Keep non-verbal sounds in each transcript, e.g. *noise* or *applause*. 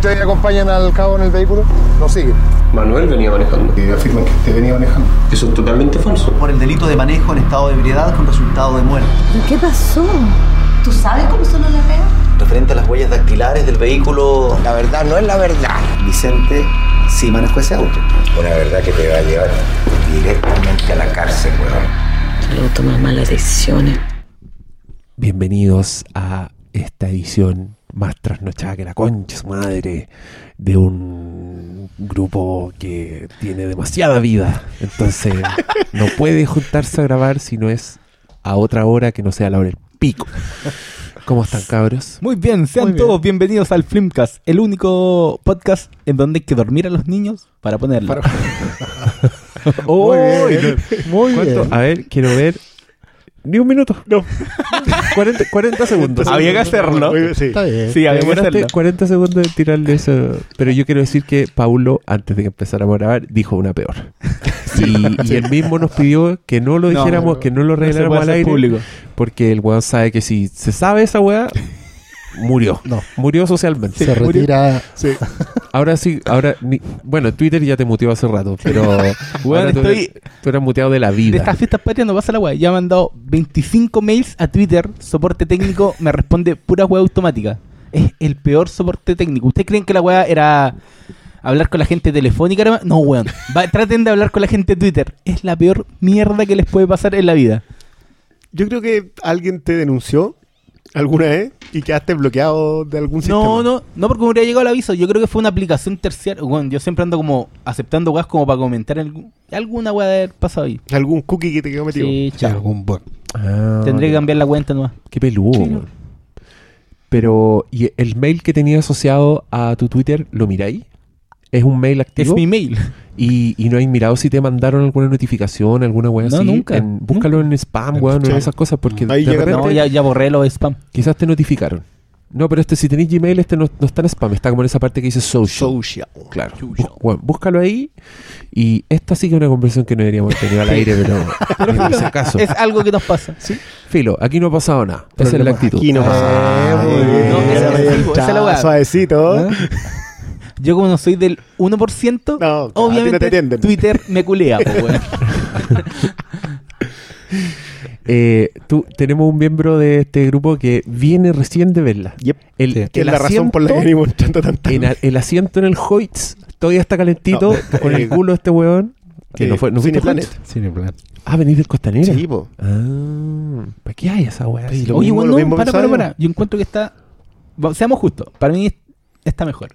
¿Ustedes acompañan al cabo en el vehículo? ¿Lo siguen? Manuel venía manejando. Y afirman que usted venía manejando. Eso es totalmente falso. por el delito de manejo en estado de ebriedad con resultado de muerte. ¿Pero qué pasó? ¿Tú sabes cómo son los lapeos? Referente a las huellas dactilares del vehículo, La verdad no es la verdad. Vicente sí manejó ese auto. Una verdad que te va a llevar directamente a la cárcel, weón. Luego tomas malas decisiones. Bienvenidos a esta edición más trasnochada que la concha, su madre, de un grupo que tiene demasiada vida. Entonces, *laughs* no puede juntarse a grabar si no es a otra hora que no sea la hora del pico. ¿Cómo están, cabros? Muy bien, sean Muy bien. todos bienvenidos al Flimcast, el único podcast en donde hay que dormir a los niños para ponerlo. Oh, *laughs* *laughs* Muy bien, muy ¿cuánto? bien. A ver, quiero ver. Ni un minuto. No. *laughs* 40, 40 segundos. Había que hacerlo. Sí. Está bien. Sí, Te había que demoraste hacerlo. 40 segundos en tirarle eso. Pero yo quiero decir que Paulo, antes de que empezáramos a grabar, dijo una peor. *laughs* y, y él mismo nos pidió que no lo No, dijéramos, no, que no lo No se reveláramos puede al hacer aire. público. Porque el weón sabe que si se sabe esa weá, murió. No. Murió socialmente. Se retira. Ahora sí, ahora. ni- bueno, Twitter ya te muteó hace rato, pero. *laughs* Weón, ahora tú, estoy- eres, tú eres muteado de la De vida. estas fiestas patrias no pasa la weá. Ya me han dado 25 mails a Twitter. Soporte técnico me responde pura weá automática. Es el peor soporte técnico. ¿Ustedes creen que la weá era hablar con la gente telefónica? nomás? No, weón. Va- traten de hablar con la gente de Twitter. Es la peor mierda que les puede pasar en la vida. Yo creo que alguien te denunció alguna vez y quedaste bloqueado de algún sistema. No, no, no porque me hubiera llegado el aviso. Yo creo que fue una aplicación terciaria. Bueno, yo siempre ando como aceptando weas como para comentar algún- alguna wea de haber pasado ahí. Algún cookie que te quedó metido. Sí, chao. algún bot. Ah, Tendré que cambiar la cuenta nomás. Qué peludo, Sí, weón. Pero, ¿y el mail que tenía asociado a tu Twitter, lo miráis? ¿Es un mail Es activo? mi mail. Y, y no hay mirado si te mandaron alguna notificación, alguna weá No, así. nunca. En- búscalo en spam, En- weón, sí. en esas cosas, porque Ahí de repente No, ya, ya borré los spam. quizás te notificaron. No, pero este, si tenéis Gmail, este no, no está en spam, está como en esa parte que dice social. Social. Claro. Bú- bueno, búscalo ahí. Y esta sí que es una conversación que no deberíamos tener al *laughs* aire, pero por si acaso. Es algo que nos pasa. Filo, aquí no ha pasado nada. Esa es la actitud. Aquí no pasa nada. Ah, es es. Suavecito. ¿Ah? *laughs* Yo como no soy del 1%, No, te obviamente. Twitter me culea, po, weón. *laughs* Eh, tú, tenemos un miembro de este grupo que viene recién de verla. Yep. El, Sí. Que es el la razón por la que asiento- venimos entrando tan tarde. en a- el asiento en el Hoyts todavía está calentito No, con el eh, culo de este weón. Que eh, no fue, ¿no Cineplanet. Ah, venís del Costanera. Sí, po. Ah, ¿para qué hay esa weá? Oye, mismo- bueno, para, para, pensaba para. Yo encuentro que está... Seamos justos. Para mí está mejor.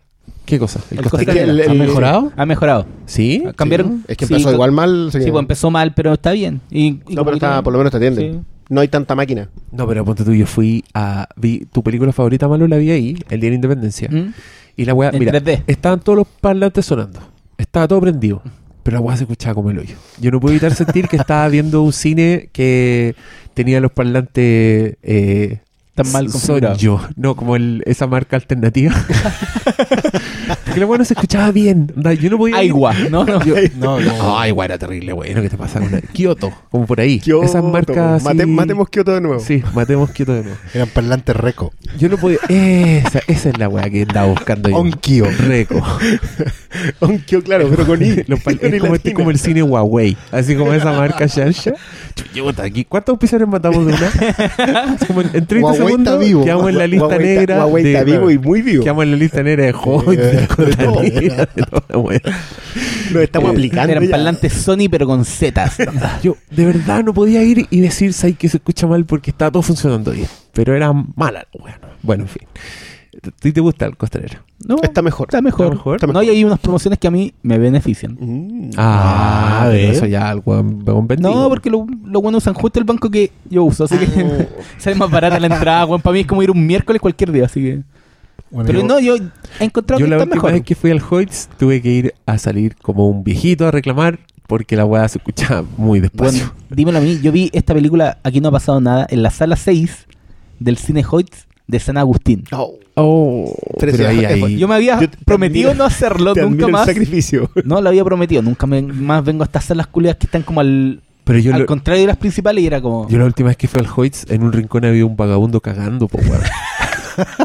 ¿Qué cosa? ¿El El ¿Ha mejorado? Ha mejorado. ¿Sí? Cambiaron... Es que empezó igual mal. Sí, pues empezó mal, pero está bien. Y, y No, pero está, por lo menos te atienden. Sí. No hay tanta máquina. No, pero ponte tú, yo fui a... Vi tu película favorita, Malo, la vi ahí, el Día de la Independencia. ¿Mm? Y la weá, mira, 3D. estaban todos los parlantes sonando. Estaba todo prendido. Pero la weá se escuchaba como el hoyo. Yo no pude evitar sentir que estaba viendo un cine que tenía los parlantes eh, Tan mal son configurado. yo. No, como el, esa marca alternativa. *laughs* *laughs* Porque la weá no se escuchaba bien. Onda, Yo no podía... Aigua, ¿no? no. *laughs* Yo- No, no. Ay, weá, era terrible, bueno. ¿Qué te pasa con una... Kioto, como por ahí. Kioto. Esas marcas así... Mate- matemos Kioto de nuevo. Sí, matemos Kioto de nuevo. Eran parlantes reco. Yo no podía... Esa, esa es la weá que andaba buscando yo. Onkyo. Reco. *laughs* Aunque, claro, pero con I. Los pal- Con I es como, este- latina. como el cine Huawei, así como esa marca Shansha. Chuta, aquí. ¿Cuántos auspiciadores matamos de una? *laughs* Como en, en 30 Huawei segundos está vivo. quedamos en la lista Huawei está- negra. Huawei de- está vivo y muy vivo. Quedamos en la lista negra de Hoyt, de de todo. *laughs* *laughs* Nos estamos Eh, aplicando. Eran ya. parlantes Sony, pero con zetas. *laughs* Yo de verdad no podía ir y decir ¿sabes que se escucha mal porque estaba todo funcionando bien. Pero era mala la wea, ¿no? Bueno, en fin. ¿A ti te gusta el costanero? No, Está mejor. Está mejor. Está mejor. Está No, y hay unas promociones que a mí me benefician. Mm. Ah, Ah, eso ya algo. No, porque lo, lo bueno usan justo el banco que yo uso, así que sale más barata la entrada, weón. Para mí es como ir un miércoles cualquier día, así que. Bueno, Pero yo- no, yo he encontrado Yo que la está última mejor. vez que fui al Hoyts tuve que ir a salir como un viejito a reclamar porque la weá se escuchaba muy despacio. Bueno, dímelo a mí, yo vi esta película, aquí no ha pasado nada, en la sala 6 del Cine Hoyts de San Agustín. Oh, Oh, Pero ahí. Yo me había Yo te prometido admiro- no hacerlo *laughs* te nunca el más. sacrificio. *laughs* No, lo había prometido. Nunca me, más vengo a estas salas culiadas que están como al, Pero yo, al lo- contrario de las principales y era como. yo la última vez que fui al Hoyts, en un rincón había un vagabundo cagando, po, weón. *laughs*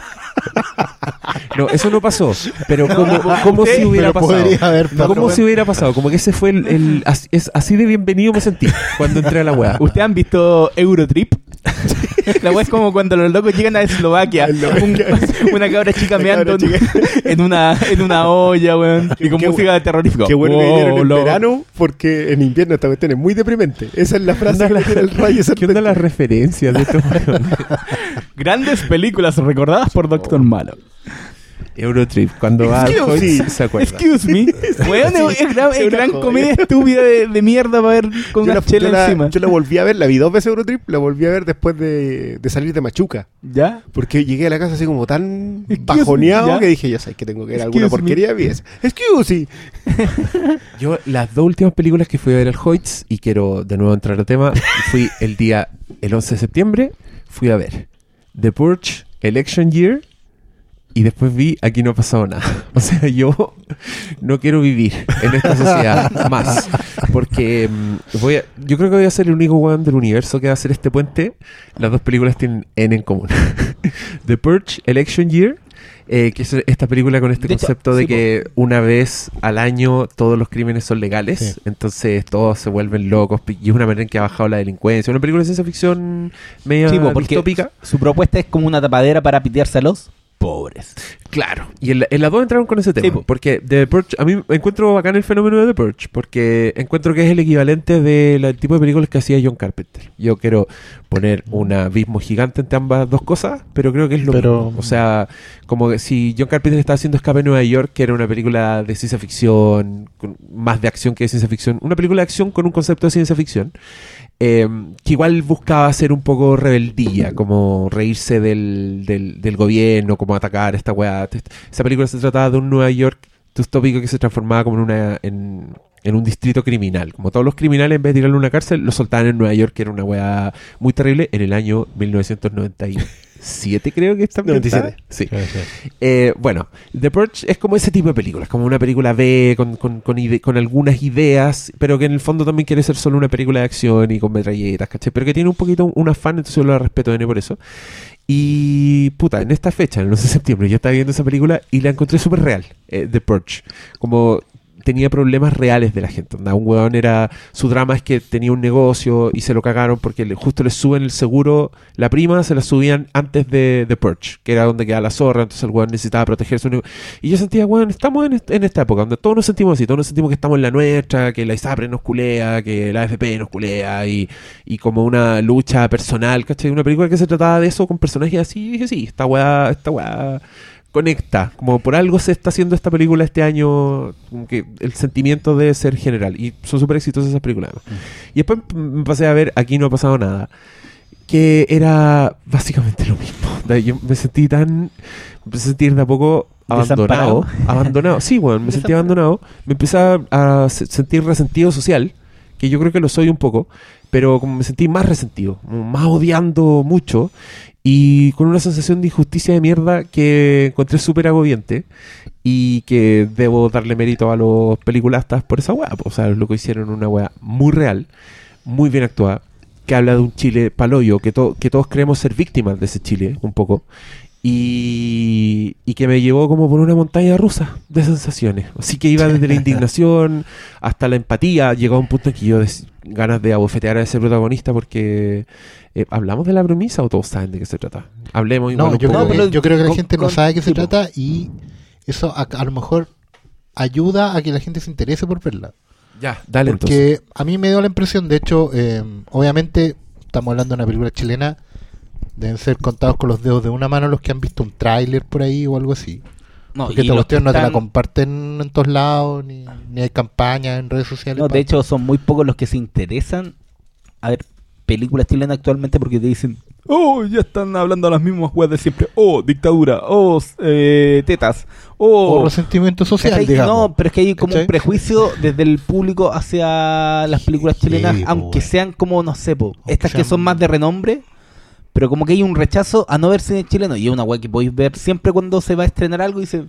No, eso no pasó. Pero como, como si hubiera pero pasado. podría haber pasado. Como si hubiera pasado. Como que ese fue el. el- así, es, así de bienvenido me sentí cuando entré a la weá. *laughs* ¿Ustedes han visto Eurotrip? *laughs* La weá es como cuando los locos llegan a Eslovaquia. *laughs* un- una cabra chica La meando cabra en una, en una olla, weón. Y con Qué música terrorífica. Que bueno Wow, que vinieron en verano porque en invierno esta cuestión es muy deprimente. Esa es la frase que tiene el rayo ¿Qué onda las referencias de estos? Grandes películas recordadas por Doctor Malo. Eurotrip, cuando va al Excuse Hoyts, me. se acuerda. Excuse me. *laughs* Weón, es, es gran, es comedia estúpida de, de mierda para ver con yo una la, chela yo la- encima. yo la volví a ver, la vi dos veces Eurotrip, la volví a ver después de, de salir de Machuca. ¿Ya? Porque llegué a la casa así como tan Excuse bajoneado me, que dije, ya sabes que tengo que ver alguna me. porquería esa. Excuse me. *laughs* Yo, las dos últimas películas que fui a ver al Hoyts, y quiero de nuevo entrar al tema, fui el día, el 11 de septiembre, fui a ver The Purge, Election Year, y después vi Aquí no ha pasado nada. *laughs* O sea, yo no quiero vivir en esta sociedad más. Porque mm, voy a- yo creo que voy a ser el único weón del universo que va a hacer este puente. Las dos películas tienen N en común. *laughs* The Purge, Election Year, eh, que es esta película con este De hecho, concepto de sí, que una vez al año todos los crímenes son legales, Sí. entonces todos se vuelven locos y es una manera en que ha bajado la delincuencia. Una película de ciencia ficción media Sí, po, porque distópica. su propuesta es como una tapadera para pitearse a los pobres. Claro. Y en, la- en las dos entraron con ese tema. Sí, po. porque The Purge, a mí encuentro bacán el fenómeno de The Purge, porque encuentro que es el equivalente del tipo de películas que hacía John Carpenter. Yo quiero poner un abismo gigante entre ambas dos cosas, pero creo que es lo Pero- mismo. O sea, como que si John Carpenter estaba haciendo Escape en Nueva York, que era una película de ciencia ficción, con- más de acción que de ciencia ficción, una película de acción con un concepto de ciencia ficción. Eh, que igual buscaba hacer un poco rebeldía, como reírse del, del, del gobierno, como atacar esta weá. Esa película se trataba de un Nueva York distópico que se transformaba como en una en, en un distrito criminal. Como todos los criminales, en vez de tirarlo a una cárcel, lo soltaban en Nueva York, que era una weá muy terrible, en el año 1997, creo que está ambientada. 97. Sí. Eh, bueno, The Purge es como ese tipo de películas, como una película B con, con, con, ide- con algunas ideas, pero que en el fondo también quiere ser solo una película de acción y con metralletas, ¿cachai? Pero que tiene un poquito un afán, entonces yo lo respeto N por eso. Y puta, en esta fecha, en el 11 de septiembre, yo estaba viendo esa película y la encontré súper real, eh, The Purge. Como tenía problemas reales de la gente. Un weón era. Su drama es que tenía un negocio y se lo cagaron porque justo le suben el seguro. La prima se la subían antes de The Purge, que era donde queda la zorra. Entonces el weón necesitaba proteger su negocio. Y yo sentía, weón, estamos en, en esta época donde todos nos sentimos así. Todos nos sentimos que estamos en la nuestra, que la ISAPRE nos culea, que la AFP nos culea y, y como una lucha personal, ¿cachai? Una película que se trataba de eso con personajes así. Y dije, sí, esta weá, esta weá conecta, como por algo se está haciendo esta película este año, como que el sentimiento debe ser general y son súper exitosas esas películas. además. Y después me pasé a ver Aquí no ha pasado nada, que era básicamente lo mismo. *laughs* Yo me sentí tan, me empecé a sentir de a poco abandonado, abandonado, sí, bueno, me sentí abandonado, me empecé a, a se- sentir resentido social, que yo creo que lo soy un poco, pero como me sentí más resentido, más odiando mucho y con una sensación de injusticia de mierda que encontré súper agobiante y que debo darle mérito a los peliculastas por esa weá. O sea, lo que hicieron una weá muy real, muy bien actuada, que habla de un Chile paloyo, que todos creemos ser víctimas de ese Chile, un poco, y, y que me llevó como por una montaña rusa de sensaciones. Así que iba desde la *laughs* indignación hasta la empatía. Llegó a un punto en que yo des- ganas de abofetear a ese protagonista porque eh, hablamos de la premisa o todos saben de qué se trata. Hablemos No, un yo, poco. creo, pero que, yo creo que la con- gente no con- sabe de qué se trata y eso a, a lo mejor ayuda a que la gente se interese por verla. Ya, dale entonces. Porque a mí me dio la impresión, de hecho, eh, obviamente estamos hablando de una película chilena, deben ser contados con los dedos de una mano los que han visto un tráiler por ahí o algo así. No, Porque esta cuestión no te la están- comparten en todos lados, ni, ni hay campañas en redes sociales. No, de hecho, son muy pocos los que se interesan a ver películas chilenas actualmente porque te dicen, oh, ya están hablando las mismas weas de siempre. Oh, dictadura. Oh, eh, tetas. o Oh, resentimiento social, ¿Cachai? digamos. No, pero es que hay como ¿Cachai? un prejuicio desde el público hacia las películas Sí, chilenas, po, aunque sean como, no sé, po, estas que son más de renombre, pero como que hay un rechazo a no ver cine chileno. Y es una wea que podéis ver siempre cuando se va a estrenar algo y dice,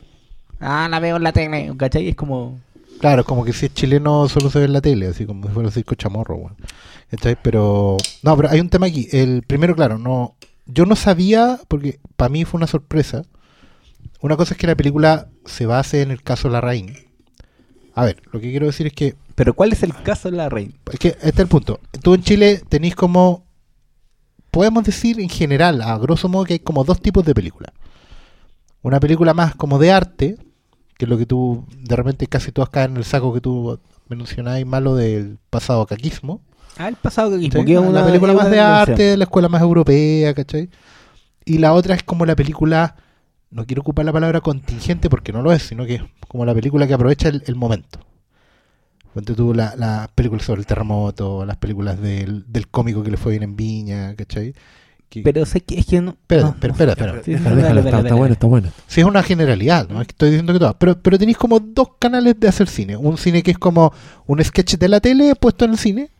ah, la veo en la tele, ¿cachai? Es como... Claro, como que si es chileno solo se ve en la tele, así como si fuera un circo chamorro, weón. ¿Cachai? Pero, no, pero hay un tema aquí. El primero, claro, no, yo no sabía, porque para mí fue una sorpresa, una cosa es que la película se base en el caso Larraín. A ver, lo que quiero decir es que Pero ¿cuál es el caso de la reina? es que este es el punto. Tú en Chile tenéis como, podemos decir en general, a grosso modo, que hay como dos tipos de películas. Una película más como de arte, que es lo que tú, de repente casi todas caen en el saco que tú mencionabas malo del pasado caquismo. Ah, el pasado que ¿cachai? la película más de arte, la escuela más europea, ¿cachai? Y la otra es como la película, no quiero ocupar la palabra contingente porque no lo es, sino que es como la película que aprovecha el, el momento. Ponte tú la- las películas sobre el terremoto, las películas del, del cómico que le fue bien en Viña, ¿cachai? Que- Pero sé que es que no. Espera, no, espera, no espera. Sí, Déjalo, déjalo, está, bueno, está bueno. Sí, es una generalidad, no es que estoy diciendo que todas, pero, pero tenéis como dos canales de hacer cine. Un cine que es como un sketch de la tele puesto en el cine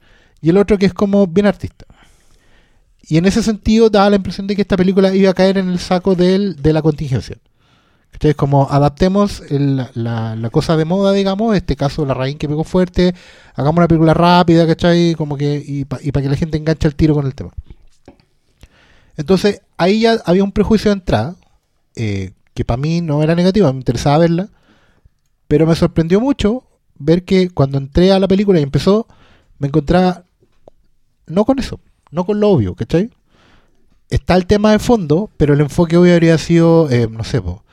y el otro que es como bien artista. Y en ese sentido daba la impresión de que esta película iba a caer en el saco del, de la contingencia. Entonces, como adaptemos la, cosa de moda, digamos, este caso la raíz que pegó fuerte, hagamos una película rápida, ¿cachai? Como que, y para que la gente enganche el tiro con el tema. Entonces, ahí ya había un prejuicio de entrada, eh, que para mí no era negativo, me interesaba verla, pero me sorprendió mucho ver que cuando entré a la película y empezó, me encontraba no con eso, no con lo obvio, ¿cachai? Está el tema de fondo, pero el enfoque obvio habría sido, eh, no sé, po,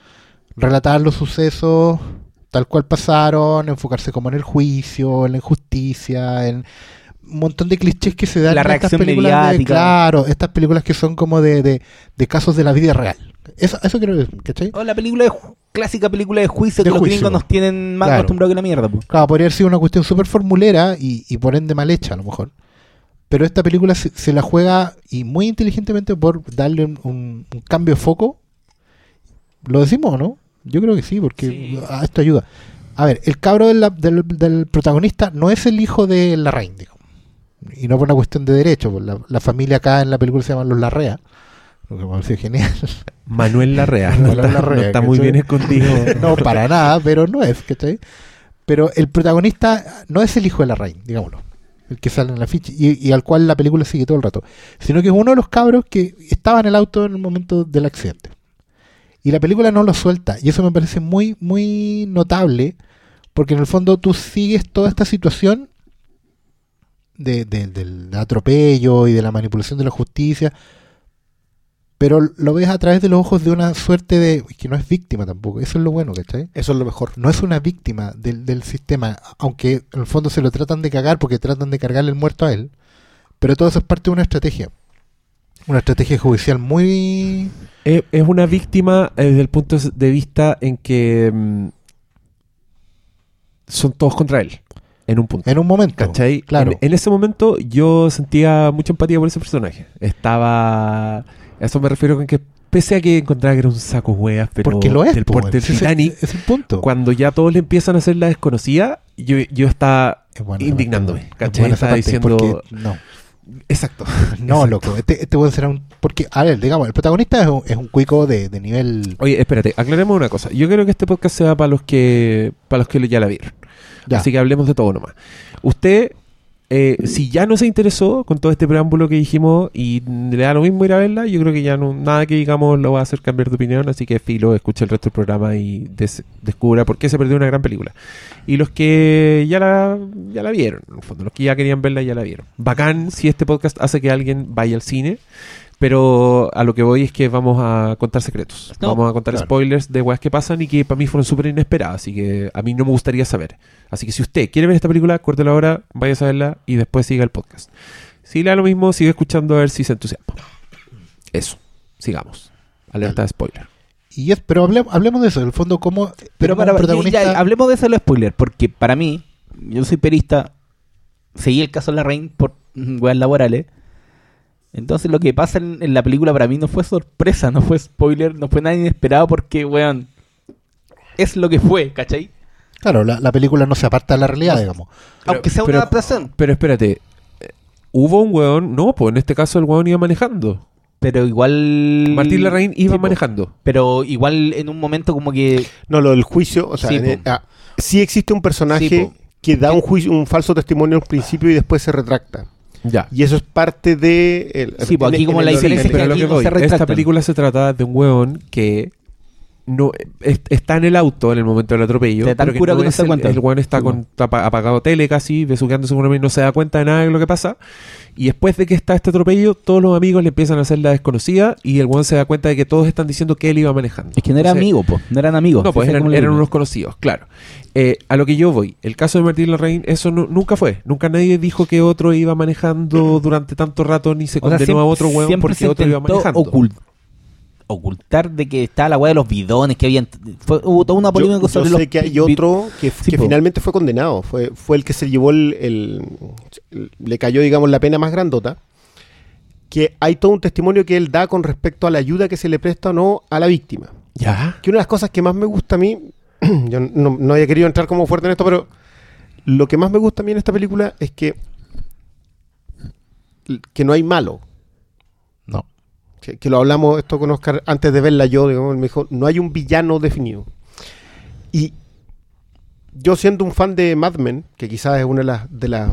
relatar los sucesos tal cual pasaron, enfocarse como en el juicio, en la injusticia, en un montón de clichés que se dan La en estas películas de- claro, estas películas que son como de, de, de casos de la vida real. Eso, eso quiero decir, ¿cachai? O la película de clásica película de juicio De que los gringos nos tienen más Claro. acostumbrados que la mierda. po. Claro, podría haber sido una cuestión súper formulera y, y por ende mal hecha a lo mejor. Pero esta película se, se la juega y muy inteligentemente por darle un, un- un cambio de foco. ¿Lo decimos o no? Yo creo que sí, porque Sí. a esto ayuda. A ver, el cabro de la- del, del protagonista no es el hijo de Larraín, digamos. Y no por una cuestión de derecho. pues La, la familia acá en la película se llama Los Larrea. Lo que me parece genial. *laughs* Manuel Larrea. No Manuel está, Larrea, no está muy bien escondido. *laughs* no, para nada, pero no es, ¿cachai? Pero el protagonista no es el hijo de la reina, digámoslo. El que sale en la ficha y, y al cual la película sigue todo el rato. Sino que es uno de los cabros que estaba en el auto en el momento del accidente. Y la película no lo suelta. Y eso me parece muy, muy notable. Porque en el fondo tú sigues toda esta situación de- de- del atropello y de la manipulación de la justicia pero lo ves a través de los ojos de una suerte de que no es víctima tampoco, eso es lo bueno, ¿cachai? Eso es lo mejor. No es una víctima del, del sistema, aunque en el fondo se lo tratan de cagar porque tratan de cargarle el muerto a él, pero todo eso es parte de una estrategia, una estrategia judicial muy... es, es una víctima eh, desde el punto de vista en que mm, son todos contra él. En un punto. En un momento, ¿Cachai? claro. En, en ese momento yo sentía mucha empatía por ese personaje. Estaba. A eso me refiero con que, pese a que encontraba que era un saco hueas, pero porque lo es, del porte del es- el punto. cuando ya todos le empiezan a hacer la desconocida, yo, yo estaba Es bueno esa indignándome. es ¿Cachai? Estaba diciendo. no. Exacto. *laughs* No, Exacto. loco, este, este puede ser un... Porque, a ver, digamos, el protagonista es un, es un cuico de, de nivel... Oye, espérate, aclaremos una cosa. Yo creo que este podcast sea para los que para los que ya la vieron. Ya. Así que hablemos de todo nomás. Usted, eh, si ya no se interesó con todo este preámbulo que dijimos y le da lo mismo ir a verla, yo creo que ya no nada que digamos lo va a hacer cambiar de opinión. Así que filo, escuche el resto del programa y des- descubra por qué se perdió una gran película. Y los que ya la, ya la vieron, en el fondo, los que ya querían verla ya la vieron. Bacán si este podcast hace que alguien vaya al cine. Pero a lo que voy es que vamos a contar secretos. No, vamos a contar claro. spoilers de weas que pasan y que para mí fueron súper inesperadas. Así que a mí no me gustaría saber. Así que si usted quiere ver esta película, córtela ahora, vaya a verla y después siga el podcast. Si le da lo mismo, sigue escuchando a ver si se entusiasma. Eso. Sigamos. Alerta de spoiler. Y es, pero hablemos, hablemos de eso, en el fondo, cómo... Pero para, protagonista... ya, hablemos de eso de los spoilers, porque para mí, yo soy perista, seguí el caso de la Reina por weas laborales. Entonces lo que pasa en, en la película para mí no fue sorpresa, no fue spoiler, no fue nada inesperado porque, weón, es lo que fue, ¿cachai? Claro, la, la película no se aparta de la realidad, digamos. Aunque sea pero- una adaptación. Pero espérate. eh, Hubo un weón. No, pues en este caso el weón iba manejando. Pero igual... Martín Larraín iba Sí, manejando. Pero igual en un momento como que... No, lo del juicio, o sea, Sí, el- po. ah, sí existe un personaje Sí, que da un juicio, un falso testimonio al principio y después se retracta. Ya. Y eso es parte de... el- Sí, pues en- aquí en como el la diferencia es que Pero lo aquí que no voy, se esta película se trata de un weón que no es- está en el auto en el momento del atropello. Pero que cura que no se el- cuenta. El weón está con tapa- apagado tele casi, besuqueándose con y no se da cuenta de nada de lo que pasa. Y después de que está este atropello, todos los amigos le empiezan a hacer la desconocida y el weón se da cuenta de que todos están diciendo que él iba manejando. Es que no era Entonces, amigo, po. No eran amigos. No, pues eran, unos conocidos, claro. Eh, a lo que yo voy, el caso de Martín Larraín, eso nu- nunca fue. Nunca nadie dijo que otro iba manejando durante tanto rato ni se O sea, condenó a otro weón porque se otro iba manejando. ocult- ocultar de que estaba la weá de los bidones, que habían. Fue, hubo toda una polémica Yo, yo sobre sé los que hay otro que, Sí, que po. finalmente fue condenado. Fue, fue el que se llevó el, el- el- Le cayó, digamos, la pena más grandota. Que hay todo un testimonio que él da con respecto a la ayuda que se le presta o no a la víctima. Ya. Que una de las cosas que más me gusta a mí. *clears throat* yo no, no había querido entrar como fuerte en esto, pero. Lo que más me gusta a mí en esta película es que. Que no hay malo. Que, que lo hablamos esto con Oscar antes de verla yo, digamos, él me dijo, no hay un villano definido. Y yo siendo un fan de Mad Men, que quizás es una de las... De las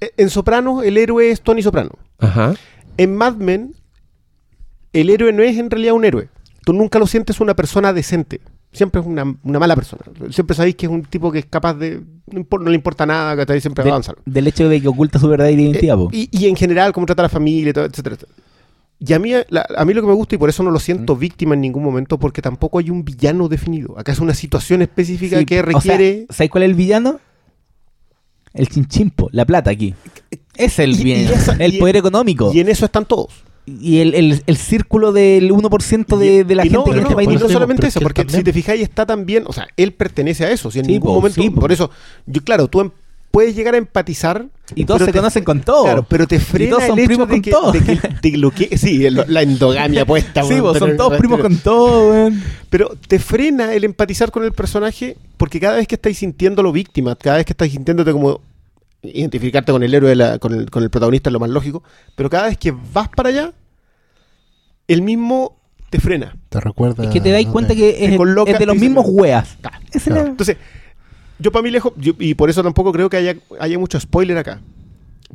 e- en Soprano el héroe es Tony Soprano. Ajá. En Mad Men el héroe no es en realidad un héroe. Tú nunca lo sientes una persona decente. Siempre es una, una mala persona. Siempre sabéis que es un tipo que es capaz de... No, no le importa nada, que está siempre de- avanzar. del hecho de que oculta su verdadera identidad, Eh, y, y en general, cómo trata a la familia, etcétera, etcétera. Y a mí, la- a mí lo que me gusta, y por eso no lo siento Mm. víctima en ningún momento, porque tampoco hay un villano definido. Acá es una situación específica Sí, que o sea, requiere. ¿Sabes cuál es el villano? El chinchimpo, la plata aquí. Es el Y- bien, y esa- el poder económico. y en eso están todos. Y el, el, el círculo del 1% de, de la y gente no, que en no, este no, país y no solamente eso, porque si te fijáis está también, o sea, él pertenece a eso, si en Sí, ningún po, momento, sí, por eso, yo claro, tú em- puedes llegar a empatizar Y todos se te- conocen con todo. Claro, pero te frena todos son el hecho primos de con que, todo. de que- de lo que sí, el- la endogamia puesta. Sí, vos, son todos primos con todo, weón. Pero te frena el empatizar con el personaje porque cada vez que estáis sintiéndolo víctima, cada vez que estáis sintiéndote como identificarte con el héroe, de la- con, el, con el protagonista es lo más lógico, pero cada vez que vas para allá, el mismo te frena. Te recuerda. Es que te dais cuenta que es, coloca- es de los mismos weas. Claro. Claro. Entonces, yo para mí lejos, yo- y por eso tampoco creo que haya, haya mucho spoiler acá.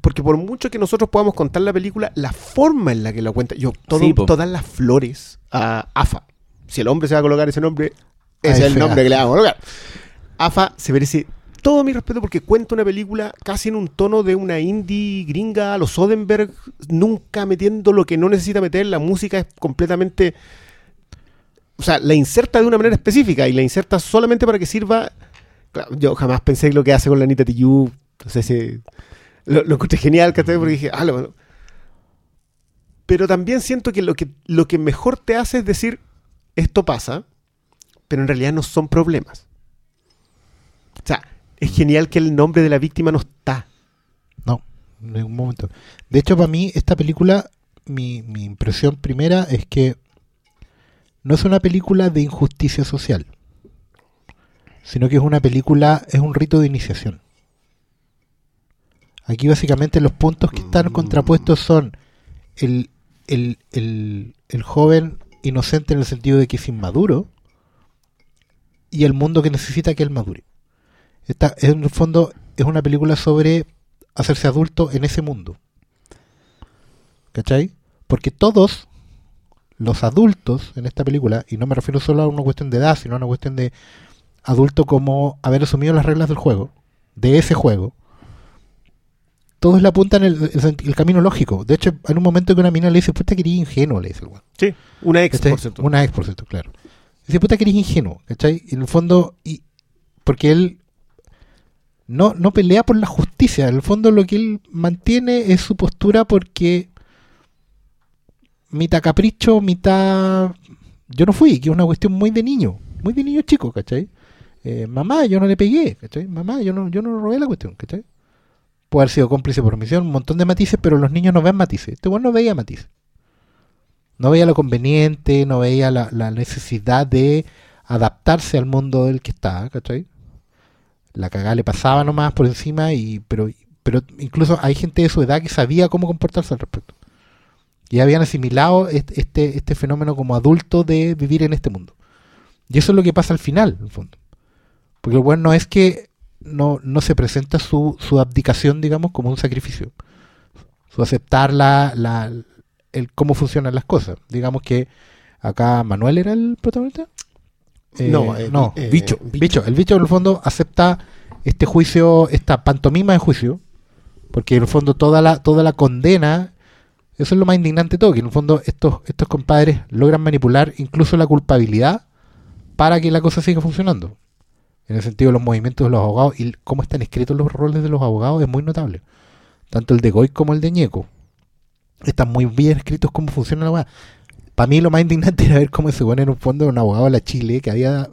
Porque por mucho que nosotros podamos contar la película, la forma en la que lo cuenta, yo, todo- Sí, todas las flores a AFA. Si el hombre se va a colocar ese nombre, ese es el nombre que le vamos a colocar. AFA se merece todo mi respeto porque cuenta una película casi en un tono de una indie gringa a los Soderbergh, nunca metiendo lo que no necesita meter. La música es completamente. O sea, la inserta de una manera específica y la inserta solamente para que sirva. Yo jamás pensé lo que hace con la Anita Tijoux. Entonces, ese- lo, lo encontré genial, ¿cachai? Porque dije, ah, lo- Pero también siento que lo, que lo que mejor te hace es decir, esto pasa, pero en realidad no son problemas. O sea, es genial que el nombre de la víctima no está. No, en ningún momento. De hecho, para mí, esta película, mi, mi impresión primera es que no es una película de injusticia social, sino que es una película, es un rito de iniciación. Aquí básicamente los puntos que están contrapuestos son el, el, el, el joven inocente en el sentido de que es inmaduro y el mundo que necesita que él madure. Esta, en el fondo, es una película sobre hacerse adulto en ese mundo. ¿Cachai? Porque todos los adultos en esta película, y no me refiero solo a una cuestión de edad, sino a una cuestión de adulto como haber asumido las reglas del juego, de ese juego, todos le apuntan el, el- el camino lógico. De hecho, en un momento que una mina le dice, puta que eres ingenuo, le dice el weón. Sí, una ex, ¿Cachai? por cierto. Una ex, por cierto, claro. Dice, puta que eres ingenuo, ¿cachai? Y en el fondo, y, porque él no, no pelea por la justicia. En el fondo lo que él mantiene es su postura porque mitad capricho, mitad... Yo no fui, que es una cuestión muy de niño, muy de niño chico, ¿cachai? Eh, mamá, yo no le pegué, ¿cachai? Mamá, yo no, yo no robé la cuestión, ¿cachai? Puede haber sido cómplice por omisión, un montón de matices, pero los niños no ven matices. Este bueno no veía matices. No veía lo conveniente, no veía la, necesidad de adaptarse al mundo del que estaba, ¿cachai? La cagada le pasaba nomás por encima, y pero, pero incluso hay gente de su edad que sabía cómo comportarse al respecto. Y habían asimilado este, este, este fenómeno como adulto de vivir en este mundo. Y eso es lo que pasa al final, en el fondo. Porque lo bueno es que no, no se presenta su, su abdicación, digamos, como un sacrificio. Su aceptar la, la, el cómo funcionan las cosas. Digamos que acá Manuel era el protagonista. Eh, No, eh, no, eh, bicho, bicho. bicho. El bicho en el fondo acepta este juicio, esta pantomima de juicio, porque en el fondo toda la, toda la condena, eso es lo más indignante de todo, que en el fondo estos, estos compadres logran manipular incluso la culpabilidad para que la cosa siga funcionando. En el sentido de los movimientos de los abogados y cómo están escritos los roles de los abogados es muy notable. Tanto el de Goy como el de Ñeco. Están muy bien escritos cómo funciona la weá. Para mí lo más indignante era ver cómo ese weón en un fondo un abogado de la Chile que había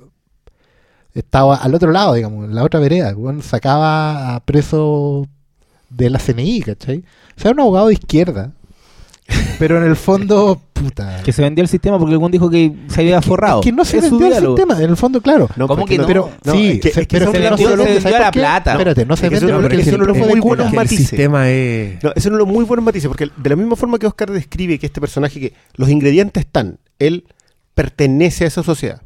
estaba al otro lado, digamos, en la otra vereda. Sacaba a preso de la CNI, ¿cachai? O sea, un abogado de izquierda. *laughs* Pero en el fondo, puta. Que se vendió el sistema porque algún dijo que se había forrado. Que no se Es vendió el diálogo. sistema, en el fondo, claro. No, ¿Cómo que no? Pero, No, sí, es que- se- es que pero son se las- no se se vendió ¿sabes la plata. Espérate, no se eso no- porque eso no lo el- muy buenos que el matices. sistema es... No, ese es uno de los muy buenos matices, porque de la misma forma que Oscar describe que este personaje, que los ingredientes están, él pertenece a esa sociedad.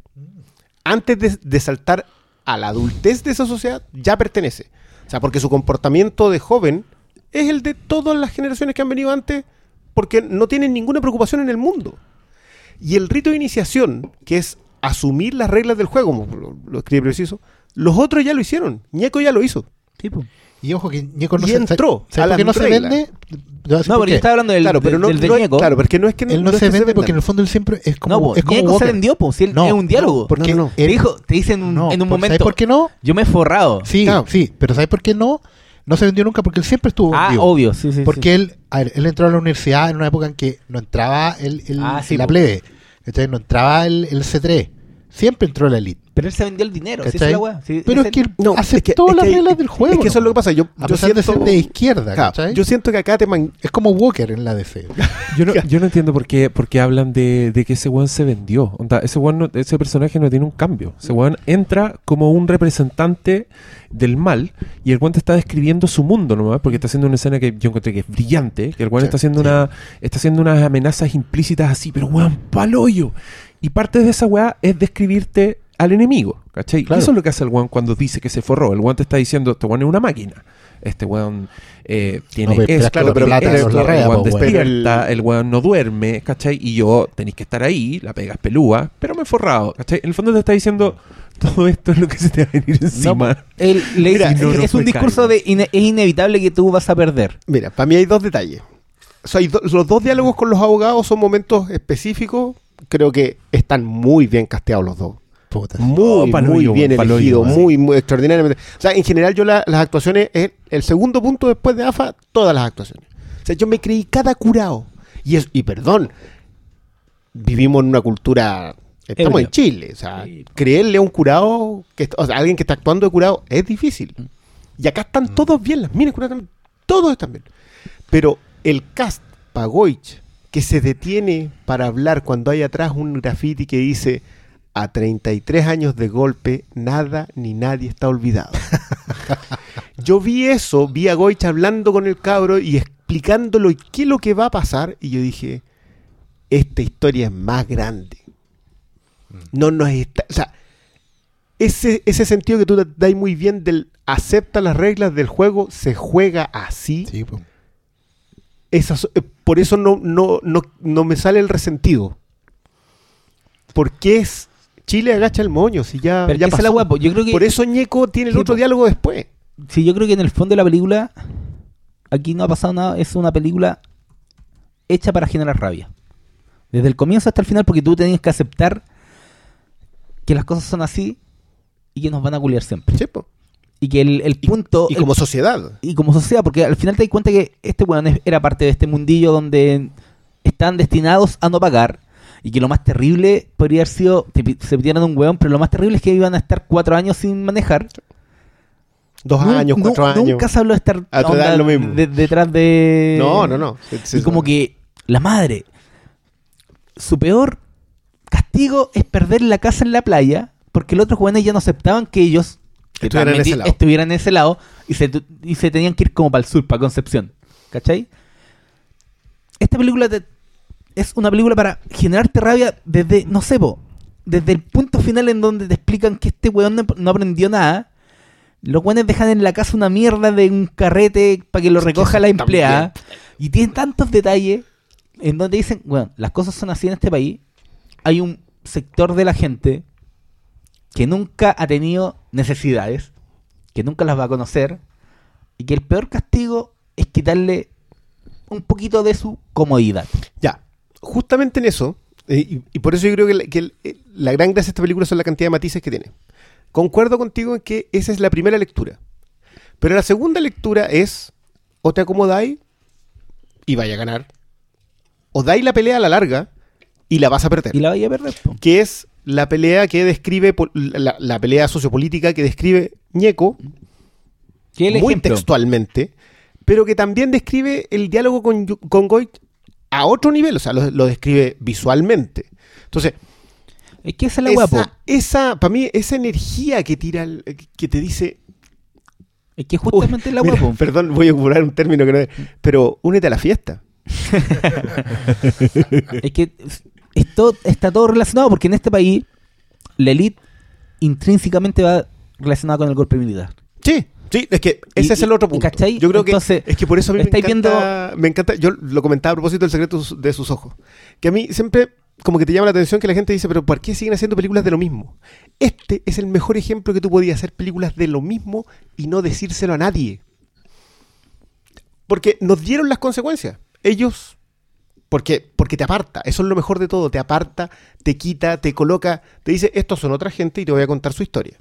Antes de, de saltar a la adultez de esa sociedad, ya pertenece. O sea, porque su comportamiento de joven es el de todas las generaciones que han venido antes, porque no tienen ninguna preocupación en el mundo. Y el rito de iniciación, que es asumir las reglas del juego, como lo, lo escribe preciso, los otros ya lo hicieron. Ñeco ya lo hizo. Y ojo que Ñeco no Y se, entró ¿sabes a la qué no se vende? No, por pero qué. yo estaba hablando del, claro, pero no, del, del no es- Ñeco. claro, porque no es que Él no, se, que vende porque en el fondo él siempre es como. No, po, es como Ñeco se Walker. vendió, pues, si él No, es un diálogo. porque No, no, no. Te dijo, te dicen un- No, en un por- ¿Sabes momento, por qué no? yo me he forrado. Sí, Claro. sí, pero ¿sabes por qué no? No se vendió nunca porque él siempre estuvo ah, vendido. obvio, sí, sí. Porque sí. él, a ver, él entró a la universidad en una época en que no entraba el, el- Ah, sí, la po. plebe. ¿cachai? No entraba el, el C3. Siempre entró la elite. Pero él se vendió el dinero, sí, es la. Sí, pero es que él No, es que- aceptó es las que- reglas del juego. Es que eso es lo que pasa. Yo, A yo pesar de ser siento- de izquierda, ¿cachai? yo siento que acá te man- Es como Walker en la DC. *laughs* Yo no, yo no entiendo por qué, por qué hablan de, de que ese weón se vendió. Onda, ese, weón no- ese personaje no tiene un cambio. Ese weón entra como un representante del mal y el weón te está describiendo su mundo nomás, porque está haciendo una escena que yo encontré que es brillante, que el weón Sí, está haciendo sí. una está haciendo unas amenazas implícitas así, pero weón, paloyo. Y parte de esa weá es describirte al enemigo, ¿cachai? Claro. Y eso es lo que hace el weón cuando dice que se forró. El weón te está diciendo, este weón es una máquina. Este weón eh, tiene No, pero- esto, claro, pero tiene plata esto, no la el rea, weón despierta, el weón no duerme, ¿cachai? Y yo tenéis que estar ahí, la pega es pelúa, pero me he forrado, ¿cachai? En el fondo te está diciendo, todo esto es lo que se te va a venir encima. No, él le Mira, dice, no, no es un discurso de ine- es inevitable que tú vas a perder. Mira, para mí hay dos detalles. O sea, hay do- los dos diálogos con los abogados son momentos específicos. Creo que están muy bien casteados los dos. Puta. Muy, Oh, muy bien sí. muy, muy extraordinariamente. O sea, en general yo la- las actuaciones, es el segundo punto después de AFA, todas las actuaciones. O sea, yo me creí cada curado. Y, es, y perdón, vivimos en una cultura, estamos Ebrio. en Chile. O sea, creerle a un curado, que, est- o sea, alguien que está actuando de curado, es difícil. Y acá están todos bien, las minas curadas, todos están bien. Pero el cast Pagoich, que se detiene para hablar cuando hay atrás un graffiti que dice a 33 años de golpe, nada ni nadie está olvidado. *laughs* yo vi eso, vi a Goich hablando con el cabro y explicándolo qué es lo que va a pasar, y yo dije, esta historia es más grande. No nos está... O sea, ese, ese sentido que tú te das muy bien del acepta las reglas del juego, se juega así. Sí, po. Esas- eh, por eso no, no, no, no me sale el resentido. Porque es Chile agacha el moño, si ya, Pero ya la pasó. weá, po. Yo creo que Por eso Ñeco tiene el Sí, otro diálogo después. sí, yo creo que en el fondo de la película aquí no ha pasado nada, es una película hecha para generar rabia. Desde el comienzo hasta el final porque tú tenías que aceptar que las cosas son así y que nos van a culiar siempre. Sí, po. Y que el, el punto Y el como sociedad. y como sociedad, porque al final te das cuenta que este weón era parte de este mundillo donde están destinados a no pagar. Y que lo más terrible podría haber sido, se pidieron un weón, pero lo más terrible es que iban a estar cuatro años sin manejar. Dos Nu- años, cuatro años. Nunca se habló de estar A edad onda lo mismo. de- detrás de... No, no, no. Y como que la madre, su peor castigo es perder la casa en la playa, porque los otros jóvenes ya no aceptaban que ellos que Estuvieran en ese lado. estuvieran en ese lado y se, y se tenían que ir como para el sur, para Concepción. ¿Cachai? Esta película te- es una película para generarte rabia desde, no sé, po, desde el punto final en donde te explican que este weón no, no aprendió nada. Los weones dejan en la casa una mierda de un carrete para que lo recoja la empleada. Y tienen tantos detalles en donde dicen, bueno, las cosas son así en este país. Hay un sector de la gente que nunca ha tenido necesidades, que nunca las va a conocer, y que el peor castigo es quitarle un poquito de su comodidad. Ya, justamente en eso, eh, y, y por eso yo creo que, la, que el- eh, la gran gracia de esta película son la cantidad de matices que tiene. Concuerdo contigo en que esa es la primera lectura. Pero la segunda lectura es, o te acomodáis y vaya a ganar, o dais la pelea a la larga y la vas a perder. Y la vaya a perder. po. Que es la pelea que describe, la, la pelea sociopolítica que describe Ñeco, muy ejemplo. textualmente, pero que también describe el diálogo con, con Goit a otro nivel, o sea, lo, lo describe visualmente. Entonces, Es que esa es la hueá, po. esa, para mí, esa energía que tira, el- que te dice... Es que justamente Uy, la mira, hueá, po. Perdón, voy a ocupar un término que no es... Pero únete a la fiesta. *laughs* Es que esto está todo relacionado porque en este país la elite intrínsecamente va relacionada con el golpe militar. Sí, sí, es que Y- ese es el otro punto. ¿cachai? Yo creo Entonces, que es que por eso a mí me encanta, me encanta, yo lo comentaba a propósito del secreto de sus ojos, que a mí siempre como que te llama la atención que la gente dice, pero ¿por qué siguen haciendo películas de lo mismo? Este es el mejor ejemplo que tú podías hacer películas de lo mismo y no decírselo a nadie. Porque nos dieron las consecuencias. Ellos porque, porque te aparta, eso es lo mejor de todo, te aparta, te quita, te coloca, te dice, estos son otra gente y te voy a contar su historia.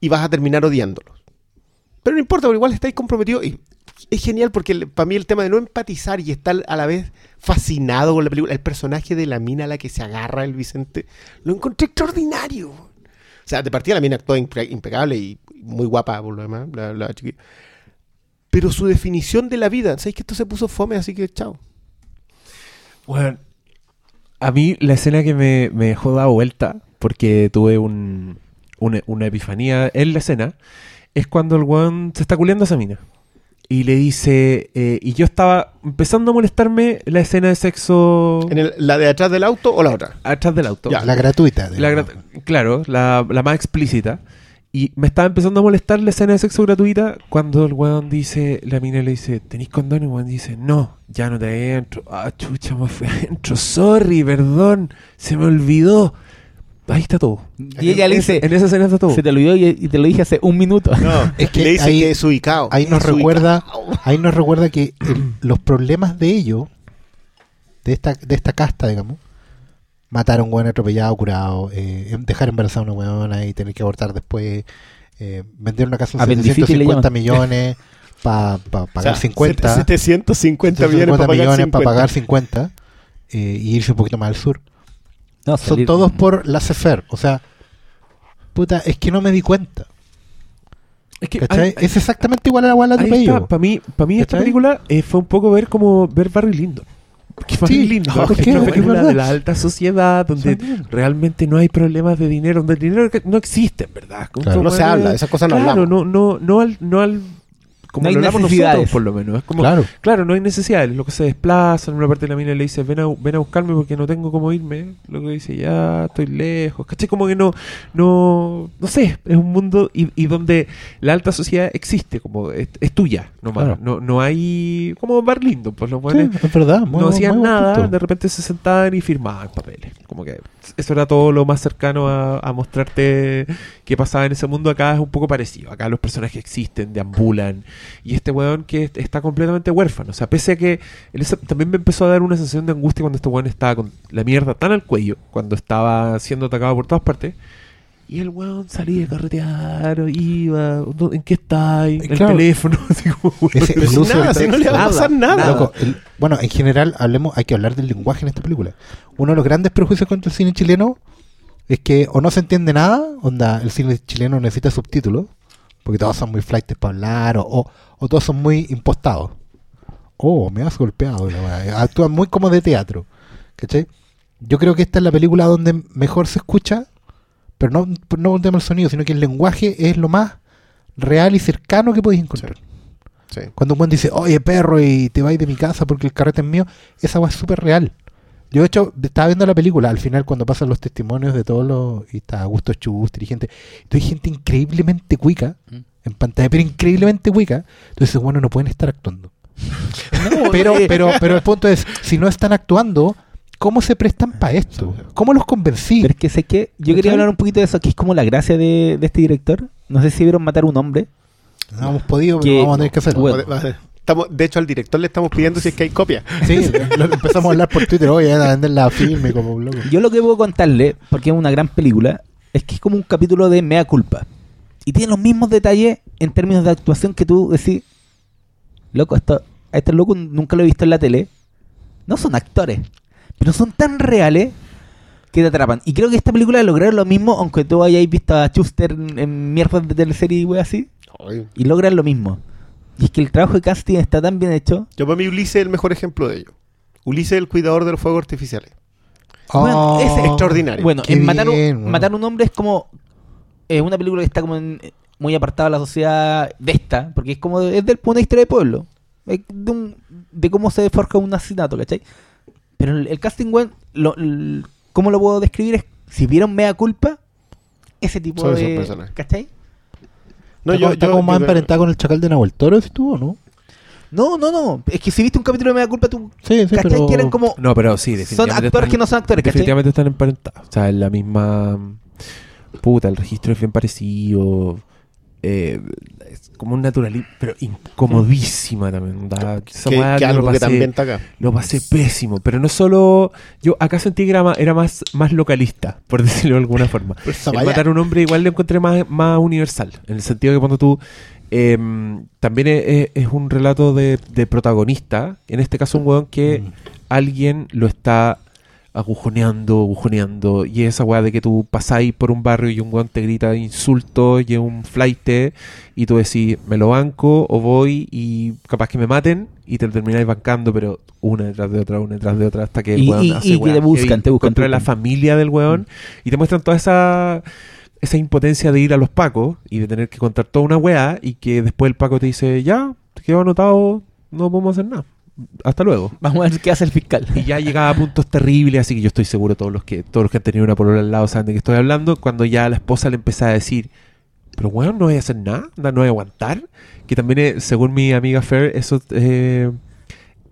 Y vas a terminar odiándolos. Pero no importa, porque igual estáis comprometidos y es genial porque para mí el tema de no empatizar y estar a la vez fascinado con la película, el personaje de la mina a la que se agarra el Vicente, lo encontré extraordinario. O sea, de partida la mina actuó impe- impecable y muy guapa por lo demás. Pero su definición de la vida, ¿sabéis que esto se puso fome? Así que chao. Bueno, a mí la escena que me, me dejó dado vuelta, porque tuve un, una, una epifanía en la escena, es cuando el weón se está culeando a esa mina. Y le dice, eh, y yo estaba empezando a molestarme la escena de sexo ¿En el- ¿La de atrás del auto o la otra? atrás del auto. Ya. La gratuita. La digamos. gra- claro, la, la más explícita. Y me estaba empezando a molestar la escena de sexo gratuita cuando el weón dice, la mina le dice, ¿tenéis condón? Y el weón dice, no, ya no te adentro. Ah, chucha, me fui *laughs* adentro. Sorry, perdón, se me olvidó. Ahí está todo. Y ella le dice, En esa escena está todo. se te olvidó y, y te lo dije hace un minuto. No, *laughs* Es que le dice ahí- que es ubicado. Ahí nos Es ubicado. recuerda, *laughs* ahí nos recuerda que el- los problemas de ellos, de esta, de esta casta, digamos, matar a un buen atropellado, curado, eh, dejar embarazada a una weona y tener que abortar después, eh, vender una casa en Apendicitis le 750 llaman. millones *laughs* para pagar O sea, 50, 750 millones 750 para pagar millones 50. para pagar 50 eh, y irse un poquito más al sur. No, Son salir- todos por la CFR. O sea, puta, es que no me di cuenta. Es que es exactamente igual a la guala de. Para mí, para mí esta película eh, fue un poco ver como ver Barry Lyndon. Porque Porque película de la alta sociedad donde realmente no hay problemas de dinero, donde el dinero que- no existe, en verdad. Claro. No se habla, esas cosas no claro, hablamos. no, no, no al, no al como No lo hablamos nosotros, por lo menos. Es como, Claro. Claro, no hay necesidades. Lo que se desplaza, en una parte de la mina le dice, ven a, ven a buscarme porque no tengo cómo irme. Lo que dice, ya estoy lejos. ¿Cachai? Como que no, no, no sé, es un mundo y, y donde la alta sociedad existe, como es, es tuya, nomás. Claro. No, no hay, como Bar Lindo, pues los Sí, buenos es verdad. muy- no hacían muy nada, punto. de repente se sentaban y firmaban papeles. Como que eso era todo lo más cercano a, a mostrarte qué pasaba en ese mundo. Acá es un poco parecido. Acá los personajes existen, deambulan. Y este weón que est- está completamente huérfano. O sea, pese a que él también me empezó a dar una sensación de angustia cuando este weón estaba con la mierda tan al cuello, cuando estaba siendo atacado por todas partes. Y el weón salía a carretear, iba, ¿dó- ¿en qué está? En el Claro. teléfono, *laughs* así como. Ese- el uso nada, si no le va a pasar nada. Loco, el- bueno, en general hablemos, hay que hablar del lenguaje en esta película. Uno de los grandes prejuicios contra el cine chileno es que o no se entiende nada, onda, el cine chileno necesita subtítulos, porque todos son muy flightes para hablar, o, o, o todos son muy impostados. Oh, me has golpeado, actúan muy como de teatro. ¿Cachai? Yo creo que esta es la película donde mejor se escucha, pero no, no un tema del sonido, sino que el lenguaje es lo más real y cercano que podéis encontrar. Sí. Cuando un buen dice, oye perro, y te vais de mi casa porque el carrete es mío, esa agua es súper real. Yo, de hecho, estaba viendo la película, al final, cuando pasan los testimonios de todos los. Y está Augusto Chubustri, gente. Entonces, hay gente increíblemente cuica Mm. en pantalla, pero increíblemente cuica. Entonces, bueno, no pueden estar actuando. *laughs* No, Pero, pero, pero el punto es, si no están actuando, cómo se prestan para esto. ¿Cómo los convencí? Pero es que sé que yo quería hablar un poquito de eso, que es como la gracia de, de este director. No sé si vieron matar a un hombre. No hemos podido, Que- pero vamos a tener que hacerlo. Bueno. Estamos, de hecho, al director le estamos pidiendo si es que hay copia. Sí, *laughs* lo- empezamos a hablar por Twitter. Oye, a vender la filme como un loco. Yo lo que puedo contarle, porque es una gran película, es que es como un capítulo de Mea Culpa. Y tiene los mismos detalles en términos de actuación que tú decís, loco, esto, a este loco nunca lo he visto en la tele. No son actores, pero son tan reales que te atrapan. Y creo que esta película lograron lo mismo, aunque tú hayáis visto a Schuster en, en mierdas de teleserie y wey así, Ay, y logran lo mismo. Y es que el trabajo de casting está tan bien hecho. Yo para mí Ulises es el mejor ejemplo de ello. Ulises es el cuidador de los fuegos artificiales. Bueno, ese- Oh, Extraordinario. Bueno, en matar, un- bien, bueno. matar un hombre es como. Es una película que está como en- muy apartada de la sociedad de esta, porque es como. Es de una historia de pueblo. Es de, un- de cómo se forja un asesinato, ¿cachai? Pero el, el casting, weón, lo, el- ¿cómo lo puedo describir? Es, si vieron Mea Culpa, ese tipo esos de. personajes. ¿cachai? No, está yo, como- está yo- como más yo- emparentado con el chacal de Nahuel Toro, si tú o no? No, no, no. Es que si viste un capítulo de Mea Culpa, tú. Sí, sí, ¿cachai? pero... Que eran como. No, pero sí, son definitivamente. actores que están- no son actores, ¿cachai? Definitivamente están emparentados. O sea, en la misma. Puta, el registro es bien parecido. eh, es como un naturalismo, pero incomodísima también. da- esa que, que algo que también está acá. Lo pasé pésimo, pero no solo. Yo acá sentí que era más, era más, más localista, por *laughs* decirlo de alguna forma. El matar a un hombre igual lo encontré más, más universal, en el sentido que cuando tú. em, también es, es- es un relato de, de protagonista, en este caso un weón que Mm. alguien lo está agujoneando, agujoneando, y esa weá de que tú pasáis por un barrio y un weón te grita insultos y es un flight y tú decís, me lo banco o voy y capaz que me maten y te lo termináis bancando, pero una detrás de otra, una detrás de otra, hasta que el Y- weón y- hace y weá te buscan, te buscan, contra la familia del weón. Y te muestran toda esa esa impotencia de ir a los pacos y de tener que contar toda una weá y que después el paco te dice, ya, te quedó anotado, no podemos hacer nada. Hasta luego. Vamos a ver qué hace el fiscal. Y ya llegaba a puntos terribles, así que yo estoy seguro todos los que todos los que han tenido una polola al lado saben de qué estoy hablando, cuando ya la esposa le empezaba a decir, pero bueno, no voy a hacer nada, no voy a aguantar, que también es, según mi amiga Fer, eso eh,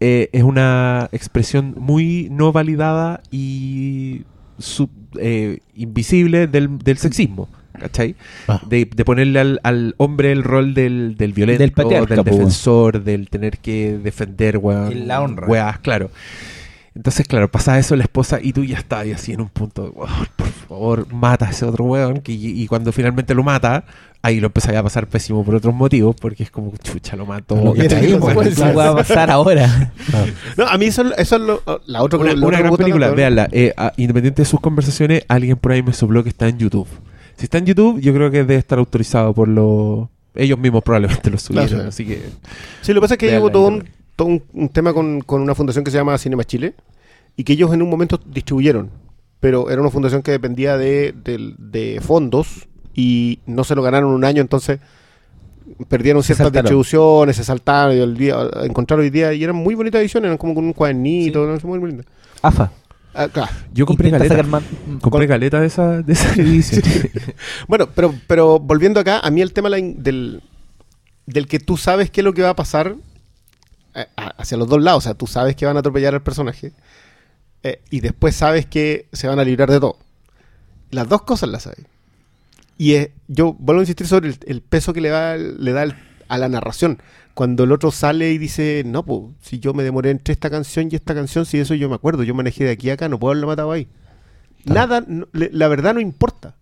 eh, es una expresión muy no validada y sub- eh, invisible del, del sexismo. ¿Cachai? Ah. De, de ponerle al, al hombre el rol del, del violento, Del patriarca, del defensor, del tener que defender, weón. La honra. Weas, claro. Entonces, claro, pasa eso la esposa y tú ya estás ahí así en un punto, "Weón, por favor, mata a ese otro weón. Que, y, y cuando finalmente lo mata, ahí lo empezáis a pasar pésimo por otros motivos, porque es como, chucha, lo mató. Lo que traímos, pues, va a pasar ahora. *laughs* No, a mí eso, eso es lo, la otra una, una gran película, véanla. Eh, independiente de sus conversaciones, alguien por ahí me sopló que está en YouTube. Si está en YouTube, yo creo que debe estar autorizado por los... Ellos mismos probablemente lo subieron, Claro. así que... Sí, lo que pasa es que hubo todo, un, todo un, un tema con, con una fundación que se llama Cinema Chile y que ellos en un momento distribuyeron, pero era una fundación que dependía de, del- de fondos y no se lo ganaron un año, entonces perdieron ciertas distribuciones, se saltaron y el día, encontraron hoy día y eran muy bonitas ediciones, eran como con un cuadernito, no sé, muy bonitas. AFA. Claro. Yo compré sacar más- Compré de esa, de esa edición. *laughs* Bueno, pero, pero volviendo acá, a mí el tema del, del que tú sabes qué es lo que va a pasar eh, hacia los dos lados, o sea, tú sabes que van a atropellar al personaje eh, y después sabes que se van a librar de todo. Las dos cosas las sabes. Y eh, yo vuelvo a insistir sobre el, el peso que le da, le da el- a la narración. Cuando el otro sale y dice, no, pues, si yo me demoré entre esta canción y esta canción, si eso yo me acuerdo, yo manejé de aquí a acá, no puedo haberlo matado ahí. Nada, no- le- la verdad no importa.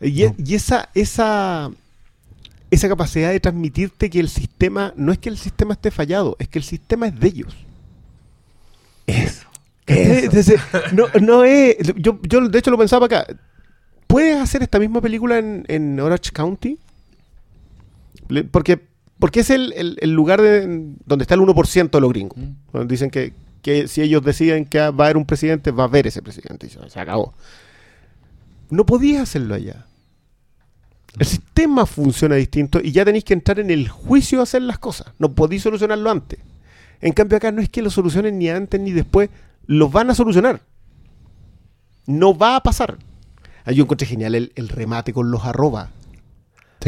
Y, e- y esa, esa, esa capacidad de transmitirte que el sistema, no es que el sistema esté fallado, es que el sistema es de ellos. Eso. Entonces, no, no es. Yo, yo, de hecho, lo pensaba acá. ¿Puedes hacer esta misma película en, en Orange County? Porque, porque es el, el- el lugar de- donde está el 1% de los gringos. Donde Dicen que, que si ellos deciden que va a haber un presidente, va a haber ese presidente. Y se, acabó. No podías hacerlo allá. El sistema funciona distinto y ya tenéis que entrar en el juicio a hacer las cosas. No podéis solucionarlo antes. En cambio acá no es que lo solucionen ni antes ni después, lo van a solucionar. No va a pasar. Ah, Yo encontré genial el, el remate con los arroba.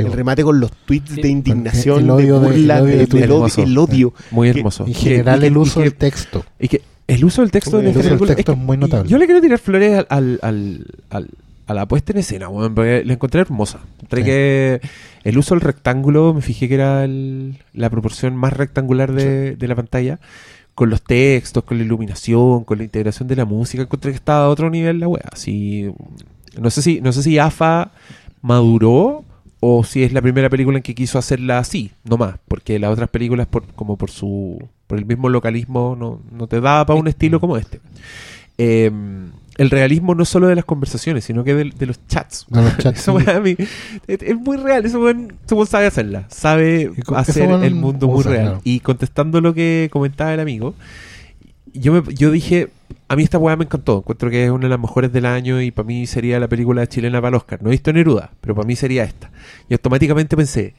El bueno. remate con los tweets Sí. de indignación, El odio de de- burla, el odio de Twitter. del odio, Hermoso. el odio. Muy Que- hermoso. En general que- el uso del texto. Y que El uso del texto en El uso del que- es muy notable. Yo le quiero tirar flores al, al- al- al- a la puesta en escena, weón, porque la encontré hermosa. Sí. que el uso del rectángulo, me fijé que era el- la proporción más rectangular de, de la pantalla, con los textos, con la iluminación, con la integración de la música, encontré que estaba a otro nivel la wea. Así, no sé si, no sé si AFA maduró o si es la primera película en que quiso hacerla así, no más, porque las otras películas por, como por su por el mismo localismo no, no te daba para un estilo como este. Eh, el realismo no solo de las conversaciones, sino que de, de los chats. De los *laughs* chats, Eso sí. weá a mí es, es muy real, eso weón sabe hacerla, sabe hacer el mundo muy real. Y contestando lo que comentaba el amigo, yo, me, yo dije, a mí esta weá me encantó. Encuentro que es una de las mejores del año y para mí sería la película chilena para el Oscar. No he visto Neruda, pero para mí sería esta. Y automáticamente pensé,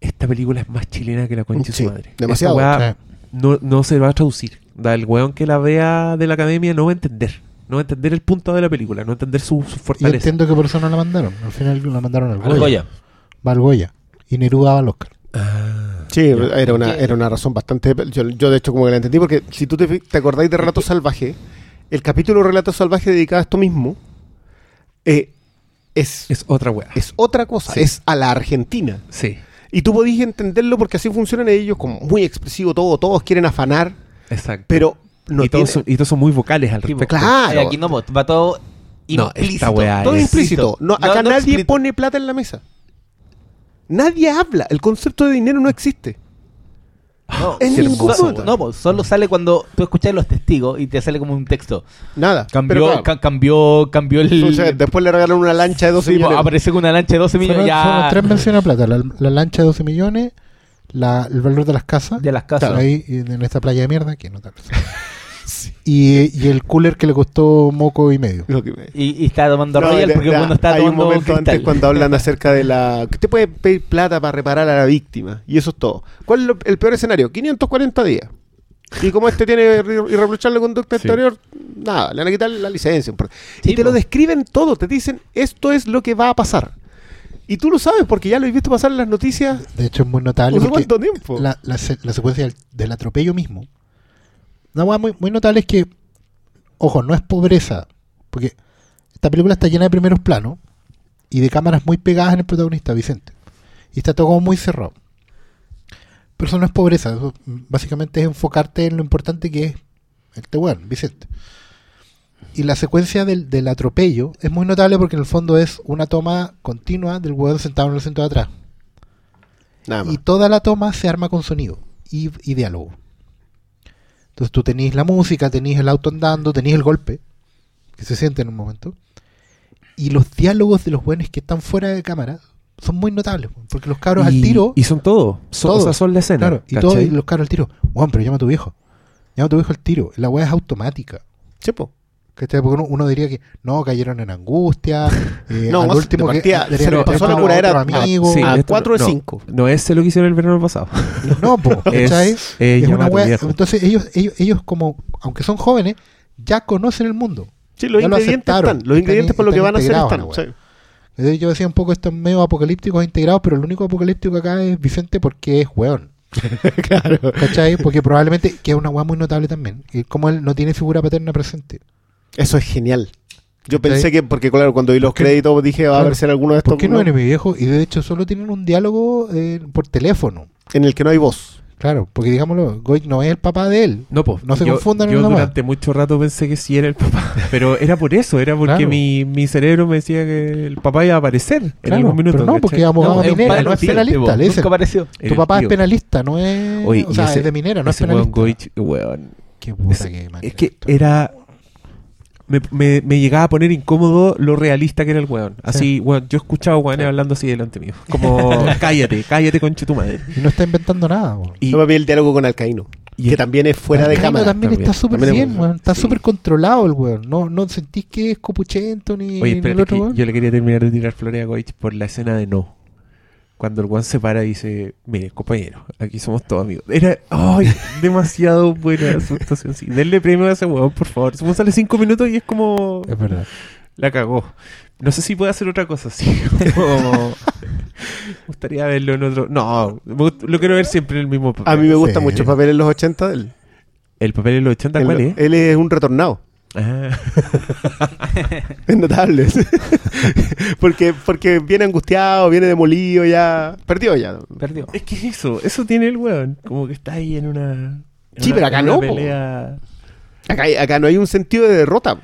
esta película es más chilena que la concha de Sí, su madre. demasiado. Esta weá Sí. no, no se va a traducir. Da, el weón que la vea de la academia no va a entender. No va a entender el punto de la película, no va a entender su, su Yo fortaleza. entiendo que por eso no la mandaron. Al final la mandaron al Al Goya. Goya. Va al Goya. Y Neruda va al Oscar. Ah, Sí, era una, era una razón bastante... Yo, yo de hecho como que la entendí porque si tú te, te acordáis de Relato Salvaje, el capítulo Relato Salvaje dedicado a esto mismo eh, es, es, es otra weá. otra cosa, Sí. es a la Argentina. Sí, Y tú podías entenderlo porque así funcionan ellos, como muy expresivo todo, todos quieren afanar, exacto. pero no y, tiene... todos son, y todos son muy vocales al respecto. Claro. Eh, aquí no, va todo No, implícito. esta weá Todo es- implícito. No, No, acá no nadie explícito. pone plata en la mesa. Nadie habla. El concepto de dinero no existe. No, En sí, ningún so- momento. no, po, solo sale cuando tú escuchas los testigos y te sale como un texto. Nada. Cambió, Pero claro, ca- cambió, cambió el. o sea, después le regalaron una lancha de 12 Sí, po, millones. apareció con una lancha de 12 millones ya. fueron tres menciones a plata. La, la lancha de 12 millones, la, el valor de las casas. de las casas. Ahí en esta playa de mierda, que no tal. Y, y el cooler que le costó moco y medio. Y, y estaba tomando No, Royal porque de- bueno estaba hay un tomando momento cristal. antes cuando hablan *laughs* acerca de la que usted puede pedir plata para reparar a la víctima y eso es todo. ¿Cuál es lo- el peor escenario? 540 días. Y como este tiene irre- irreprochable conducta Sí. exterior, nada, le van a quitar la licencia. Sí, y te lo describen todo, te dicen esto es lo que va a pasar. Y tú lo sabes porque ya lo has visto pasar en las noticias. De hecho, es muy notable. ¿Hace porque cuánto tiempo? La, la se- la secuencia del, del atropello mismo. Una hueá muy, muy notable es que, ojo, no es pobreza. Porque esta película está llena de primeros planos y de cámaras muy pegadas en el protagonista, Vicente. Y está todo como muy cerrado. Pero eso no es pobreza. eso, básicamente es enfocarte en lo importante que es este weón, Vicente. Y la secuencia del, del atropello es muy notable porque en el fondo es una toma continua del weón sentado en el centro de atrás. Nada más. Y toda la toma se arma con sonido y, y diálogo. Entonces tú tenés la música, tenés el auto andando, tenés el golpe, que se siente en un momento. Y los diálogos de los buenos que están fuera de cámara son muy notables, porque los cabros al tiro... Y son todos. Son, Todos. O sea, son la escena. claro, y, todo, y los cabros al tiro. Juan, pero llama a tu viejo. Llama a tu viejo al tiro. La weá es automática. Sí, po. ¿Cachai? Porque uno, uno diría que no, cayeron en angustia. *laughs* eh, No, al más último de que se le pasó la curadera amigo. sí. a esto- cuatro de no, cinco. No es lo que hicieron el verano pasado. No, po, *laughs* ¿cachai? eh, Es una wea-. Entonces ellos, ellos, ellos como, aunque son jóvenes, ya conocen el mundo. Sí, los Ya lo ingredientes aceptaron. están. Los Están ingredientes por lo que van a hacer están. sí. Entonces yo decía un poco estos medio apocalípticos integrados, pero el único apocalíptico acá es Vicente porque es weón. *laughs* claro. ¿Cachai? Porque probablemente, que es una weá muy notable también, como él no tiene figura paterna presente. Eso es genial. Yo pensé que, porque claro, cuando vi los créditos dije, va a Claro. ser alguno de estos ¿Por qué no viene mi viejo? Y de hecho solo tienen un diálogo eh, por teléfono. en el que no hay voz. Claro, porque digámoslo, Goy no es el papá de él. No, pues. No se yo, confundan en Yo una weá. durante mucho rato pensé que sí era el papá. *laughs* Pero era por eso, era porque Claro. mi, mi cerebro me decía que el papá iba a aparecer en Claro, algún minuto. pero no, ¿cachai? porque abogado No, minera, no es penalista. po. Le dicen, Nunca apareció. tu papá el es tío. penalista, no es... Oye, o y sea, ese- es de minera, no es penalista. Goich, weón, Qué puta Es- que Es que era. Me, me, me llegaba a poner incómodo lo realista que era el weón. Así, weón, yo escuchaba weones hablando así delante mío. Como, *laughs* cállate, cállate, concha tu madre. Y no está inventando nada. weón. Y, No me vi el diálogo con Alcaíno, y que también es fuera de cámara. también, también. está súper bien, weón. Está sí. súper controlado el weón. No, no sentís que es copuchento ni, Oye, ni espérate, el otro weón. yo le quería terminar de tirar flores a Goich por la escena de no. Cuando el weón se para y dice, mire, compañero, aquí somos todos amigos. Era, ay, *laughs* demasiado buena su actuación. Sí, denle premio a ese weón, por favor. Se sale cinco minutos y es como... Es verdad. La cagó. No sé si puede hacer otra cosa así. *laughs* Como- me gustaría verlo en otro. No, lo quiero ver siempre en el mismo papel. A mí me gusta Sí. mucho el papel en los 80 de él. El papel de los 80, Él, ¿cuál es? él es un retornado. Ah. Es *laughs* notable. porque, porque viene angustiado, viene demolido ya. Perdió ya. Perdió. Es que es eso, eso tiene el weón. Como que está ahí en una. en Sí, una- pero acá no, pelea. Acá, acá no hay un sentido de derrota.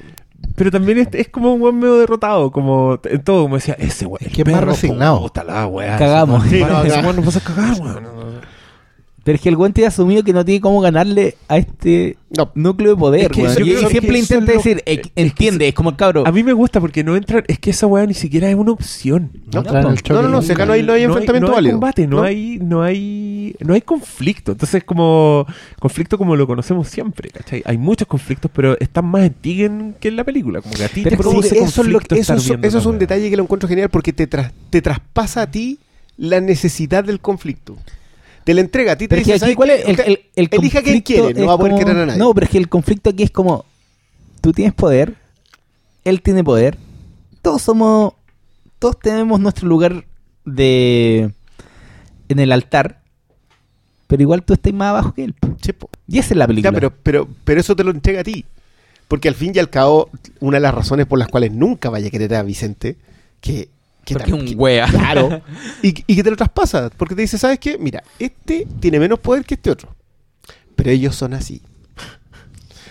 Pero también es, es como un weón medio derrotado, como en todo, como decía, ese weón. Es que es más resignado. Puta la weá. Cagamos. Sí, no, *laughs* acá- cagar, weón. Pero es que el weón tiene asumido que no tiene cómo ganarle a este No. núcleo de poder, Es que weón. yo Y, que siempre intenta es lo- decir, eh, entiende, es como el cabro. A mí me gusta porque no entra, es que esa weá ni siquiera es una opción. No, No, no, no, no, no, acá no hay, no hay enfrentamiento no hay válido. combate, no, ¿no? hay, no hay, no hay conflicto. Entonces como conflicto como lo conocemos siempre, ¿cachai? Hay muchos conflictos, pero están más en ti que en, que la película. Como que a ti Pero te es produce Sí, eso, es lo- conflicto eso estar es, viendo eso es un detalle que lo encuentro genial porque te, tras- te traspasa a ti la necesidad del conflicto. Te la entrega a ti, te dice, aquí, ¿sabes ¿cuál es el, el, el Elija quien conflicto quiere, no va a poder como- querer a nadie. No, pero es que el conflicto aquí es como, tú tienes poder, él tiene poder, todos somos, todos tenemos nuestro lugar de en el altar, pero igual tú estás más abajo que él. po. Sí, po. Y esa es la película. Ya, pero, pero, pero eso te lo entrega a ti. Porque al fin y al cabo, una de las razones por las cuales nunca vaya a querer a Vicente, que, que Porque es un wea. *laughs* Claro. y, y que te lo traspasa. Porque te dice, ¿sabes qué? Mira, este tiene menos poder que este otro. Pero ellos son así.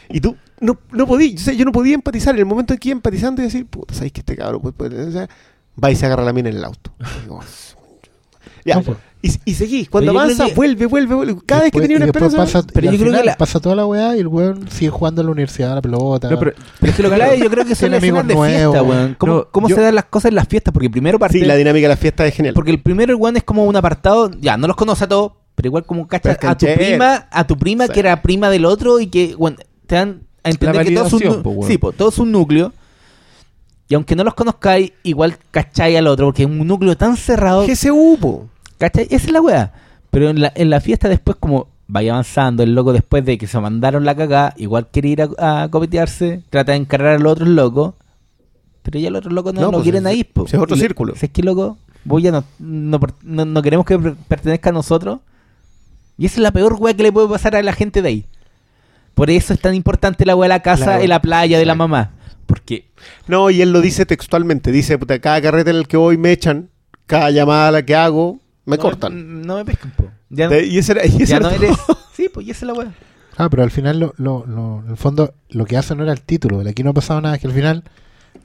Y tú no, no podías, o sea, yo no podía empatizar. En el momento en que iba empatizando y decir, puta, ¿sabes que este cabrón puede, puede- o sea, va y se agarra la mina en el auto? Y *laughs* digo, ya, No, pues. y, y seguís. Cuando Pero avanza, que- vuelve, vuelve, vuelve. Cada vez que tenía una esperanza. pasa, Pero yo creo que la- pasa toda la weá y el weón sigue jugando en la universidad a la pelota. No, pero Pero es que lo que hablaba yo creo que *laughs* son las escenas de fiesta, weón. ¿Cómo, No, cómo yo- se dan las cosas en las fiestas? Porque primero parte... Sí, la dinámica de la fiesta es genial. Porque el primero el weón es como un apartado, ya, no los conoce a todos, pero igual como cachas a tu prima, a tu prima Sí. que era prima del otro y que weón, te dan a entender que todo es un, po, sí, po, todo es un núcleo. Y aunque no los conozcáis, igual cacháis al otro, porque es un núcleo tan cerrado. GSU, po. ¿Cachai? Esa es la weá. Pero en la, en la fiesta después, como vaya avanzando, el loco después de que se mandaron la cagada, igual quiere ir a, a copetearse, trata de encargar a los otros locos, pero ya los otros locos no, No, lo pues, quieren es- ahí. po. es otro círculo. Si es que loco, vos ya no, no, no- no queremos que per- pertenezca a nosotros. Y esa es la peor weá que le puede pasar a la gente de ahí. Por eso es tan importante la weá de la casa Claro. y la playa de la mamá. Porque No, y él lo dice textualmente. Dice, puta, cada carrete en el que voy me echan, cada llamada a la que hago, me no cortan. no me pescan, po. Ya, De- y ese era, y ese ya era no eres. *laughs* Sí, pues y esa es la weá. Ah, pero al final, lo, lo, lo- en el fondo, lo que hace no era el título. Aquí no ha pasado nada. Que al final,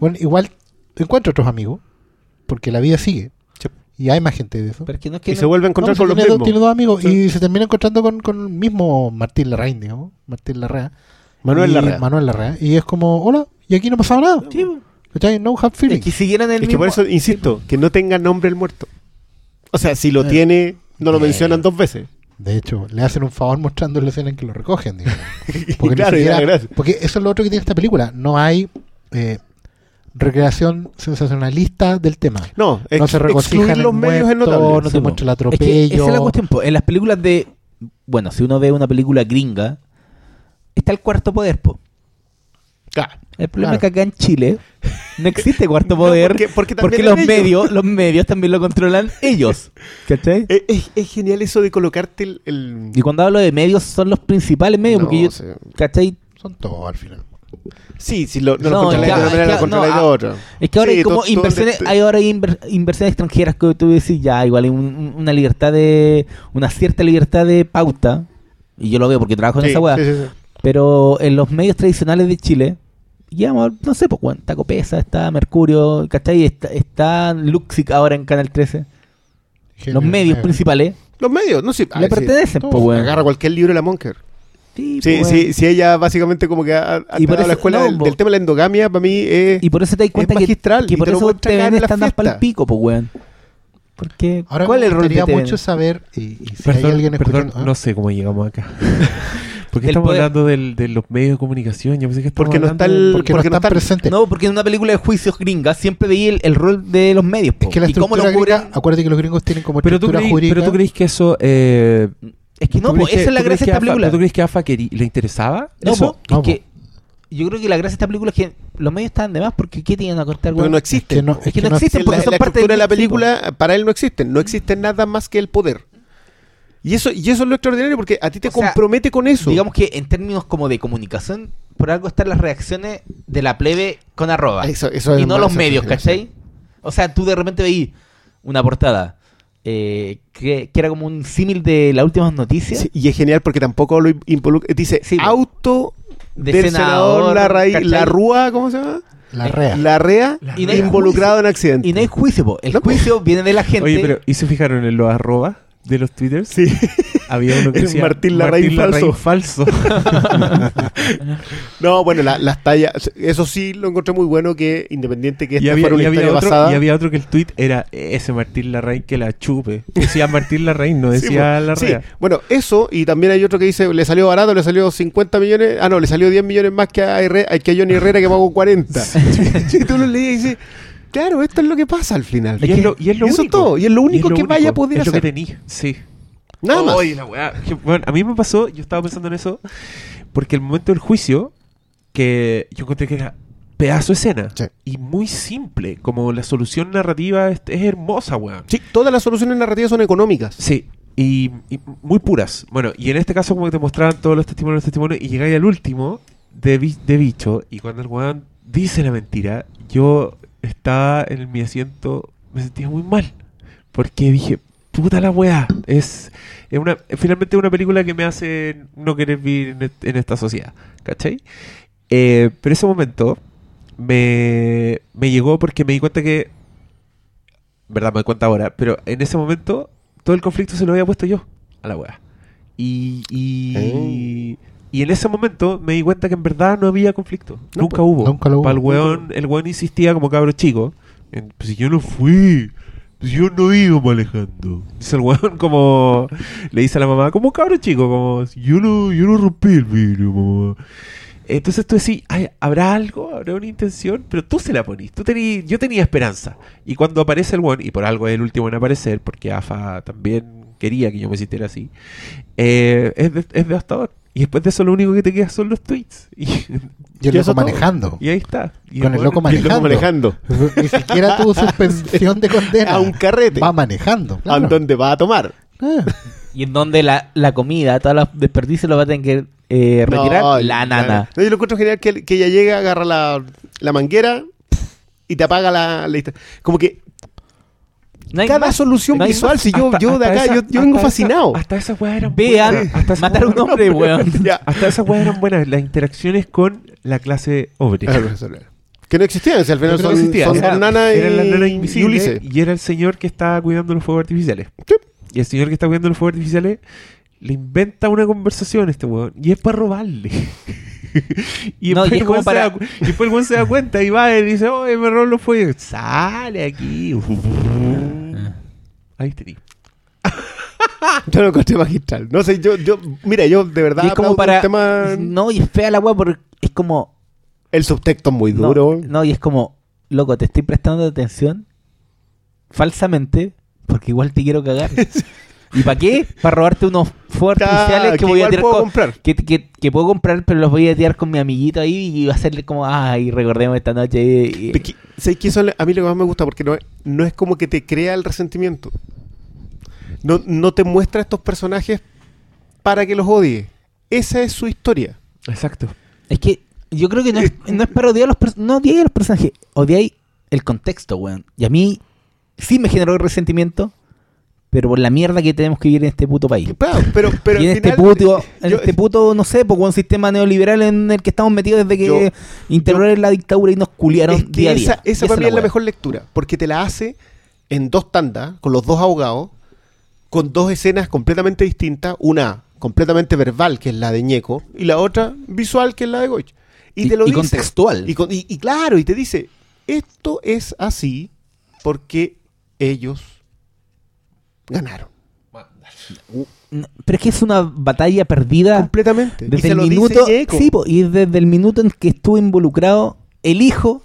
bueno, igual encuentra otros amigos. Porque la vida sigue. Sí. Y hay más gente de eso. Pero es que no es que Y no- se vuelve a encontrar No, con los dos, mismos. tiene dos amigos Sí. y se termina encontrando con, con el mismo Martín Larraín, digamos. Martín Larrea. Manuel Y- Larrea. Manuel Larrea. Y es como, hola, y aquí no ha pasado nada. Sí. No hard Es feelings. que siguieran el Es que mismo... por eso insisto, que no tenga nombre el muerto. O sea, si lo Eh. tiene, no lo Eh. mencionan dos veces. De hecho, le hacen un favor mostrando la escena en que lo recogen. digamos. *laughs* Porque, Claro, y siquiera- porque eso es lo otro que tiene esta película. No hay eh, recreación sensacionalista del tema. No, No se regocija excluir en el los medios es notable. no po. muestra el Es que atropello. esa es la cuestión. En las películas de... Bueno, si uno ve una película gringa, está el cuarto poder, po. Claro. El problema Claro. es que acá en Chile no existe cuarto *laughs* No, poder porque- porque porque, también los ellos. medios, los medios también lo controlan ellos. ¿Cachai? Es, es- es genial eso de colocarte el... el- Y cuando hablo de medios son los principales medios, No, porque yo, sí. ¿cachai? Son todos al final. Sí, si lo, no, No, lo controláis de una manera, lo controláis de ah, otra. Es que ahora Sí, hay como todo- inversiones, hay ahora inver- inversiones extranjeras que tú decís ya, igual hay un- un- una libertad de, una cierta libertad de pauta, y yo lo veo porque trabajo en Sí, esa weá, sí, sí, sí. Pero en los medios tradicionales de Chile, digamos, no sé, pues bueno, está Copesa, está Mercurio, ¿cachai? Está, está Luxic ahora en Canal 13, los medios Eh, principales Los medios, no sé. le pertenecen, pues weón. Agarra cualquier libro de la Monker. Sí, Sí, pues, sí, sí, ella básicamente como que ha, ha Y por a la eso- escuela no, del, del tema de la endogamia, para mí es... Y por eso te das cuenta que, magistral, que y por te eso muestran TVN en la está tan fiesta. pal pico, pues weón. Porque, Ahora ¿cuál me es el rol TVN? mucho saber, y, y si Perdón, hay alguien perdón, escuchando... ¿ah? no sé cómo llegamos acá. *laughs* ¿Por qué estamos poder. hablando del- de los medios de comunicación? Yo pensé que estábamos Porque no está el- porque, porque no están están- presentes. No, porque en una película de juicios gringas siempre veía el, el rol de los medios. po. es que la y cómo estructura lo cubren. gringa, acuérdate que los gringos tienen como Pero tú, estructura creí- jurídica. pero tú crees que eso... eh, Es que no, ¿tú po, que- esa es la gracia de que esta AFA- película. pero ¿Tú crees que a AFA querí- le interesaba No, eso? po, No, es que yo creo que la gracia de esta película es que los medios estaban de más porque ¿qué tienen a cortar, weón? no Es existe. que no, Es que no existen porque la, son la parte estructura de la película para él no existe. No existe nada más que el poder. Y eso, y eso es lo extraordinario porque a ti te O sea, compromete con eso. Digamos que en términos como de comunicación, por algo están las reacciones de la plebe con arroba. Eso- eso es y no los medios. ¿cachai? O sea, tú de repente veí una portada eh, que, que era como un símil de las últimas noticias. Sí, y es genial porque tampoco lo involucra. Dice Sí, auto De del senador, senador, la, raíz, Rúa, ¿cómo se llama? La rea. La REA involucrado juicio. en accidente. Y no hay juicio, po. El No, po. juicio viene de la gente. Oye, pero ¿y se fijaron en los arroba de los twitters? Sí. Había uno que El *laughs* decía Martín Larraín falso. *laughs* No, bueno, la- las tallas, eso sí lo encontré muy bueno que independiente que y, esta había, fuera una y había otro, basada. y había otro que el tweet era ese Martín Larraín que la chupe. Decía Martín Larraín, no Sí, decía po. Larrea. Sí, Bueno, eso, y también hay otro que dice, le salió barato, le salió 50 millones, ah, no, le salió 10 millones más que a, Herre- que a Johnny Herrera que pagó 40. y *laughs* tú lo lees y dices, claro, esto es lo que pasa al final. Y es lo, y es lo Y eso único. todo, y es lo único que vaya a poder es lo hacer. que tenía. Sí. Nada más. Oye, la weá. Que, bueno, a mí me pasó, yo estaba pensando en eso, porque el momento del juicio, que yo encontré que era pedazo de escena. Sí. Y muy simple, como la solución narrativa es, es hermosa, weón. Sí, todas las soluciones narrativas son económicas. Sí, y, y muy puras. Bueno, y en este caso como que te mostraban todos los testimonios, los testimonios, y llegáis al último de, de bicho, y cuando el weón dice la mentira, yo estaba en mi asiento, me sentía muy mal, porque dije, puta la weá, es, es una, finalmente una película que me hace no querer vivir en, est- en esta sociedad, ¿cachai? Eh, pero ese momento me, me llegó porque me di cuenta que verdad me doy cuenta ahora, pero en ese momento todo el conflicto se lo había puesto yo a la weá. Y, y, y en ese momento me di cuenta que en verdad no había conflicto. No, nunca pues, hubo. nunca lo hubo. Pa' el weón, el weón insistía como cabro chico. en, pues si yo no fui, pues yo no iba manejando. Dice el weón como le dice a la mamá, como cabro chico, como yo no, yo no rompí el vidrio, mamá. Entonces tú decís, "Ay, ¿habrá algo? ¿Habrá una intención? Pero tú se la ponís. Tú tení- yo tenía esperanza. Y cuando aparece el one, y por algo es el último en aparecer, porque AFA también quería que yo me sintiera así, eh, es, de- es devastador. Y después de eso lo único que te queda son los tweets. Y, Y el loco todo. manejando. y ahí está. Y Con el loco *laughs* Y el loco manejando. manejando Ni siquiera tuvo suspensión de condena. *laughs* a un carrete. Va manejando. a donde va a tomar. Ah. Y en donde la, la comida, todos los desperdicios los va a tener que eh, retirar No, la nana. No, yo lo encuentro genial que, que ella llega, agarra la, la manguera y te apaga la lista. Como que No hay cada más. solución No hay visual, más. si yo, Hasta- yo de acá, esa- yo, yo vengo hasta fascinado. esa- hasta esas weas eran Vean, buenas. Hasta esas matar a un weas- hombre, weón. Hasta esas weas eran buenas. Las interacciones con la clase obrera. Que no existían, si al final creo son, existía. son Era- dos nanas y, eran las nanas y invisibles Ulises. y era el señor que estaba cuidando los fuegos artificiales. Sí. Y el señor que está cuidando los fuegos artificiales le inventa una conversación a este weón y es para robarle. *laughs* y, No, y después es como para- da y después el weón se da cuenta y va y dice, oye, me roban los fuegos. Sale aquí. Ahí tení. *laughs* Yo lo encontré magistral. No sé, yo, yo, mira, yo de verdad Y es como para. el tema. No, y es fea la weá porque es como. El subtexto es muy No, duro. No, y es como, loco, te estoy prestando atención falsamente porque igual te quiero cagar. *laughs* ¿Y para qué? Para robarte unos fuegos artificiales que, que voy a tirar puedo con, comprar. Que, que- que puedo comprar, pero los voy a tirar con mi amiguito ahí y va a hacerle como, ay, recordemos esta noche. y- ¿Sabes qué? Eso a mí lo que más me gusta porque no es, no es como que te crea el resentimiento. No, no te muestra estos personajes para que los odie. Esa es su historia. Exacto. Es que yo creo que no es, no es para odiar a los personajes. No odiáis a los personajes, odiáis el contexto, weón. Y a mí sí me generó resentimiento, pero por la mierda que tenemos que vivir en este puto país. Claro, pero, pero *laughs* y en al este final, puto, en yo- este puto, no sé, pues un sistema neoliberal en el que estamos metidos desde que instauraron la dictadura y nos culiaron es que día a día. esa, esa para mí es la mejor lectura, porque te la hace en dos tandas, con los dos abogados, con dos escenas completamente distintas, una completamente verbal, que es la de Ñeco, y la otra visual, que es la de Goich. Y, Y- te lo y dice. contextual. Y, con- y- y claro, y te dice, esto es así porque ellos ganaron. No, pero es que es una batalla perdida Completamente. y desde se el lo minuto. Sí, po, y desde el minuto en que estuvo involucrado el hijo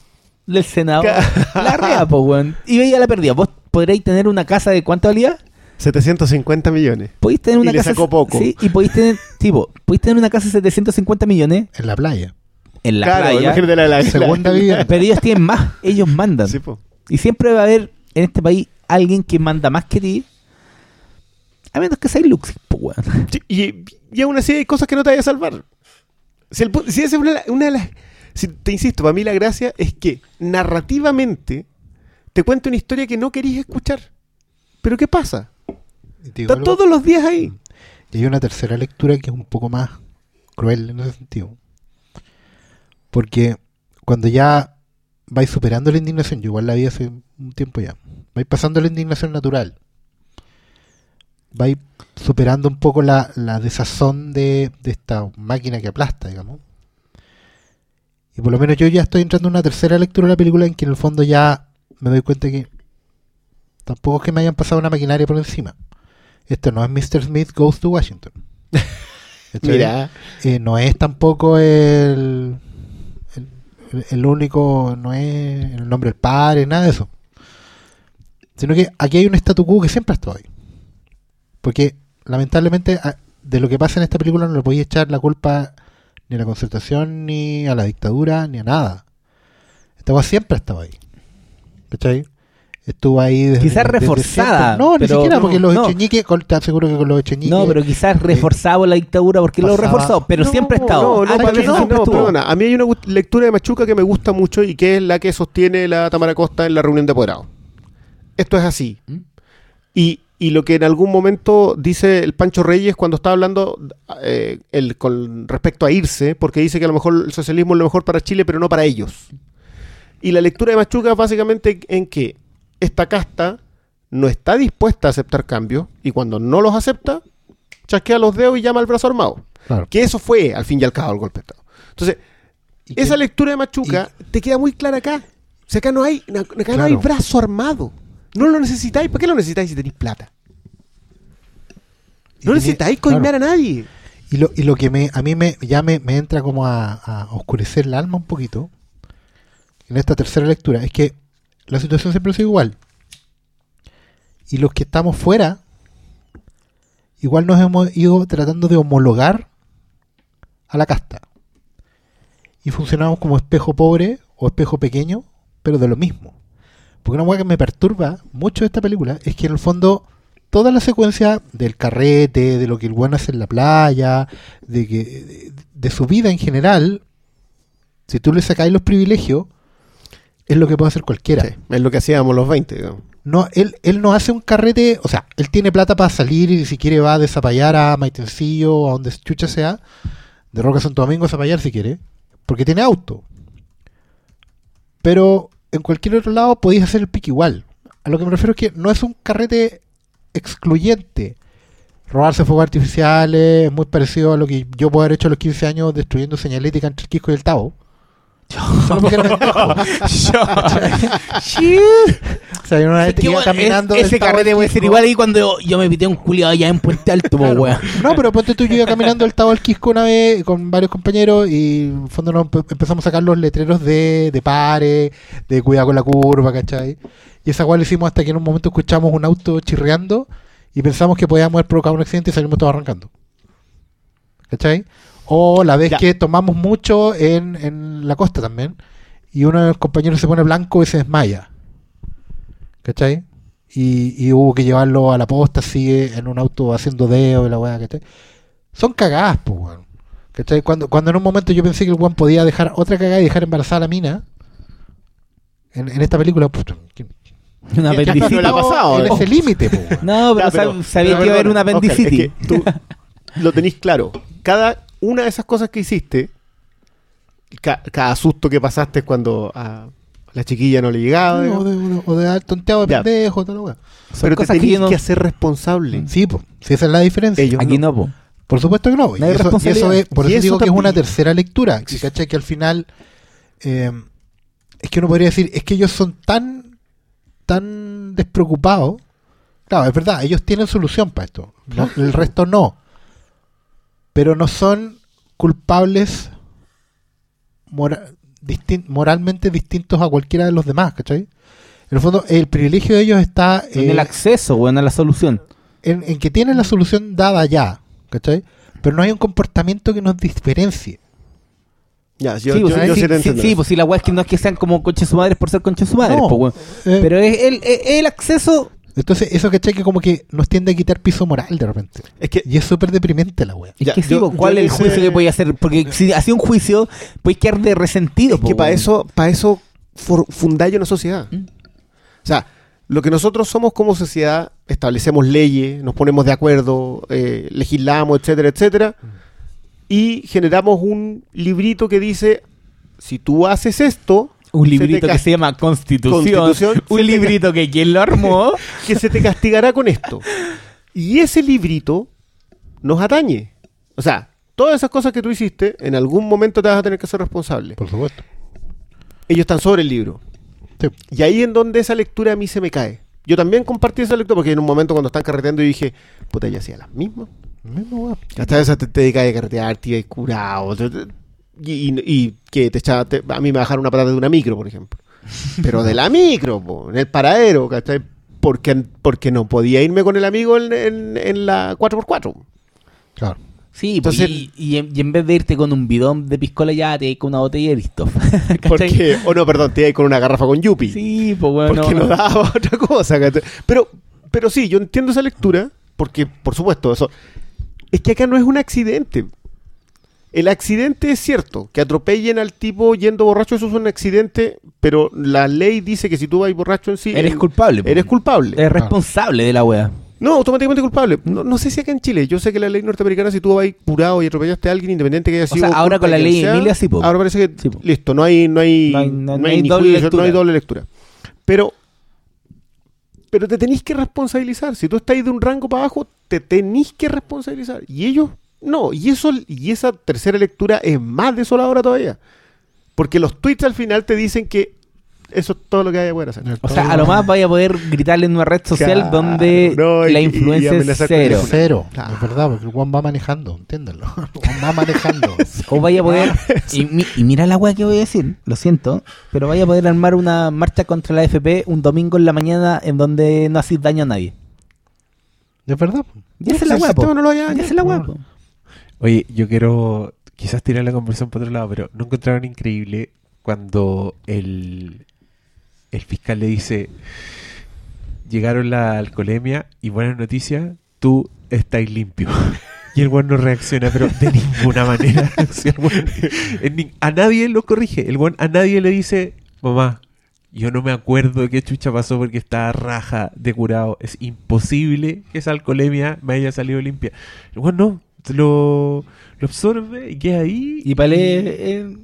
del senador. la rea, po, weón. Y veía la pérdida. Vos podréis tener una casa de cuánto valía? 750 millones. Podéis tener Y una le casa. sacó poco. Sí, y podéis tener. tipo, podéis tener una casa de 750 millones En la playa. en la claro, playa. imagínate la, la- Segunda la- vivienda. Pero ellos tienen más. Ellos mandan. Sí, po. Y siempre va a haber en este país alguien que manda más que ti. A menos que sea Luxis, pues, weón. Sí, y, y aún así hay cosas que no te vayan a salvar. Si, el pu- si esa es una, una de las. si- te insisto, para mí la gracia es que narrativamente te cuenta una historia que no querías escuchar. Pero ¿qué pasa? Está algo, todos los días ahí. Y hay una tercera lectura que es un poco más cruel en ese sentido. Porque cuando ya vais superando la indignación, yo igual la vi hace un tiempo ya, vais pasando la indignación natural, vais superando un poco la, la desazón de, de esta máquina que aplasta, digamos. Y por lo menos yo ya estoy entrando en una tercera lectura de la película en que en el fondo ya me doy cuenta que tampoco es que me hayan pasado una maquinaria por encima. Esto no es Mr. Smith Goes to Washington. *laughs* Mira. Eh, no es tampoco el, el, el único, no es el nombre del padre, nada de eso. Sino que aquí hay un statu quo que siempre ha estado ahí. Porque lamentablemente de lo que pasa en esta película no le podéis echar la culpa ni a la concertación, ni a la dictadura, ni a nada. Esta cosa siempre ha estado ahí. ¿Cachai? Estuvo ahí desde, Quizás desde reforzada. No, ni pero- siquiera, porque los no. Echeñique, con- te aseguro que con los Echeñique. No, pero quizás reforzado la dictadura porque lo pasaba- reforzó, pero No, siempre ha estado. No, no, para eso no, perdona. A mí hay una lectura de Machuca que me gusta mucho y que es la que sostiene la Tamara Costa en la reunión de apoderados. Esto es así. ¿Mm? Y, y lo que en algún momento dice el Pancho Reyes cuando está hablando eh, el, con respecto a irse, porque dice que a lo mejor el socialismo es lo mejor para Chile, pero no para ellos. Y la lectura de Machuca es básicamente en que esta casta no está dispuesta a aceptar cambios y cuando no los acepta, chasquea los dedos y llama al brazo armado. Claro. Que eso fue, al fin y al cabo, el golpe de Estado. Entonces, esa lectura de Machuca te queda muy clara acá. O sea, acá no hay, acá no hay brazo armado. No lo necesitáis. ¿Para qué lo necesitáis si tenéis plata? No necesitáis claro. coimear a nadie. Y lo, y lo que me, a mí me, ya me, me entra como a, a oscurecer el alma un poquito en esta tercera lectura es que la situación siempre sido igual. Y los que estamos fuera, igual nos hemos ido tratando de homologar a la casta. Y funcionamos como espejo pobre o espejo pequeño, pero de lo mismo. Porque una cosa que me perturba mucho de esta película es que en el fondo toda la secuencia del carrete, de lo que el bueno hace en la playa, de que de, de su vida en general, si tú le sacáis los privilegios, es lo que puede hacer cualquiera. Sí, es lo que hacíamos los 20. digamos. No, él, él no hace un carrete, o sea, él tiene plata para salir y si quiere va a desapallar a Maitencillo a donde chucha sea, de Roca Santo Domingo a zapallar si quiere, porque tiene auto. Pero en cualquier otro lado podéis hacer el pique igual. A lo que me refiero es que no es un carrete excluyente. Robarse fuegos artificiales es muy parecido a lo que yo puedo haber hecho a los 15 años destruyendo señalética entre el Quisco y el Tavo. Solo porque era pendejo. O sea, yo una vez que, iba caminando del ese Tavo al carrete puede ser Quisco. igual ahí cuando yo, yo me pité un culiado allá en Puente Alto, po, weón. No, pero ponte tú, yo iba caminando del Tavo al Quisco una vez con varios compañeros y en el fondo nos empe- empezamos a sacar los letreros de, de pare, de cuidado con la curva, ¿cachai? Y esa cual hicimos hasta que en un momento escuchamos un auto chirreando y pensamos que podíamos haber provocado un accidente y salimos todos arrancando. ¿Cachai? O la vez Ya. que tomamos mucho en, en la costa también y uno de los compañeros se pone blanco y se desmaya. ¿Cachai? Y, y hubo que llevarlo a la posta así en un auto haciendo dedo y la weá, ¿cachai? Son cagadas, pues, weón. ¿Cachai? Cuando, cuando en un momento yo pensé que el weón podía dejar otra cagada y dejar embarazada a la mina, en, en esta película, pues, ¿quién- Una ¿Qué- qué apendicitis. no le ha pasado, en ese límite, pues. No, pero, Ya, pero- sab- sabía pero que iba a haber Oscar, apendicitis. es que tú *laughs* lo tenéis claro. Cada una de esas cosas que hiciste, ca- cada susto que pasaste cuando a la chiquilla no le llegaba, o, digamos, de, o de dar tonteado de Ya. pendejo, weá. Son pero te cosas que yo que, no- hacer responsable. Sí, pues, sí, esa es la diferencia. Ellos Aquí no. no, po. Por supuesto que no. Y No eso, y eso es, por Y eso, eso digo que es una tercera lectura. Que, ¿cachai? que al final eh, es que uno podría decir, es que ellos son tan, tan despreocupados. Claro, es verdad, ellos tienen solución para esto. No- el resto no. Pero no son culpables mora- distin- moralmente distintos a cualquiera de los demás, ¿cachai? En el fondo, el privilegio de ellos está En eh, el acceso, weón, a la solución. en, en que tienen la solución dada ya, ¿cachai? Pero no hay un comportamiento que nos diferencie. Ya, yo, sí, yo- pues, yo sí, sí sí, sí, pues sí, la weá es que no es que sean como conches su madres por ser conches su No, po, weón. eh, Pero es el, es el acceso Entonces, eso que que como que nos tiende a quitar piso moral de repente. Es que Y es súper deprimente la wea. Es Ya, que sí, yo- ¿cuál es el juicio que podía hacer? Porque *laughs* si hacía un juicio, puedes quedar de resentido. Es po, que para eso, para eso fundáis una sociedad. ¿Mm? O sea, lo que nosotros somos como sociedad, establecemos leyes, nos ponemos de acuerdo, eh, legislamos, etcétera, etcétera, y generamos un librito que dice, si tú haces esto, Un se librito que se llama Constitución. Constitución, un librito que quien lo armó. *laughs* que se te castigará con esto. Y ese librito nos atañe. O sea, todas esas cosas que tú hiciste, en algún momento te vas a tener que ser responsable. Por supuesto. Ellos están sobre el libro. Sí. Y ahí en donde esa lectura a mí se me cae. Yo también compartí esa lectura porque en un momento cuando están carreteando yo dije, puta, ya hacía las mismas. Hasta esa te, te dedicas a carretear, te ibas curado. te- te- Y, y- y que te echaba, te- a mí me bajaron una patata de una micro, por ejemplo. *laughs* Pero de la micro, po, en el paradero, ¿cachai? Porque, porque no podía irme con el amigo en, en- en la 4x4. Claro. Sí, Entonces- pues, y, y en, y en vez de irte con un bidón de piscola ya te vas con una botella y listo. *laughs* O no, perdón, te ibas con una garrafa con Yupi. Sí, pues bueno. porque no, no. daba *laughs* otra cosa. ¿cachai? Pero, pero sí, yo entiendo esa lectura, porque, por supuesto, eso. Es que acá no es un accidente. El accidente es cierto, que atropellen al tipo yendo borracho, eso es un accidente, pero la ley dice que si tú vas borracho en sí, Eres culpable. pues. eres culpable. Eres responsable de la wea. No, automáticamente culpable. No, no sé si acá en Chile, yo sé que la ley norteamericana, si tú vas curado y atropellaste a alguien, independiente que haya O sido. sea, ahora con la ley sea, Emilia sí, po. Ahora parece que, Sí, listo, no hay, no hay, No hay- no- no no hay hay ni doble juicio, lectura. no hay doble lectura. Pero, pero te tenéis que responsabilizar. Si tú estás ahí de un rango para abajo, te tenéis que responsabilizar. Y ellos, no. Y eso, y esa tercera lectura es más desoladora todavía. Porque los tweets al final te dicen que eso es todo lo que hay que poder hacer. O sea, a lo más vaya a poder gritarle en una red social Claro, donde no, la y- y influencia es cero. el Cero. Claro. Es verdad, porque el Juan va manejando, entiéndanlo. *laughs* Juan va manejando. *laughs* O vaya a poder. *laughs* y, mi- y mira la weá que voy a decir, lo siento, pero vaya a poder armar una marcha contra la FP un domingo en la mañana en donde no haces daño a nadie. Es verdad. Ya se la Si el weá, po. sistema no lo haya Ya se la weá, po. po. Oye, yo quiero quizás tirar la conversación por otro lado, pero ¿no encontraron increíble cuando el, el fiscal le dice, llegaron la alcoholemia y buenas noticias, tú estás limpio? Y el buen no reacciona, pero de ninguna manera. *laughs* A nadie lo corrige. El buen a nadie le dice, mamá, yo no me acuerdo de qué chucha pasó porque estaba raja de curado. Es imposible que esa alcoholemia me haya salido limpia. El buen no, lo, lo absorbe y queda ahí. Y para él, eh,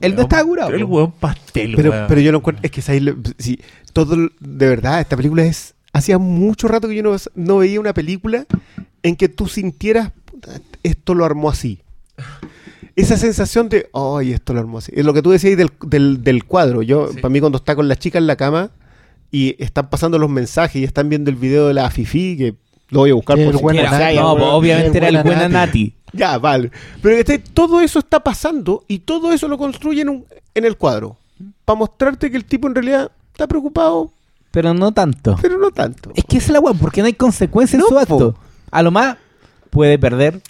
él no estaba curado, El hueón pastel, Pero, weón. pero yo lo encuentro, es que ¿sabes lo- sí, todo, el- de verdad, esta película es, hacía mucho rato que yo no, no veía una película en que tú sintieras, "Puta, esto lo armó así. Esa sensación de, ay, esto lo armó así. Es lo que tú decías del, del, del cuadro. Yo, para mí, cuando está con la chica en la cama y están pasando los mensajes y están viendo el video de la Fifi, que lo voy a buscar Que por el si buen quieres, Era- haya, no, weón. obviamente era el buen buen Anati. Anati. Ya, vale. Pero este, todo eso está pasando y todo eso lo construye en, un- en el cuadro. Para mostrarte que el tipo en realidad está preocupado, Pero no tanto. pero no tanto. Es que esa es la weá, porque no hay consecuencia No, en su acto. po. A lo más puede perder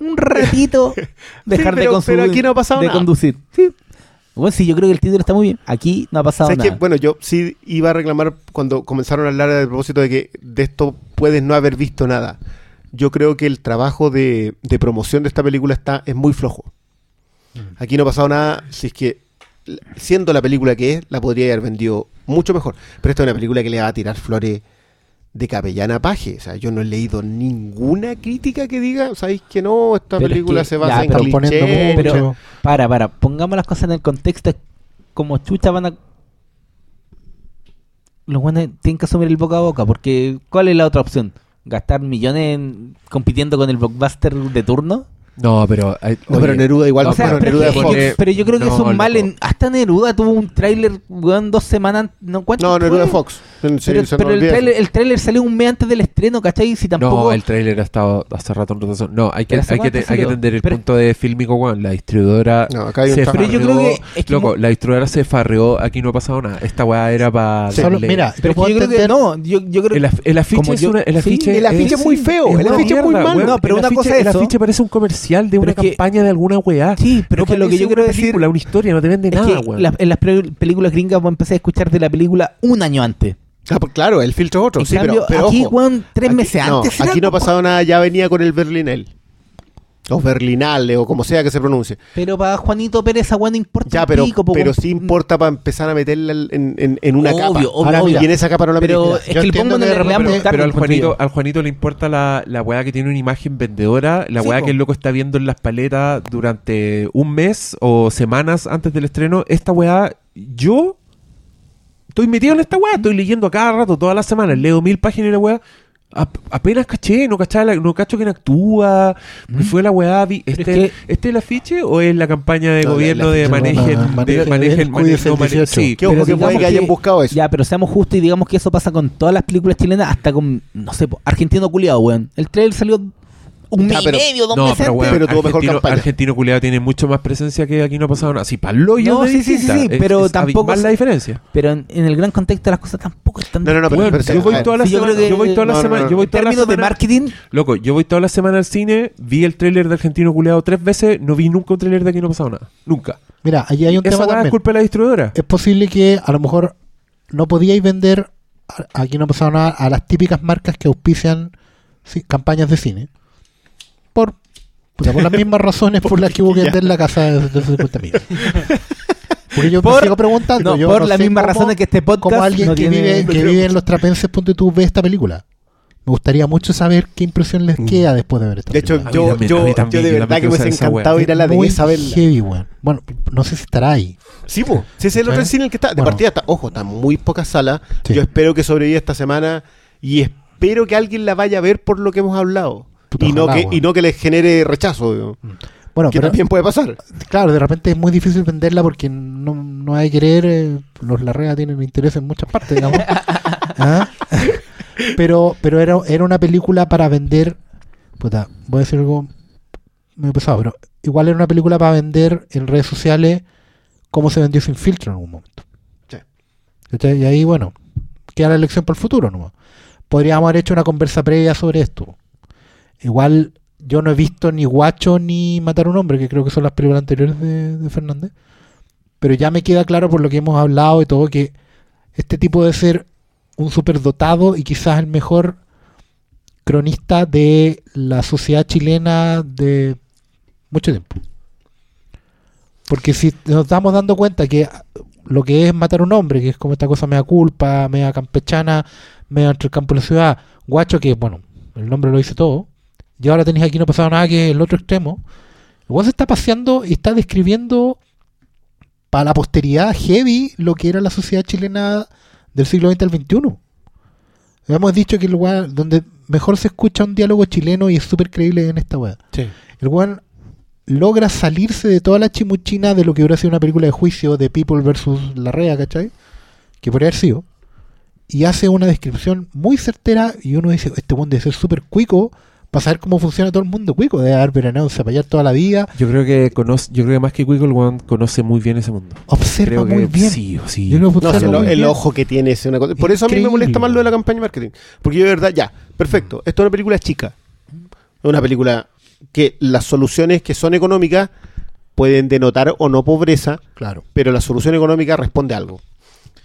un ratito, *laughs* dejar de pero- consumir. pero aquí no ha pasado de nada. conducir. Sí. Bueno, sí, yo creo que el título está muy bien. Aquí no ha pasado ¿Sabes nada. Bueno, yo sí iba a reclamar cuando comenzaron a hablar a propósito de que de esto puedes no haber visto nada. Yo creo que el trabajo de, de promoción de esta película está es muy flojo. Aquí no ha pasado nada. Si es que, siendo la película que es, la podría haber vendido mucho mejor. Pero esta es una película que le va a tirar flores de capellana paje. O sea, yo no he leído ninguna crítica que diga, ¿sabéis que no? Esta Pero es película que- se basa ya, en pero clichés. mucho- Pero, para, para, pongamos las cosas en el contexto. Como chucha van a. Los buenos tienen que asumir el boca a boca, porque ¿cuál es la otra opción? ¿Gastar millones en- compitiendo con el blockbuster de turno? No, pero. hay- No, oye, pero Neruda igual. o sea, bueno, pero, Neruda es que- es Fox. es pero yo creo que No, es un mal en. Hasta Neruda tuvo un tráiler, weón, dos semanas. ¿no? ¿Cuánto No, Neruda fue? es Fox. Sí, Pero, se pero el, tráiler, eso. el tráiler salió un mes antes del estreno, ¿cachai? Si tampoco. No, el tráiler ha estado hace rato en rotación. No, hay que, Pero hay que, te- hay que entender el Pero- punto de Filmico One. La distribuidora No, acá hay un se. Pero yo creo farreó. que- es que Loco, la distribuidora se farreó. Aquí no ha pasado nada. Esta weá era para. Solo- mira, pero es yo creo que no. Yo, yo creo El, el afiche es una. El sí, afiche, el afiche es muy feo, el afiche es muy malo. weón. No, pero el una cosa es El eso. afiche parece un comercial de Pero una que- campaña de alguna weá. Sí, pero No es que lo que yo quiero decir. película, una historia, no te vende nada, que la- en las películas gringas vos empecé a escuchar de la película un año antes. Ah, pues claro, el filtro es otro. En sí, cambio, pero, pero aquí, ojo, weón, tres aquí- meses no, antes. aquí no ha po. pasado nada, ya venía con el Berlinel. O Berlinale, o como sea que se pronuncie. Pero para Juanito Pérez, esa no importa. Ya, pero, pico, po, pero weón. sí importa para empezar a meterla en, en- en una Obvio, capa. obvio, Ahora, obvio. Y en esa capa no la Pero es que el pongo de le damos Pero al Juanito, al Juanito le importa la, la weá que tiene una imagen vendedora, la Sí, weá po. que el loco está viendo en las paletas durante un mes o semanas antes del estreno. Esta weá, yo estoy metido en esta weá, estoy leyendo a cada rato, todas las semanas, leo mil páginas y la weá. Ap- apenas caché, no cachaba no cacho quién actúa, que fue la weá, vi- Pero este, es que- ¿este es el afiche o es la campaña de No, la- gobierno de manejen, de manejen manejen, el mane- cuídese no el mane- 18? sí, ojo que puede digamos que hayan buscado eso. Ya, pero seamos justos y digamos que eso pasa con todas las películas chilenas, hasta con, no sé, Argentino Culiado, weón. El trailer salió un mes pero- y medio, dos No, meses pero, antes. weón, pero tuvo mejor argentino, campaña. argentino culiado tiene mucho más presencia que aquí no ha pasado nada. Así, para el hoyo No, sí, sí, sí, sí, Es- pero es tampoco se- la diferencia. Pero en, en el gran contexto las cosas tampoco están... No, no, no, pero, yo voy toda la Sí, yo semana, yo voy toda la no, no, semana, no. yo voy toda la términos de semana- marketing, Loco, yo voy toda la semana al cine, vi el tráiler de Argentino Culeado tres veces, no vi nunca un tráiler de aquí no ha pasado nada. Nunca. Mira, allí hay un Esa tema weá es también. culpa de la distribuidora. Es posible que a lo mejor no podíais vender, aquí no ha pasado nada, a las típicas marcas que auspician sí, campañas de cine. Por, por las mismas razones por las que hubo que vender la casa de 250 mil. Porque yo me Por- sigo preguntando. no, yo por no las mismas razones que este podcast como alguien no que, tiene- vive, que vive en los trapenses, ponte tú, ve esta película. Me gustaría mucho saber qué impresión les queda después de ver esta De hecho, película. A mí yo, también, yo, también, de verdad que me hubiese encantado ir a la Es muy de esa verla. heavy, weón. Bueno, no sé si estará ahí. Sí, po. Si ese es el otro cine en el que está. De Bueno. partida está, ojo, está muy pocas salas. Sí. Yo espero que sobreviva esta semana y espero que alguien la vaya a ver por lo que hemos hablado. Puta, y, no que, y no que les genere rechazo, digo. Bueno, que pero, también puede pasar. claro, de repente es muy difícil venderla porque no, no hay que querer. eh, los Larrea tienen interés en muchas partes, digamos. *laughs* ¿Ah? *laughs* pero pero era, era una película para vender. Puta, voy a decir algo muy pesado, pero igual era una película para vender en redes sociales como se vendió sin filtro en algún momento. Sí. Y ahí, bueno, queda la elección para el futuro nomás. Podríamos haber hecho una conversa previa sobre esto. Igual yo no he visto ni Guacho ni Matar un hombre, que creo que son las películas anteriores de, de Fernández. Pero ya me queda claro por lo que hemos hablado y todo que este tipo debe ser un superdotado y quizás el mejor cronista de la sociedad chilena de mucho tiempo. Porque si nos estamos dando cuenta que lo que es matar a un hombre, que es como esta cosa media culpa, media campechana, media entre el campo y la ciudad, guacho, que bueno, el nombre lo dice todo, y ahora tenéis aquí no pasado nada que el otro extremo, igual se está paseando y está describiendo para la posteridad heavy lo que era la sociedad chilena del siglo XX al XXI. Hemos dicho que el lugar donde mejor se escucha un diálogo chileno y es súper creíble en esta weá. El weón logra salirse de toda la chimuchina de lo que hubiera sido una película de juicio de People versus Larrea, ¿cachai? Que podría haber sido. Y hace una descripción muy certera y uno dice, este weón debe ser súper cuico para saber cómo funciona todo el mundo cuico. Debe haber veranado en Zapallar toda la vida. Yo creo que conoce, yo creo que más que Quico, el weón conoce muy bien ese mundo. Observa Creo que muy bien. sí, o sí. Yo No, si el, muy el bien. ojo que tiene es una cosa. Por eso a mí me molesta más lo de la campaña de marketing. Porque yo de verdad, ya, perfecto. Esto es una película chica. Es una película que las soluciones que son económicas pueden denotar o no pobreza, Claro. pero la solución económica responde a algo.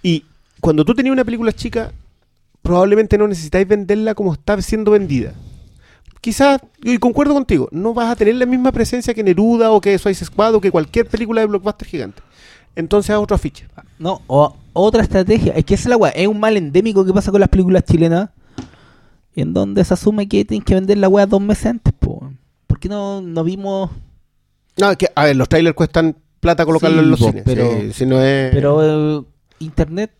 Y cuando tú tenías una película chica, probablemente no necesitáis venderla como está siendo vendida. Quizás, y concuerdo contigo, no vas a tener la misma presencia que Neruda o que Suicide Squad o que cualquier película de blockbuster gigante. Entonces haz otro afiche. No, o otra estrategia. Es que esa es la weá. Es un mal endémico que pasa con las películas chilenas. En donde se asume que tienen que vender la weá dos meses antes, po. ¿Por qué no, no vimos. No, es que, a ver, los trailers cuestan plata colocarlos Sí, en los po, cines. pero- Sí, si no es... Pero eh, internet.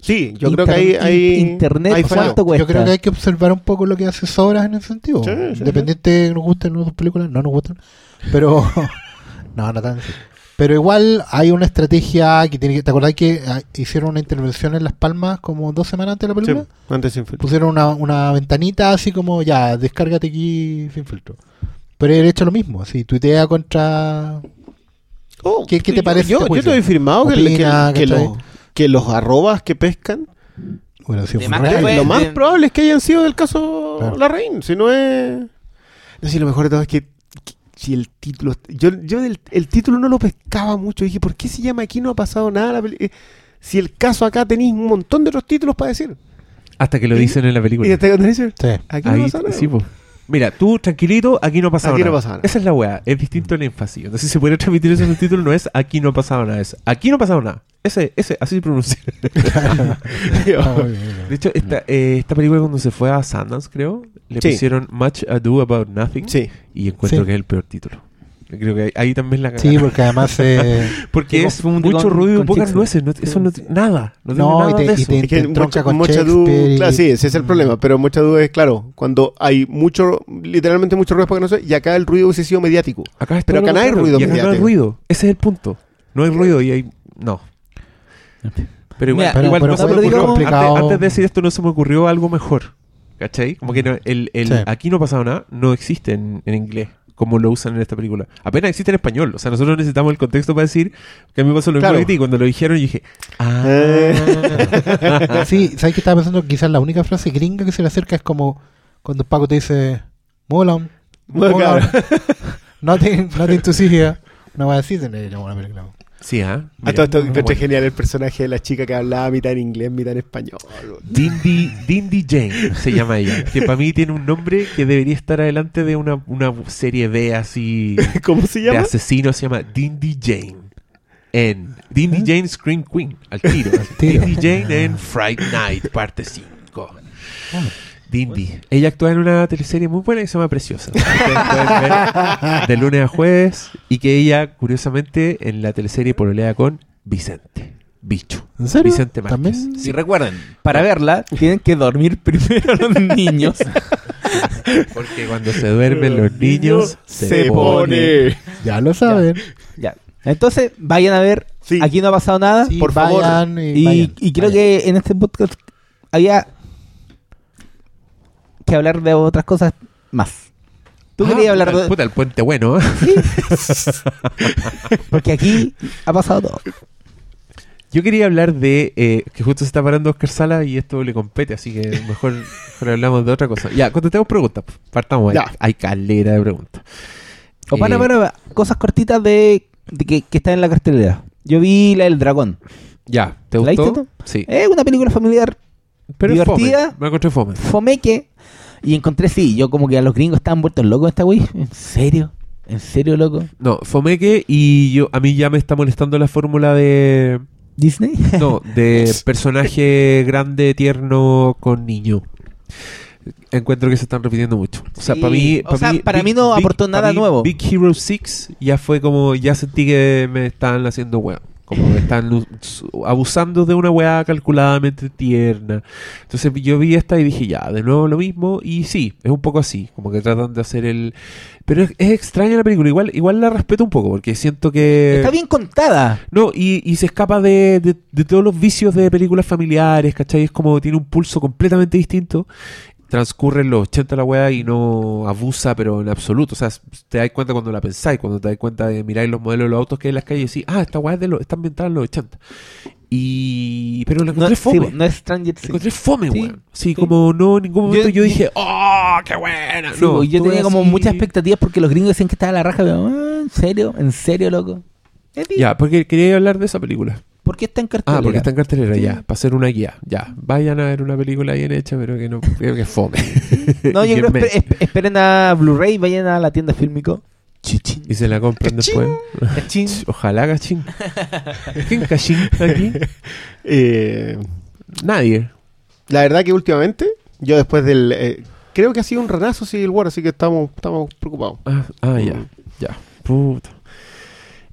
Sí, yo inter- creo que hay, hay in- internet, hay ¿cuánto cuesta? Yo creo que hay que observar un poco lo que hace Sobras en ese sentido. Sí, sí, Independiente de que nos gusten sus películas, no nos gustan. Pero. *laughs* no, no tan así. Pero igual hay una estrategia que tiene que. ¿Te acordás que ah, hicieron una intervención en Las Palmas como dos semanas antes de la Sí, película? antes sin filtro. Pusieron una, una ventanita así como ya, descárgate aquí sin filtro. Pero he hecho lo mismo, así, tuitea contra. Oh, ¿Qué- qué te yo- parece Yo, este yo te he firmado que, Opina, que, que los, que los arrobas que pescan, Bueno, sí, De fue más real. que fue- lo más de- probable es que hayan sido del caso Claro. La Reina. Si no es. No sé, lo mejor de todo es que. que- si el título. Yo, yo del- el título no lo pescaba mucho. Dije, ¿por qué se llama aquí no ha pasado nada? la peli- eh, Si el caso acá tenéis un montón de otros títulos para decir. Hasta que lo dicen en la película. ¿Y hasta cuando dicen? Sí. Aquí no Ahí, pasa nada. sí, po. Mira, tú tranquilito, aquí no ha pasado Aquí no nada. pasa nada. Esa es la weá, es distinto el énfasis. Entonces, si se puede transmitir eso en el título, no es aquí no ha pasado nada, es aquí no ha pasado nada. Ese, ese, así se pronuncia. *laughs* Ah. De hecho, esta, eh, esta película cuando se fue a Sundance, creo, le Sí. pusieron Much Ado About Nothing. Sí. Y encuentro Sí. que es el peor título. Creo que ahí, ahí también la Sí, porque además *laughs* eh, Porque es confunde mucho con- ruido y con pocas Shakespeare. nueces. no- eso no tiene nada. No, tiene No, nada y te- de y eso. te- Es que entronca mucha, con mucha du- Shakespeare y- claro, sí, ese es el Mm. problema. Pero mucha duda es, claro, cuando hay mucho, literalmente mucho ruido para que no se y acá el ruido hubiese sido mediático. Acá es Pero acá lo no hay contrario, ruido y acá no hay ruido. Ese es el punto. No hay ruido y hay. No. Pero igual, Mira, pero- igual pero no se me ocurrió- complicado. Antes, antes de decir esto, no se me ocurrió algo mejor. ¿Cachai? Como que no- el, el Sí. aquí no ha pasado nada no existe en, en inglés como lo usan en esta película. Apenas existe en español. O sea, nosotros necesitamos el contexto para decir que a mí me pasó lo mismo Claro. que ti. Cuando lo dijeron, yo dije, ah. *laughs* Sí, *laughs* ¿sabes qué estaba pensando? Quizás la única frase gringa que se le acerca es como cuando Paco te dice, Mulan, claro. *laughs* nothing, nothing to see here. No va a decir de una película. Sí, ¿ah? A Mira, todo esto encontré bueno. genial el personaje de la chica que hablaba mitad en inglés, mitad en español. Dindy, Dindy Jane se llama ella. Que para mí tiene un nombre que debería estar adelante de una, una serie B así *laughs* ¿Cómo se de llama? asesinos. Se llama Dindy Jane. En Dindy ¿Eh? Jane Scream Queen, al tiro. *laughs* tiro. Dindy Jane en Fright Night, parte 5. Dindy. Ella actúa en una teleserie muy buena que se llama Preciosa. Ustedes *laughs* pueden ver de lunes a jueves. Y que ella, curiosamente, en la teleserie pololea con Vicente. Bicho. ¿En serio? Vicente Márquez. ¿También? Si recuerden, para verla tienen que dormir *laughs* primero los niños. *laughs* Porque cuando se duermen los niños, se, se pone. pone. Ya lo saben. ya. Entonces, vayan a ver. Sí. Aquí no ha pasado nada. Sí, por favor. y, y, vayan, y creo vayan. que en este podcast había que hablar de otras cosas más. Tú Ah, querías hablar puta, de... puta, el puente bueno. *laughs* Porque aquí ha pasado todo. Yo quería hablar de eh, que justo se está parando Oscar Sala y esto le compete, así que mejor, mejor hablamos de otra cosa. Ya, contestemos preguntas. Partamos. Ya. Hay, hay calera de preguntas. O para, Eh, para, cosas cortitas de, de que, que están en la cartelera. Yo vi la del dragón. Ya, ¿te ¿La gustó? viste tú? Sí. Es una película familiar Pero divertida. fome. Me encontré fome. fomeque. Y encontré, sí, yo como que a los gringos estaban vueltos locos esta wey. ¿En serio? ¿En serio, loco? No, fomeque y yo a mí ya me está molestando la fórmula de ¿Disney? no, de *laughs* personaje grande, tierno con niño. Encuentro que se están repitiendo mucho. O sea, Sí. para mí, O sea, para mí no aportó nada nuevo. Big Hero 6 ya fue como ya sentí que me están haciendo weá. Como que están us- abusando de una weá calculadamente tierna. Entonces yo vi esta y dije, ya, de nuevo lo mismo. Y sí, es un poco así. Como que tratan de hacer el. Pero es, es extraña la película. Igual, igual la respeto un poco porque siento que. Está bien contada. No, y, y se escapa de, de- de todos los vicios de películas familiares, ¿cachai? Es como tiene un pulso completamente distinto. Transcurre en los 80 la weá y no abusa, pero en absoluto. O sea, te das cuenta cuando la pensáis, cuando te das cuenta de mirar los modelos de los autos que hay en las calles y decís, ah, esta weá es de los, está ambientada en los 80. Y. Pero la No, encontré sí, fome. no es Stranger La Things. encontré fome, Sí, weón. Sí, sí. como no, en ningún momento yo, Yo- dije, ¡oh, qué buena! Sí, no, pues, yo tenía como muchas expectativas porque los gringos decían que estaba la raja. Pero, ah, ¿En serio? ¿En serio, loco? Ya, porque quería hablar de esa película. ¿Por qué está en cartelera? Ah, porque está en cartelera, Sí. ya. Para hacer una guía. Ya. Vayan a ver una película bien hecha, pero que no. Creo que es fome. *laughs* No, yo *laughs* creo esper- esp- esperen a Blu-ray, vayan a la tienda fílmico. Chichín. Y se la compran Cachín. después. Cachín. *laughs* Ojalá, cachín. ¿Quién cachín aquí? Eh, Nadie. la verdad que últimamente, yo después del... eh, creo que ha sido un renazo Civil War, así que estamos, estamos preocupados. Ah, ah, ya. Ya. Puta.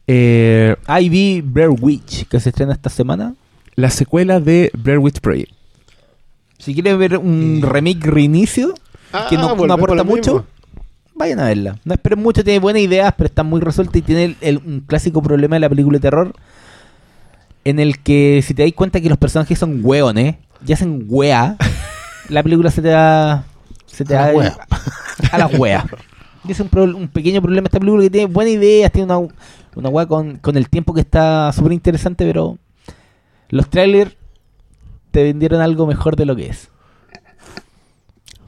Eh, Ah, y vi Blair Witch, que se estrena esta semana. la secuela de Blair Witch Project. Si quieren ver un remake reinicio, que no- no, Ah, a aporta mucho, mismo. vayan a verla. No esperen mucho, tiene buenas ideas, pero está muy resuelta y tiene el- el- un clásico problema de la película de terror en el que si te das cuenta que los personajes son hueones y hacen wea, *laughs* la película se te da... Se te A la da wea. a las *laughs* weas. Y es un, pro- un pequeño problema esta película que tiene buenas ideas, tiene una, una wea con, con el tiempo que está súper interesante, pero los trailers te vendieron algo mejor de lo que es.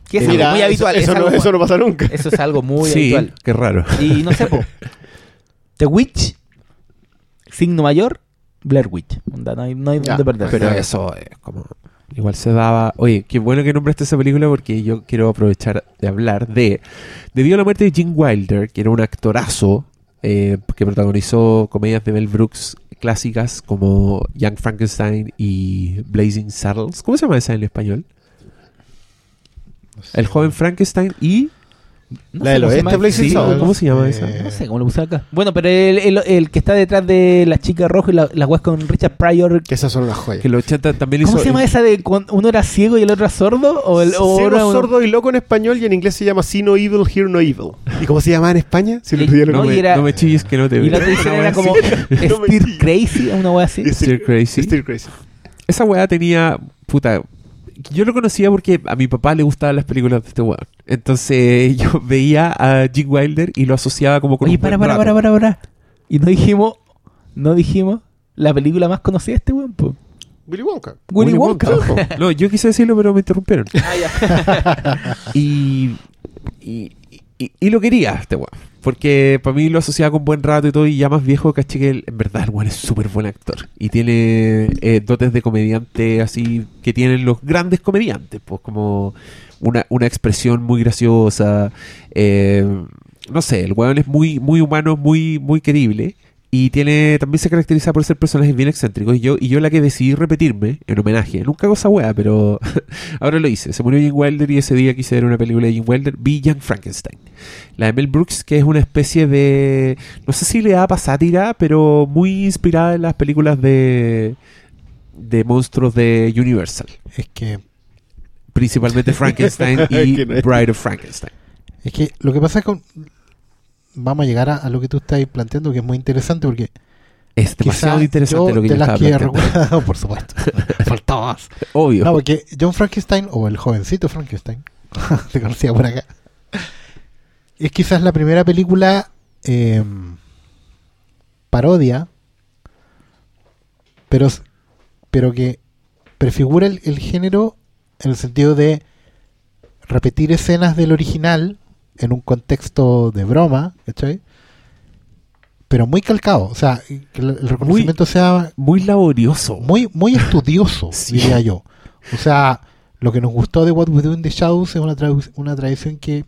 Que es Eh, algo mira, muy eso- habitual. Eso, es no, algo- eso no pasa nunca. eso es algo muy sí, habitual. qué raro. Y no sé, po. The Witch, signo mayor, Blair Witch. Onda, no hay, no hay Ya, dónde perder. Pero eso es como. igual se daba. Oye, qué bueno que nombraste esa película porque yo quiero aprovechar de hablar de. Debido a la muerte de Gene Wilder, que era un actorazo eh, que protagonizó comedias de Mel Brooks clásicas como Young Frankenstein y Blazing Saddles. ¿Cómo se llama esa en español? El joven Frankenstein y. No La del cómo se oeste, llama. Blazing Sí. ¿Cómo se llama Eh, esa? No sé cómo lo puse acá. Bueno, pero el, el, el que está detrás de la chica roja y la, la weas con Richard Pryor. Que esas son unas joyas. Que el 80 también ¿Cómo hizo. se llama esa de cuando uno era ciego y el otro era sordo? ¿O el, o Ciego, era un- sordo y loco en español y en inglés se llama See No Evil, Hear No Evil. ¿Y cómo se llama en España? Si Y- lo no, No, me, era- no me chilles que no te Y la veo. otra era wea como *laughs* Steer. Crazy, una wea así. Stir Crazy. Still crazy. Esa weá tenía. Puta. Yo lo conocía porque a mi papá le gustaban las películas de este weón. Entonces *laughs* yo veía a Gene Wilder y lo asociaba como con Oye, un para, para, para, para, para. Y no dijimos, no dijimos la película más conocida de este weón, po. Willy Wonka. Willy Wonka. No, yo quise decirlo, pero me interrumpieron. Ah, *laughs* y, y, y- y lo quería este weón. Porque para mí lo asociaba con buen rato y todo. Y ya más viejo, caché que en verdad el weón es súper buen actor. Y tiene eh, dotes de comediante así que tienen los grandes comediantes. Pues como una, una expresión muy graciosa. eh, no sé, el weón es muy, muy humano, muy, muy querible. Y tiene también se caracteriza por ser personajes bien excéntricos. Y yo, y yo la que decidí repetirme en homenaje, nunca cosa wea, pero *laughs* ahora lo hice. Se murió Gene Wilder y ese día quise ver una película de Gene Wilder, vi Young Frankenstein. La de Mel Brooks, que es una especie de. No sé si le da para sátira, pero muy inspirada en las películas de. de monstruos de Universal. Es que, Principalmente *laughs* Frankenstein y Bride of Frankenstein. es que lo que pasa es con. Vamos a llegar a, a lo que tú estás planteando, que es muy interesante porque Es demasiado interesante yo lo que yo de las que recuerdo, *laughs* por supuesto, *laughs* faltaba más. Obvio. No, porque John Frankenstein, o el jovencito Frankenstein, *laughs* se conocía por acá, es quizás la primera película eh, parodia, pero, pero que prefigura el, el género en el sentido de repetir escenas del original en un contexto de broma, ¿cachai? Pero muy calcado, o sea, que el reconocimiento sea Muy laborioso. muy, muy *laughs* estudioso, Sí. diría yo. O sea, lo que nos gustó de What We Do in the Shadows es una, tradu- una tradición que,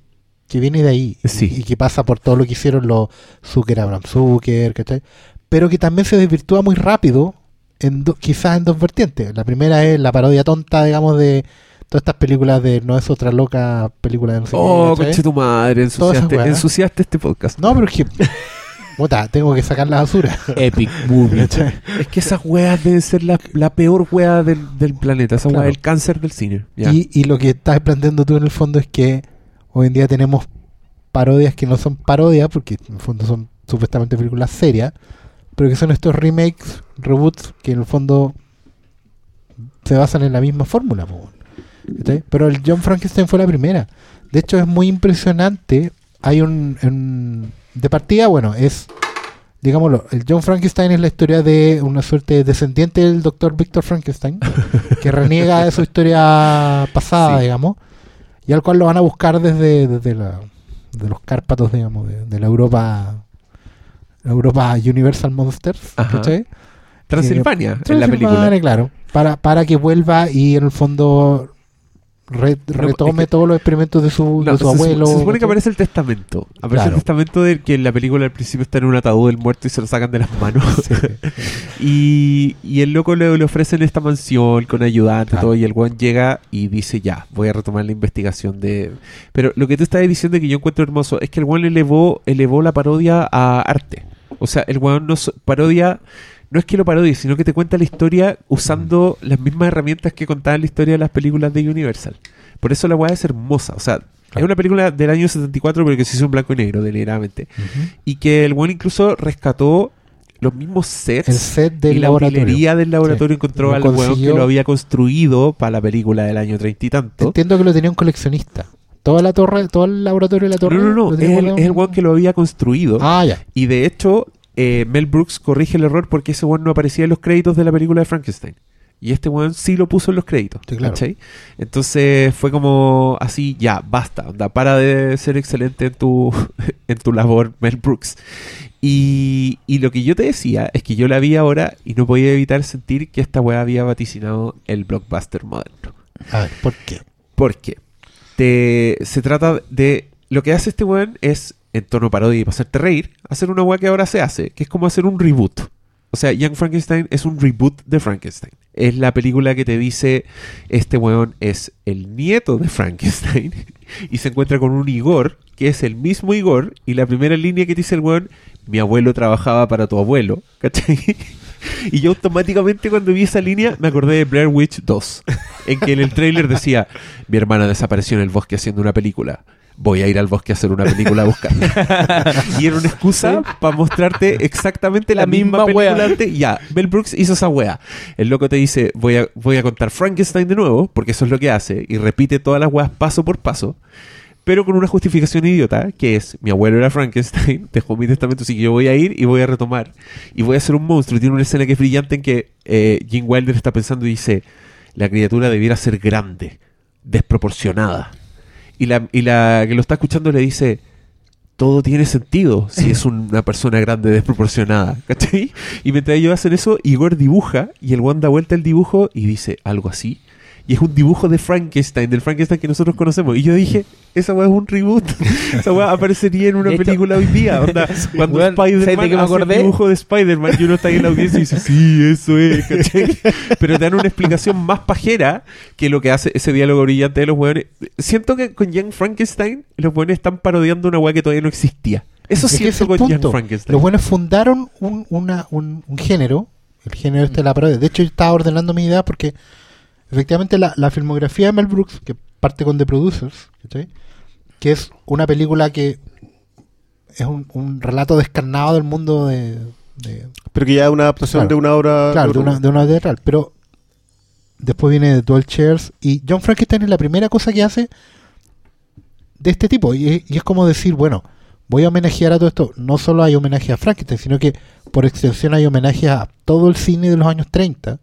que viene de ahí Sí. y, y que pasa por todo lo que hicieron los Zucker, Abraham Zucker, ¿cachai? Pero que también se desvirtúa muy rápido, en do- quizás en dos vertientes. La primera es la parodia tonta, digamos, de todas estas películas de No es otra loca película de no sé qué, Oh, ¿cachai? conche tu madre, ensuciaste, ensuciaste este podcast. No, pero es que, puta, tengo que sacar la basura. Epic movie. Es que esas weas deben ser la, la peor wea del, del planeta. Esa Claro. wea es el cáncer del cine. Y, y lo que estás planteando tú en el fondo es que hoy en día tenemos parodias que no son parodias, porque en el fondo son supuestamente películas serias, pero que son estos remakes, reboots, que en el fondo se basan en la misma fórmula. po, Pero el John Frankenstein fue la primera. De hecho, es muy impresionante. Hay un. un- de partida, bueno, es. Digámoslo, el John Frankenstein es la historia de una suerte de descendiente del doctor Victor Frankenstein, que *laughs* reniega de su historia pasada, Sí. digamos, y al cual lo van a buscar desde, desde la, de los Cárpatos, digamos, de, de la Europa la Europa Universal Monsters. Transilvania, en la película. Claro, para, para que vuelva y en el fondo re- retome es que- todos los experimentos de su, No, de su se, abuelo. se supone que aparece el testamento. Aparece Claro. el testamento de que en la película al principio está en un ataúd del muerto y se lo sacan de las manos. *laughs* *laughs* y, y el loco le, le ofrecen esta mansión con ayudante y Claro. todo. Y el weón llega y dice: Ya, voy a retomar la investigación de. Pero lo que tú estás diciendo que yo encuentro hermoso es que el weón elevó, elevó la parodia a arte. O sea, el weón no so- parodia. No es que lo parodie, sino que te cuenta la historia usando las mismas herramientas que contaban la historia de las películas de Universal. Por eso la weá es hermosa. O sea, es una película del año 74, pero que se hizo en blanco y negro, deliberadamente. Y que el buen incluso rescató los mismos sets. El set del y la laboratorio. del laboratorio Sí. encontró Lo al weón que lo había construido para la película del año treinta y tanto. Entiendo que lo tenía un coleccionista. Toda la torre, todo el laboratorio de la torre. No, no, no, es el, es el weón que lo había construido. Ah, ya. Y de hecho, eh, Mel Brooks corrige el error porque ese weón no aparecía en los créditos de la película de Frankenstein. Y este weón sí lo puso en los créditos. Sí. Entonces fue como así, ya, basta. onda, para de ser excelente en tu, *laughs* en tu labor, Mel Brooks. Y, y lo que yo te decía es que yo la vi ahora y no podía evitar sentir que esta weá había vaticinado el blockbuster moderno. A ver, ¿por qué? Porque te, se trata de. Lo que hace este weón es, en tono parodia y para hacerte reír, hacer una weá que ahora se hace, que es como hacer un reboot. O sea, Young Frankenstein es un reboot de Frankenstein. Es la película que te dice: Este weón es el nieto de Frankenstein. *laughs* y se encuentra con un Igor, que es el mismo Igor. Y la primera línea que te dice el weón: Mi abuelo trabajaba para tu abuelo. ¿Cachai? *laughs* Y yo automáticamente cuando vi esa línea me acordé de Blair Witch 2, en que en el tráiler decía, mi hermana desapareció en el bosque haciendo una película. Voy a ir al bosque a hacer una película a buscarla. *laughs* y era una excusa para mostrarte exactamente la, La misma, misma película wea. antes. Ya, Mel Brooks hizo esa wea. El loco te dice, voy a, voy a contar Frankenstein de nuevo, porque eso es lo que hace, y repite todas las weas paso por paso pero con una justificación idiota, que es, mi abuelo era Frankenstein, *laughs* dejó mi testamento, así que yo voy a ir y voy a retomar. Y voy a ser un monstruo. Y tiene una escena que es brillante en que eh, Gene Wilder está pensando y dice, la criatura debiera ser grande, desproporcionada. Y la, y la que lo está escuchando le dice, todo tiene sentido si es una persona grande desproporcionada. *laughs* ¿Cachai? Y mientras ellos hacen eso, Igor dibuja y el one da vuelta el dibujo y dice algo así. Y es un dibujo de Frankenstein, del Frankenstein que nosotros conocemos. Y yo dije, esa weá es un reboot. *laughs* esa weá aparecería en una película hoy día. Onda, *laughs* cuando Weón, ¿sabes de Spider-Man hace el acordé? dibujo de Spider-Man y uno está ahí en la audiencia y dice, *laughs* sí, eso es, ¿cachai? Pero te dan una explicación más pajera que lo que hace ese diálogo brillante de los weones. Siento que con Young Frankenstein los weones están parodiando una weá que todavía no existía. Eso ese es con Young punto. Frankenstein. Los buenos fundaron un, una- un, un género, el género este de la parodia. De hecho, yo estaba ordenando mi idea porque efectivamente la, la filmografía de Mel Brooks, que parte con The Producers, que es una película que es un, un relato descarnado del mundo de, de- Pero que ya es una adaptación Claro. de una obra. claro, de una, de una teatral. Pero después viene The 12 Chairs y John Frankenstein es la primera cosa que hace de este tipo. Y, es- y es como decir, bueno, voy a homenajear a todo esto. No solo hay homenaje a Frankenstein, sino que por extensión hay homenaje a todo el cine de los años 30.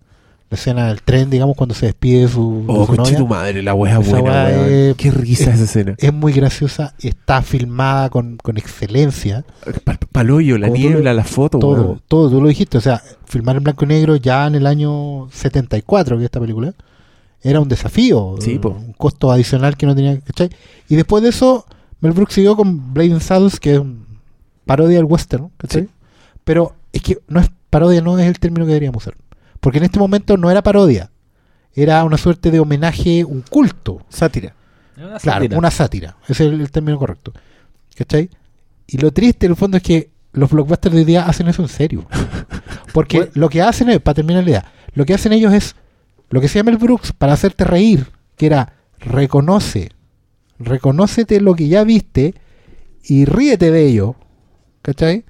La escena del tren, digamos, cuando se despide de su, de Oh, su novia. tu madre, la weá Esa buena, es- Qué risa esa escena. Es muy graciosa, está filmada con, con excelencia. Pa- Paloyo, la Como niebla, lo- la foto, todo, weón. todo, tú lo dijiste. O sea, filmar en blanco y negro ya en el año 74, que es esta película, era un desafío. Sí, po. Un costo adicional que no tenía. ¿cachai? Y después de eso, Mel Brooks siguió con Blade Saddles, que es un parodia del western. ¿cachai? Sí. Pero es que no es parodia, no es el término que deberíamos usar. Porque en este momento no era parodia. Era una suerte de homenaje, un culto. Sátira. Claro, una sátira. Ese es el, el término correcto. ¿Cachai? Y lo triste en el fondo es que los blockbusters de hoy día hacen eso en serio. *laughs* Porque Bueno. lo que hacen es, para terminar la idea, lo que hacen ellos es lo que se llama el Brooks para hacerte reír, que era reconoce, reconócete lo que ya viste y ríete de ello. ¿Cachai?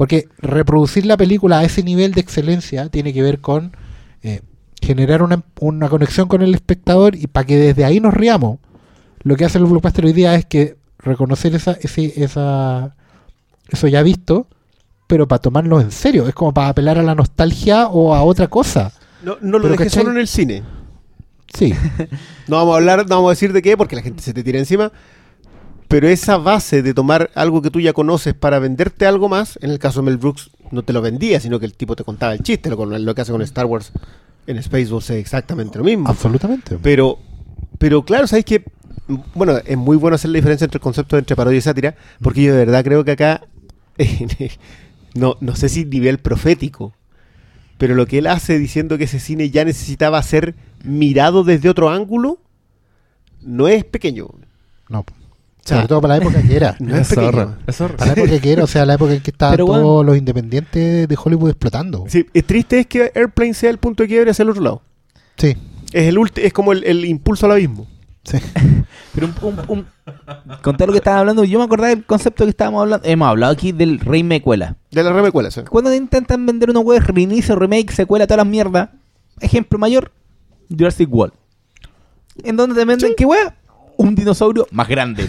Porque reproducir la película a ese nivel de excelencia tiene que ver con eh, generar una, una conexión con el espectador y para que desde ahí nos riamos. Lo que hacen los blockbusters hoy día es que reconocer esa, ese, esa, eso ya visto, pero para tomarlo en serio. Es como para apelar a la nostalgia o a otra cosa. No, no lo ¿cachai? solo en el cine. Sí, *laughs* No vamos a hablar, no vamos a decir de qué, porque la gente se te tira encima. Pero esa base de tomar algo que tú ya conoces para venderte algo más, en el caso de Mel Brooks, no te lo vendía, sino que el tipo te contaba el chiste. Lo, lo que hace con Star Wars en Spaceballs es exactamente lo mismo. absolutamente. Pero, pero claro, ¿sabéis que Bueno, es muy bueno hacer la diferencia entre el concepto entre parodia y sátira, porque yo de verdad creo que acá, *laughs* no, no sé si nivel profético, pero lo que él hace diciendo que ese cine ya necesitaba ser mirado desde otro ángulo, no es pequeño. No. Sobre todo para la época que era. *laughs* No es Es zorra, es zorra. Para la época que era, o sea, la época en que estaban Pero, todos bueno. los independientes de Hollywood explotando. Sí, es triste es que Airplane sea el punto de quiebre hacia el otro lado. Sí, Es el ulti- es como el, el impulso al abismo. sí. *laughs* Pero un, un, un- con todo lo que estaban hablando, yo me acordaba del concepto que estábamos hablando. Hemos hablado aquí del rey mecuela. De la remecuela, sí. Cuando te intentan vender una web, reinicio, remake, secuela, todas las mierdas. Ejemplo mayor, Jurassic World. En donde te venden, ¿qué wea? Un dinosaurio más grande.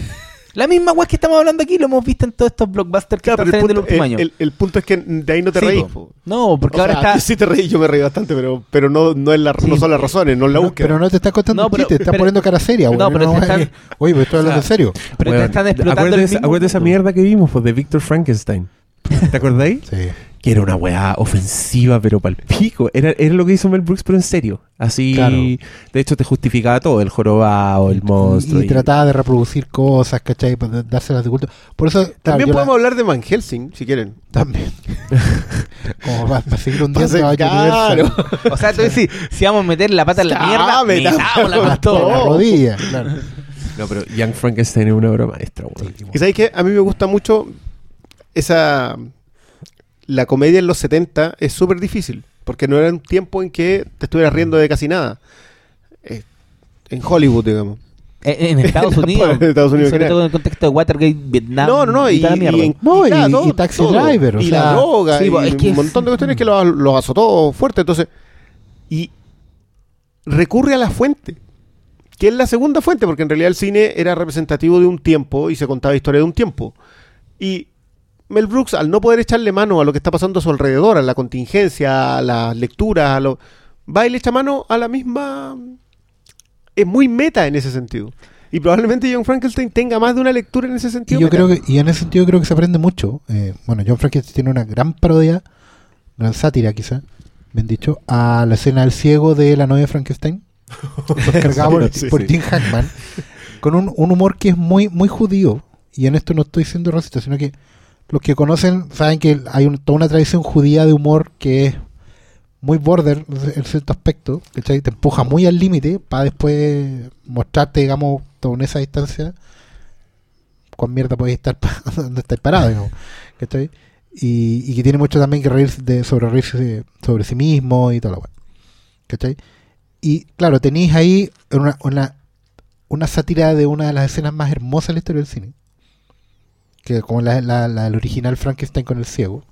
La misma weá que estamos hablando aquí lo hemos visto en todos estos blockbusters que Claro, están el saliendo el punto, último el, año. el- el punto es que de ahí no te Sí, reís. po. No, porque O ahora sea, está. Sí te reí, yo me reí bastante, pero, pero no, no, es la, Sí. no son las razones, no es la No, búsqueda. pero no te estás contando No, un pero- chiste, te estás poniendo cara seria, No, weón. pero te están- *laughs* Oye, pero estoy hablando en serio. Pero te están explotando el acuérdate, mismo acuérdate esa mierda que vimos, pues, de Victor Frankenstein. ¿Te acordáis? Sí. Que era una weá ofensiva, pero pal pico. Era, era lo que hizo Mel Brooks, pero en serio. Así, Claro. de hecho, te justificaba todo: el jorobado, el monstruo. Y, trataba de reproducir cosas, ¿cachai? Para dárselas de culto. Por eso, claro, También la- podemos hablar de Van Helsing, si quieren. También. *laughs* Como para, para seguir un día Para ser- claro. O sea, tú decís, si vamos a meter la pata en la mierda, metamos metámosla con la todo. la rodilla. Claro. No, pero Young Frankenstein es una obra maestra, weón. Y sabéis que a mí me gusta mucho esa. La comedia en los 70 es súper difícil, porque no era un tiempo en que te estuvieras riendo de casi nada. Eh, en Hollywood, digamos. En, en Estados *laughs* En Unidos. Estados Unidos en sobre todo en el contexto de Watergate, Vietnam. no, no, no, y, la mierda. y en- No, y- y todo, Taxi todo. Driver, o y sea, la droga, sí, y pues, es que un es- montón de cuestiones que los, los azotó fuerte. Entonces, y recurre a la fuente, que es la segunda fuente, porque en realidad el cine era representativo de un tiempo y se contaba historia de un tiempo. Y Mel Brooks, al no poder echarle mano a lo que está pasando a su alrededor, a la contingencia, a las lecturas, a lo, va y le echa mano a la misma... Es muy meta en ese sentido. Y probablemente John Frankenstein tenga más de una lectura en ese Y sentido. yo meta. creo que, y en ese sentido creo que se aprende mucho. Eh, bueno, John Frankenstein tiene una gran parodia, gran sátira quizá, bien dicho, a la escena del ciego de la novia de Frankenstein, *laughs* cargado por, Sí, por sí. Jim Hackman, con un, un humor que es muy, muy judío. Y en esto no estoy siendo racista, sino que los que conocen saben que hay toda una tradición judía de humor que es muy border en cierto aspecto, ¿cachai? Te empuja muy al límite para después mostrarte, digamos, con esa distancia cuán mierda podéis estar *laughs* donde estáis parados, digamos, ¿cachai? Y, y que tiene mucho también que reírse de, sobre reírse sobre sí mismo y toda la weá. ¿Cachai? Y claro, tenéis ahí una, una, una sátira de una de las escenas más hermosas de la historia del cine. Que como la, la, la del original Frankenstein con el ciego.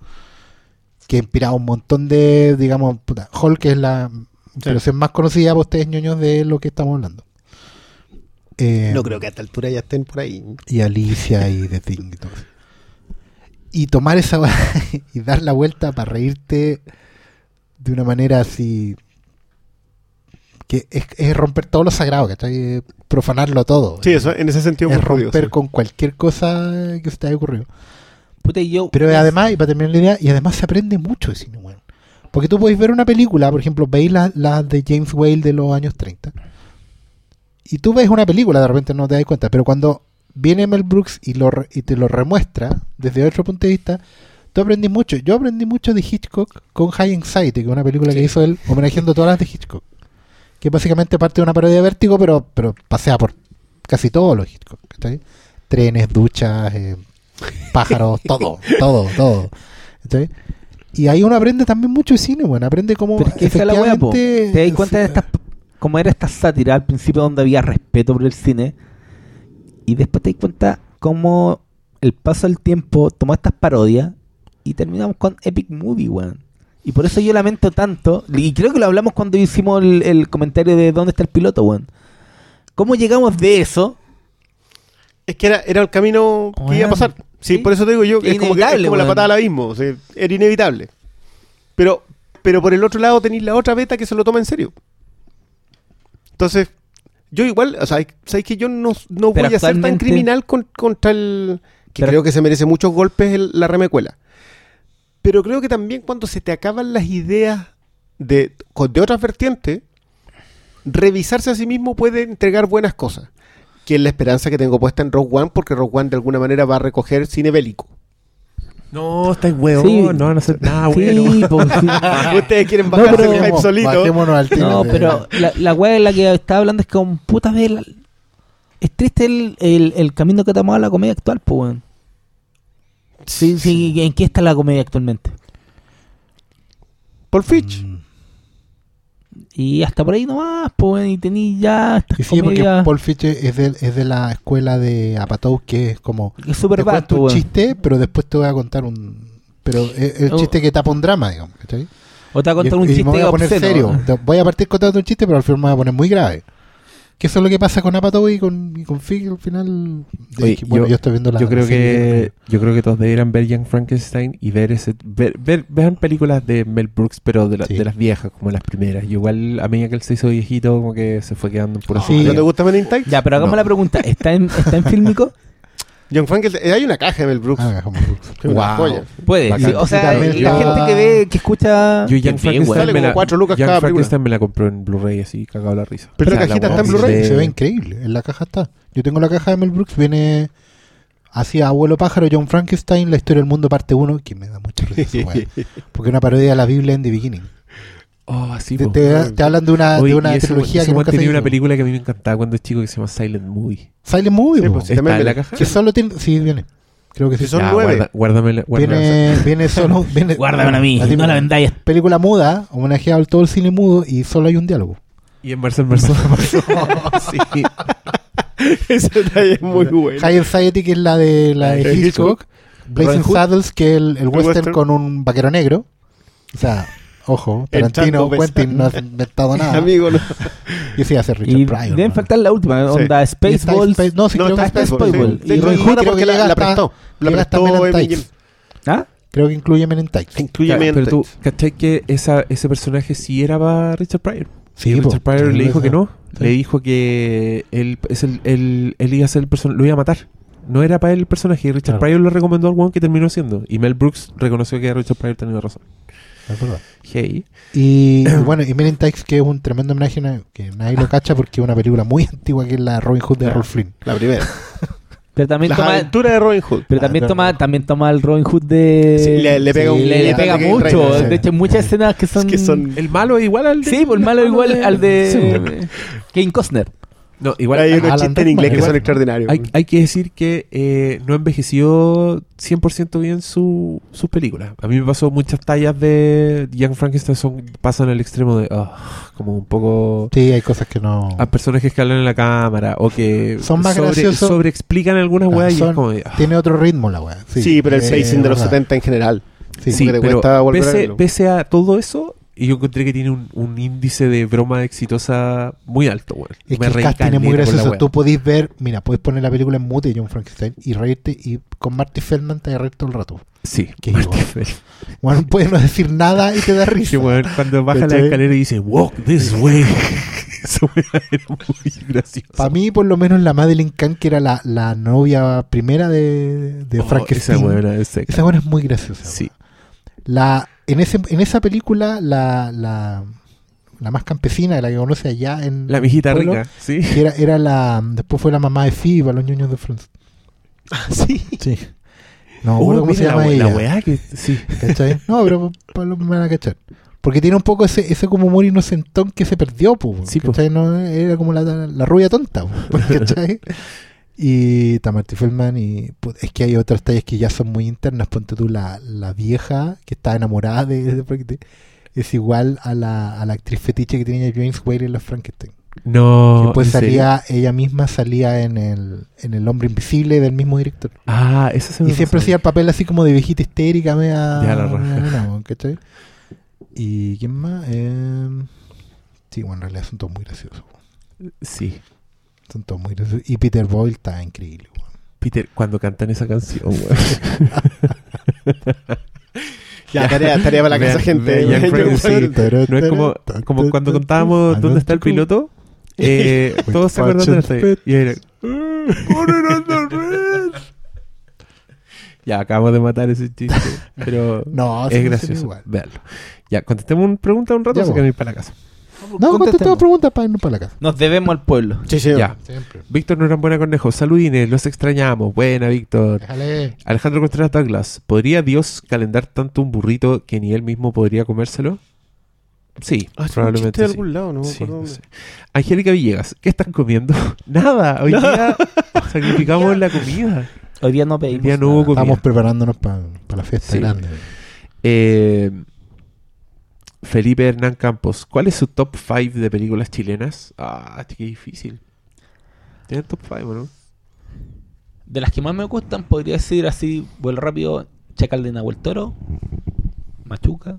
Que ha inspirado un montón de, digamos, puta, Hulk es la versión más conocida por ustedes ñoños de lo que estamos hablando. Eh, No creo que a esta altura ya estén por ahí. y Alicia y The Thing y todo eso. Y tomar esa *laughs* y dar la vuelta para reírte de una manera así que es, es romper todo lo sagrado, ¿cachai? Es Profanarlo todo. Sí, eso en ese sentido es muy romper sí. con cualquier cosa que se te haya ocurrido. Puta, y yo. Pero además, y para terminar la idea, y además se aprende mucho de cine. Porque tú podéis ver una película, por ejemplo, veis las la de James Whale de los años 30. Y tú ves una película, de repente no te das cuenta, pero cuando viene Mel Brooks y, lo, y te lo remuestra desde otro punto de vista, tú aprendí mucho. Yo aprendí mucho de Hitchcock con High Anxiety, que es una película que hizo él homenajeando todas las de Hitchcock. Que básicamente parte de una parodia de vértigo, pero, pero pasea por casi todos los Hitchcock. Trenes, duchas, eh, pájaros, *laughs* todo, todo, todo. Y ahí uno aprende también mucho de cine, bueno, aprende cómo Pero es que es la wea, efectivamente Te das cuenta de estas, cómo era esta sátira al principio donde había respeto por el cine. Y después te das cuenta cómo el paso del tiempo tomó estas parodias y terminamos con Epic Movie, weón. Y por eso yo lamento tanto, y creo que lo hablamos cuando hicimos el, el comentario de dónde está el piloto, weón. ¿Cómo llegamos de eso? Es que era, era el camino que iba a pasar. Sí, sí. por eso te digo yo, que Es como, que, es como la patada al abismo. o sea, era inevitable. Pero, pero por el otro lado tenéis la otra beta que se lo toma en serio. Entonces, yo igual, o sea, sabéis que yo no, no voy a ser tan criminal con- contra el. que Pero- creo que se merece muchos golpes el- la remecuela. Pero creo que también cuando se te acaban las ideas de, de otras vertientes, revisarse a sí mismo puede entregar buenas cosas. Que es la esperanza que tengo puesta en Rogue One, porque Rogue One de alguna manera va a recoger cine bélico. No, estáis huevón, Sí. no van a hacer nada Sí, bueno. *laughs* po, sí. *laughs* Ustedes quieren No, bajarse pero el hype solito. al tiro No, de- pero la, la weá de la que estaba hablando es que con puta vez la- es triste el, el, el camino que ha tomado la comedia actual, pues weón. Sí, sí, ¿en qué está la comedia actualmente? Paul Fitch. Mm. Y hasta por ahí nomás, pues y tení ya estas Y sí, porque Paul Fitch es de, es de la escuela de Apatow, que es como es super te cuento un weón. chiste, pero después te voy a contar un pero es el Oh. chiste que tapa un drama, digamos, ¿cachai? O te va a contar y, un y chiste me voy a poner obsceno, serio. Te- voy a partir contando un chiste, pero al final me voy a poner muy grave. Que eso es lo que pasa con Apatow y con, y con Fig al final. de Oye, que, bueno, yo, estoy viendo la yo creo que yo creo que todos deberían ver Young Frankenstein y ver ese ver, ver vean películas de Mel Brooks pero de, la- Sí. de las viejas como las primeras y igual a medida que él se hizo viejito como que se fue quedando en pura Sí. ¿No te gusta Men in? Ya, pero hagamos No. la pregunta. ¿Está en, ¿Está en fílmico? *laughs* John Frankenstein. eh, hay una caja de Mel Brooks. Ah, como Brooks. *laughs* una Wow. joya. Puede. Sí, o sea, la gente que ve, que escucha. yo Young Frankenstein, me la, cuatro lucas Young cada. Frankenstein me la compró en Blu-ray así cagado la risa Pero la O sea, cajita está en Blu-ray. Se ve increíble. En la caja está. Yo tengo la caja de Mel Brooks. Viene hacia Abuelo Pájaro, John Frankenstein, La historia del mundo, parte 1. Que me da mucha risa. *laughs* Porque es una parodia de la Biblia en The Beginning. Oh sí Te, te- te hablan de una, Oye, de una ese- trilogía ese que nunca se tenía una hizo. película que a mí me encantaba cuando es chico que se llama Silent Movie Silent Movie. Sí, pues. ¿está en la caja? Que solo tiene. Sí, viene. Creo que sí. Sí, son Ya, nueve. guarda- guárdamela- guárdamela. Viene, viene solo. *laughs* Viene, Guárdamela a mí. la típica No la vendáis. Película muda, homenajeado al todo el cine mudo y solo hay un diálogo. y en Marcel Marceau *laughs* sí *laughs* Ese detalle es muy bueno. High Anxiety, que es la de la de Eh, Hitchcock. Blazing. Saddles, que es el, el western, western. con un vaquero negro. O sea, ojo, Tarantino, Quentin no ha inventado *laughs* nada. Amigo, no. *laughs* Y sí, hace Richard Y Pryor. deben ¿no? faltar la última, Sí. onda Spaceballs. Space- No, sí, No, creo que está está Spaceball. Spaceball. Y Robin Hood creo que la, la prestó. La prestó Men in Eminem. Tights. ¿Ah? Creo que incluye Men in Tights. Incluye Men in pero tú. ¿cachai que esa, ese personaje sí era para Richard Pryor? Sí, y Richard Pryor sí, le dijo sí. que no. Sí. Le dijo que él, es el, él, él iba a ser el person lo iba a matar. No era para él el personaje. Y Richard Claro. Pryor lo recomendó al one que terminó siendo. Y Mel Brooks reconoció que Richard Pryor tenía razón. Es. Hey. Y *clears throat* bueno, y Men in Tights, que es un tremendo homenaje na- que nadie lo cacha porque es una película muy antigua que es la Robin Hood de Claro. Rolf Flynn. La primera. *laughs* Pero también Las toma. aventuras de Robin Hood. Pero también Ah, toma, claro. también toma el Robin Hood de. Sí, le- le pega un- le, le pega mucho. Sí. De hecho, hay muchas escenas que son. que son- El malo es igual al de. Sí, pues el malo igual al Sí, de. Kevin Costner. No, igual Hay unos Alan chistes en inglés que son extraordinarios. hay- hay que decir que eh, no envejeció 100% bien su, sus películas. A mí me pasó muchas tallas de Young Frankenstein son, pasan al extremo de ah, como un poco Sí, hay cosas que no. a personajes que hablan en la cámara o que Son más sobre, graciosos. sobreexplican algunas Ah, weas y es son- como ah. Tiene otro ritmo la weá. Sí, Sí, pero el eh, pacing de los verdad. 70 en general. Sí, Sí, pero pese, pese a todo eso, y yo encontré que tiene un, un índice de broma exitosa muy alto, weón. Es Me que el casting es muy gracioso. Tú podís ver, mira, puedes poner la película en mute John Frankenstein y reírte y con Marty Feldman te vas a reír todo el rato. Sí, Qué Marty. Bueno, puedes no decir nada y te da risa. Que weón, cuando baja la escalera y dice, walk this way. *laughs* Eso era muy gracioso. Para mí, por lo menos, la Madeline Kahn, que era la, la novia primera de, de Oh, Frankenstein. Esa seca. Esa buena es muy graciosa. Sí. La, en, ese, en esa película, la, la, la más campesina, la que conoce allá en La pueblo, rica, sí. que era, era la. Después fue la mamá de para los ñoños de Friends. *laughs* sí. Sí. No, bueno, ¿cómo se llama la, ella? la weá que. Sí. ¿Cachai? No, pero *laughs* para lo me van a cachar. Porque tiene un poco ese, ese como humor inocentón que se perdió, pues. Sí. ¿cachai? No, era como la, la rubia tonta, *laughs* ¿cachai? Y Tamarty Feldman y put, es que hay otras tallas que ya son muy internas. Ponte tú la, la vieja que está enamorada de, de. Es igual a la, a la actriz fetiche que tenía James Whale en los Frankenstein. No. Después ¿en serio? salía, ella misma salía en el, en el hombre invisible del mismo director. Ah, esa se me Y siempre hacía el papel así como de viejita histérica. Ya la nena, ¿cachai? ¿Y quién más? Eh, sí, bueno, en realidad son todos muy graciosos. Sí. Son todos muy graciosos. Y Peter Boyle está increíble. weón. Peter, cuando cantan esa canción, weón. *laughs* Ya, tarea, tarea para la casa, gente. vean. *laughs* No es como, como cuando contábamos dónde está el piloto. Eh, *laughs* todos se acuerdan de esta. Y era. Ya, acabamos de matar ese chiste. Pero No, es gracioso. igual. Verlo. Ya, contestemos una pregunta un rato Ya, o se quieren ir para la casa. No, contestemos preguntas para irnos para la casa. Nos debemos al pueblo. Sí, sí. Ya. Siempre. Víctor Norambuena Cornejo, saludines, los extrañamos. Buena, Víctor. Déjale. Alejandro Contreras Douglas, ¿podría Dios calendar tanto un burrito que ni él mismo podría comérselo? Sí, Ah, probablemente. de sí. algún lado, no Sí, no sé. Angélica Villegas, ¿qué están comiendo? *laughs* Nada, hoy día sacrificamos la comida. Hoy día no Hoy pedimos. día no hubo comida. Estamos preparándonos para la fiesta Sí. grande. Eh, Felipe Hernán Campos, ¿cuál es su top 5 de películas chilenas? Ah, qué difícil. ¿Tienen top 5 no? De las que más me gustan, podría decir así, vuelo rápido, Chacal de Nahuel Toro, Machuca.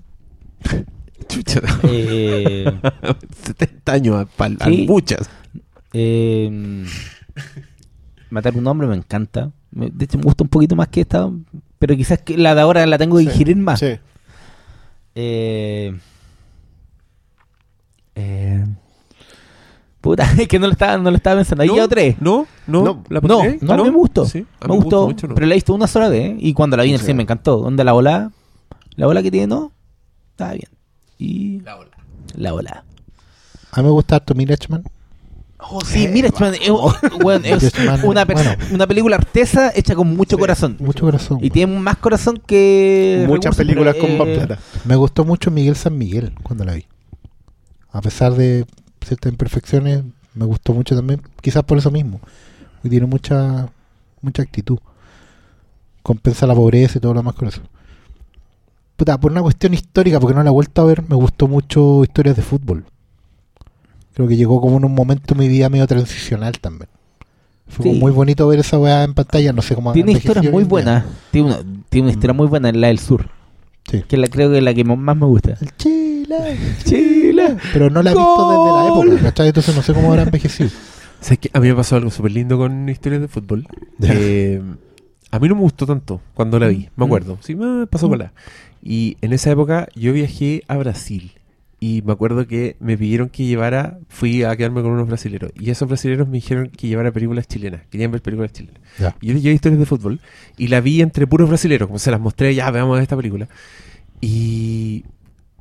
*laughs* Chucha, eh, *laughs* 70 años, pal, Sí. muchas. Eh, matar un hombre me encanta. De hecho, me gusta un poquito más que esta, pero quizás que la de ahora la tengo que Sí, digerir más. Sí. Eh, eh, puta, *laughs* es que no lo estaba, no lo estaba pensando. Ahí ¿No? llevo tres. No, no, No, ¿la No, mí me gustó. Sí, a me gustó, mucho, ¿no? pero la he visto una sola vez. Y cuando la vi en el Sí. cine me encantó. Donde la bola, la bola que tiene, no, estaba bien. Y La ola. la bola. A mí me gusta harto Mirachman. Oh, sí, mira, man, es, *laughs* una, bueno. una película artesa hecha con mucho corazón. Mucho corazón. Y tiene más corazón que. Muchas recursos, películas pero, con más eh, plata. Me gustó mucho Miguel San Miguel cuando la vi. A pesar de ciertas imperfecciones, me gustó mucho también. Quizás por eso mismo. Y tiene mucha mucha actitud. Compensa la pobreza y todo lo demás con eso. Puta, por una cuestión histórica, porque no la he vuelto a ver, me gustó mucho historias de fútbol. Creo que llegó como en un momento en mi vida medio transicional también. Fue Sí. muy bonito ver esa weá en pantalla, no sé cómo Tiene historias muy buenas. Tiene una, tiene una historia muy buena en la del sur. Sí. Que la, creo que es la que más me gusta. El Chile. *laughs* Chile. Pero no la he visto desde la época, ¿cachai? Entonces no sé cómo habrá envejecido. *laughs* A mí me pasó algo súper lindo con historias de fútbol. Eh, a mí no me gustó tanto cuando la vi, me acuerdo. Sí, me pasó con la. Y en esa época yo viajé a Brasil. Y me acuerdo que me pidieron que llevara, fui a quedarme con unos brasileros. Y esos brasileros me dijeron que llevara películas chilenas. Querían ver películas chilenas. Ya. Y yo llevé historias de fútbol. Y la vi entre puros brasileros. Como se las mostré, ya veamos esta película. Y,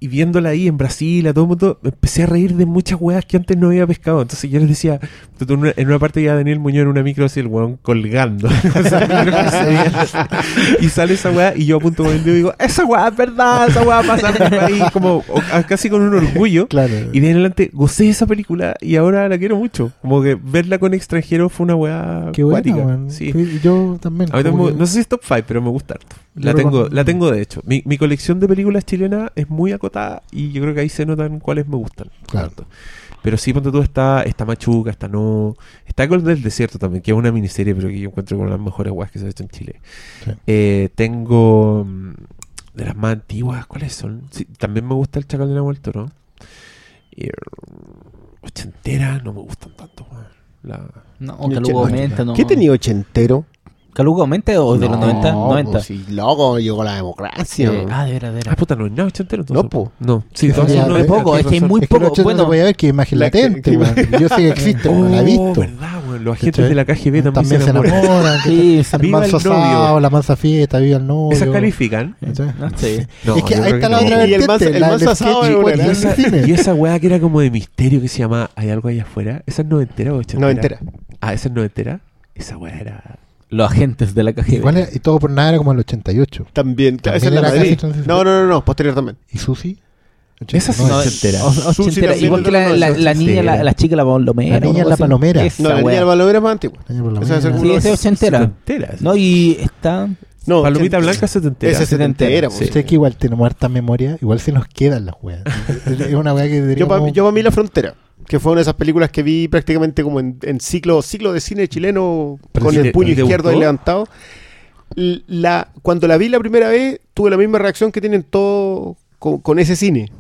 y viéndola ahí en Brasil, a todo el mundo, me empecé a reír de muchas weas que antes no había pescado. Entonces yo les decía, en una, parte ya Daniel Muñoz en una micro así, el weón colgando. *laughs* Y sale esa wea y yo apunto con el dedo y digo, esa wea es verdad, esa wea pasa en mi país", como o- casi con un orgullo. Claro. Y de ahí en adelante gocé esa película y ahora la quiero mucho. Como que verla con extranjeros fue una wea Qué buena. Sí. Yo también. A mí como también- que- no sé si es top 5, pero me gusta harto. La tengo, la tengo de hecho. Mi, mi colección de películas chilenas es muy acotada y yo creo que ahí se notan cuáles me gustan. Claro. Pero sí, ponte tú, está, está Machuca, está No. Está Gol del Desierto también, que es una miniserie, pero que yo encuentro con las mejores weas que se ha hecho en Chile. Sí. Eh, tengo. mm, De las más antiguas, ¿cuáles son? Sí, también me gusta el Chacal de la Vuelta, ¿no? Y, eh, ochentera, no me gustan tanto. La, aumenta, no. ¿Qué tenía ochentero? ¿Calugo aumenta o de los 90? 90. Pues sí, loco, llegó la democracia. Eh, ah, de veras, de Ah, veras. puta, no es nada ochentero entonces. No, po. No, sí, Sí, entonces no muy es- poco, es que hay muy Es que poco, el ocho no bueno. se podía ver que imagen La que- latente, que-. Yo sé que existe, Oh, no la he visto. verdad, weón. Los agentes de la KGB también, También se enamoran. enamoran. *laughs* Sí, que se el viva manso el novio. asado, la mansa fiesta, viva el novio. ¿Esas califican? No sé. No, es que ahí está que la no. otra Y el vertiente, el asado es y el Y esa, cine. y esa weá que era como de misterio que se llama ¿Hay algo allá afuera? ¿Esa es noventera o ochentera? Noventera. Ah, ¿esa es noventera? Esa weá era... Los agentes de la KGB. Igual era- y todo por nada era como el 88. También, claro, esa es También la era Madrid. casi transición. No, no, no, no, posterior también. ¿Y Susi? Esa sí No, es ochentera. o- ochentera. Susi también Igual que la, la, la 80. niña, la, la chica, la palomera. La niña la palomera. No, la niña del valor es más antigua. Año por la Esa es mañana. el- Sí, esa es ochentera. Setentera, esa. No, y está... No, Palomita ochenta- blanca setentera. Esa es setentera. Sí. pues. Usted que igual tiene harta memoria, igual se nos quedan las weas. es una wea que Yo deberíamos... para yo pa mí La Frontera, que fue una de esas películas que vi prácticamente como en, en ciclo, ciclo de cine chileno Pero con sí el te- puño te izquierdo ahí levantado. La, cuando la vi la primera vez, tuve la misma reacción que tienen todos con, con ese cine.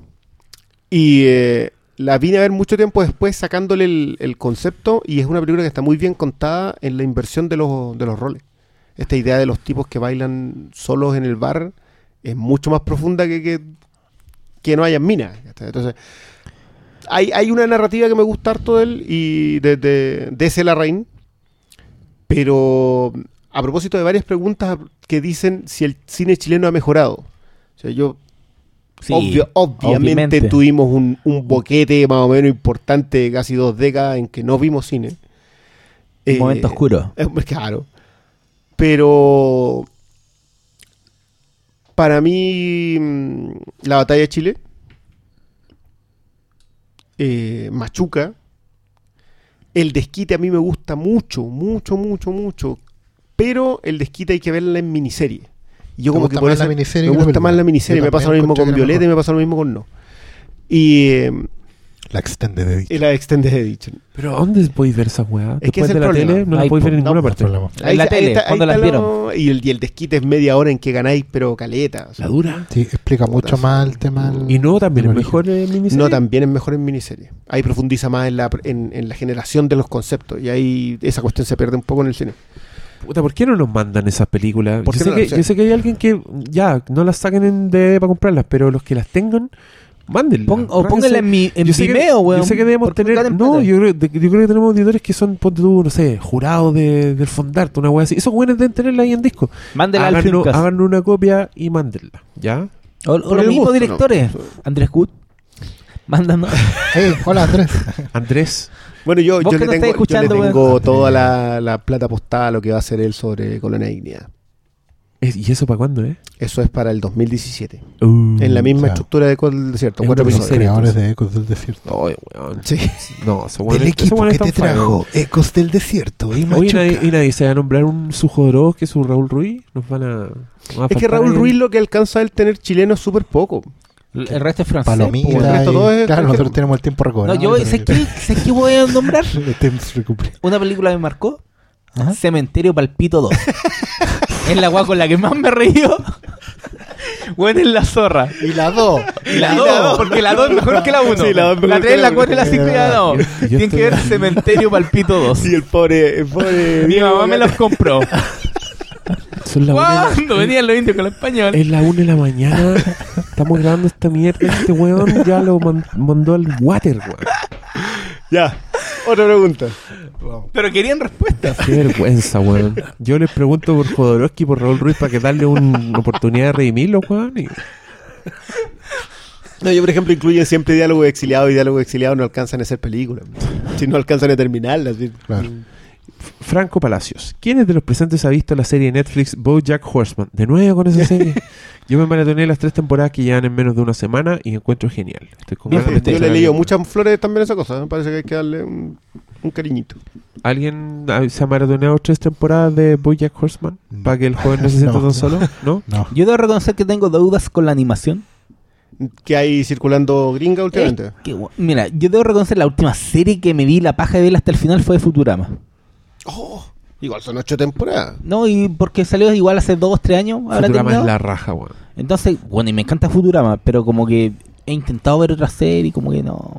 Y eh, la vine a ver mucho tiempo después sacándole el, el concepto y es una película que está muy bien contada en la inversión de los, de los roles. Esta idea de los tipos que bailan solos en el bar es mucho más profunda que que, que no hayan minas. Entonces, hay, hay una narrativa que me gusta harto de él y de, de, de ese Larraín. Pero a propósito de varias preguntas que dicen si el cine chileno ha mejorado. O sea, yo Sí, Obvio- obviamente, obviamente. tuvimos un, un boquete más o menos importante de casi dos décadas en que no vimos cine. Un Eh, momento oscuro. eh, *laughs* claro. Pero para mí, mm, la batalla de Chile, eh, Machuca, el desquite a mí me gusta mucho, mucho, mucho, mucho. Pero el desquite hay que verla en miniserie. Y yo ¿Te como que por eso me gusta más la miniserie. Me pasa lo mismo con Violeta y me pasa lo mismo con No. Y eh, La Extended Edition. Y la Extended Edition. Pero ¿dónde podéis ver esa weá? Es que Después es de el la problema. tele no la podéis ver en no, ninguna No hay parte. En la tele, está- ¿cuándo está las lo- Y el, y el desquite es media hora en que ganáis, pero caleta. o sea. La dura. Sí, explica mucho más el tema. Y no, también es mejor eh, miniserie. No, también es mejor en miniserie. Ahí profundiza más en la, en, en la generación de los conceptos. Y ahí esa cuestión se pierde un poco en el cine. Puta, ¿por qué no nos mandan esas películas? ¿Por Yo sé, no que, las- yo sé que hay alguien que ya no las saquen en DVD para comprarlas, pero los que las tengan, mándenlas. Pon- o pónganla en, mi, en yo sé que- Vimeo, weón. Yo sé que debemos tener. No, yo creo, de- yo creo que tenemos auditores que son, ponte tú, no sé, jurados de, del Fondarte, una wea así. Esos buenos deben tenerla ahí en disco. Mándela al Filmcast. hagan una copia y mándenla, ¿ya? O, los mismos directores. ¿no? Andrés Gut. Mándanos. *laughs* Hey, hola Andrés. *laughs* Andrés, Bueno, yo, yo le tengo, yo le tengo toda la, la plata apostada a lo que va a hacer él sobre Colonia Ignea. Es- ¿y eso para cuándo, eh? Eso es para el 2017. Uh, en la misma o sea, estructura de Eco del Desierto. es Cuatro una Los episodios. miniserie. creadores de Ecos del Desierto. Ay, weón. Sí. *laughs* No, esos equipo que te trajo Ecos del Desierto y Oye, nadie, y nadie se va a nombrar un su Jodorowsky que su Raúl Ruiz. Nos van a. nos va a Es que Raúl. Ruiz lo que alcanza a él tener chileno es súper poco. El el resto es francés. Palomita. el resto y- todo es claro, nosotros tenemos el tiempo No, recobrado. yo sé que, sé que voy a nombrar. Una película que me marcó. Cementerio Palpito 2. *laughs* es la guay con la que más me he reído. Bueno, es la zorra. Y la 2. Y la 2, porque la 2 es mejor que la 1. Sí, la dos es mejor la que 3, la la 4 y la 5 ya no. Yo- yo Tienen que ver Cementerio Palpito 2. Y el pobre, el pobre Mi mamá me los compró. Son las una de la- ¿Cuándo venían los indios con el español? Es la 1 de la mañana. Estamos grabando esta mierda. Este weón ya lo man- mandó al water, weón. Ya. Otra pregunta. Pero querían respuestas. Qué vergüenza, weón. Yo les pregunto por Jodorowsky y por Raúl Ruiz para que darle un- una oportunidad de redimirlo, weón. y- No, yo por ejemplo incluyen siempre diálogo exiliado y diálogo exiliado no alcanzan a ser películas. Si no alcanzan a terminarlas. Claro. Franco Palacios. ¿Quiénes de los presentes ha visto la serie de Netflix BoJack Horseman? De nuevo con esa serie. *laughs* Yo me maratoné las tres temporadas que llevan en menos de una semana y encuentro genial. Estoy con Yo, ganas de yo le he leído muchas flores también a esa cosa. Me parece que hay que darle un, un cariñito. ¿Alguien se ha maratoneado tres temporadas de BoJack Horseman? ¿Para que el joven no se sienta No. tan solo? ¿No? *laughs* No. Yo debo reconocer que tengo dudas con la animación. Que hay circulando gringa últimamente. Es que, bueno, mira, yo debo reconocer la última serie que me di la paja de ver hasta el final fue de Futurama. Oh, igual son ocho temporadas. No, y porque salió igual hace dos, tres años. Futurama es la raja, weón. Entonces, bueno, y me encanta Futurama, pero como que he intentado ver otra serie y como que no.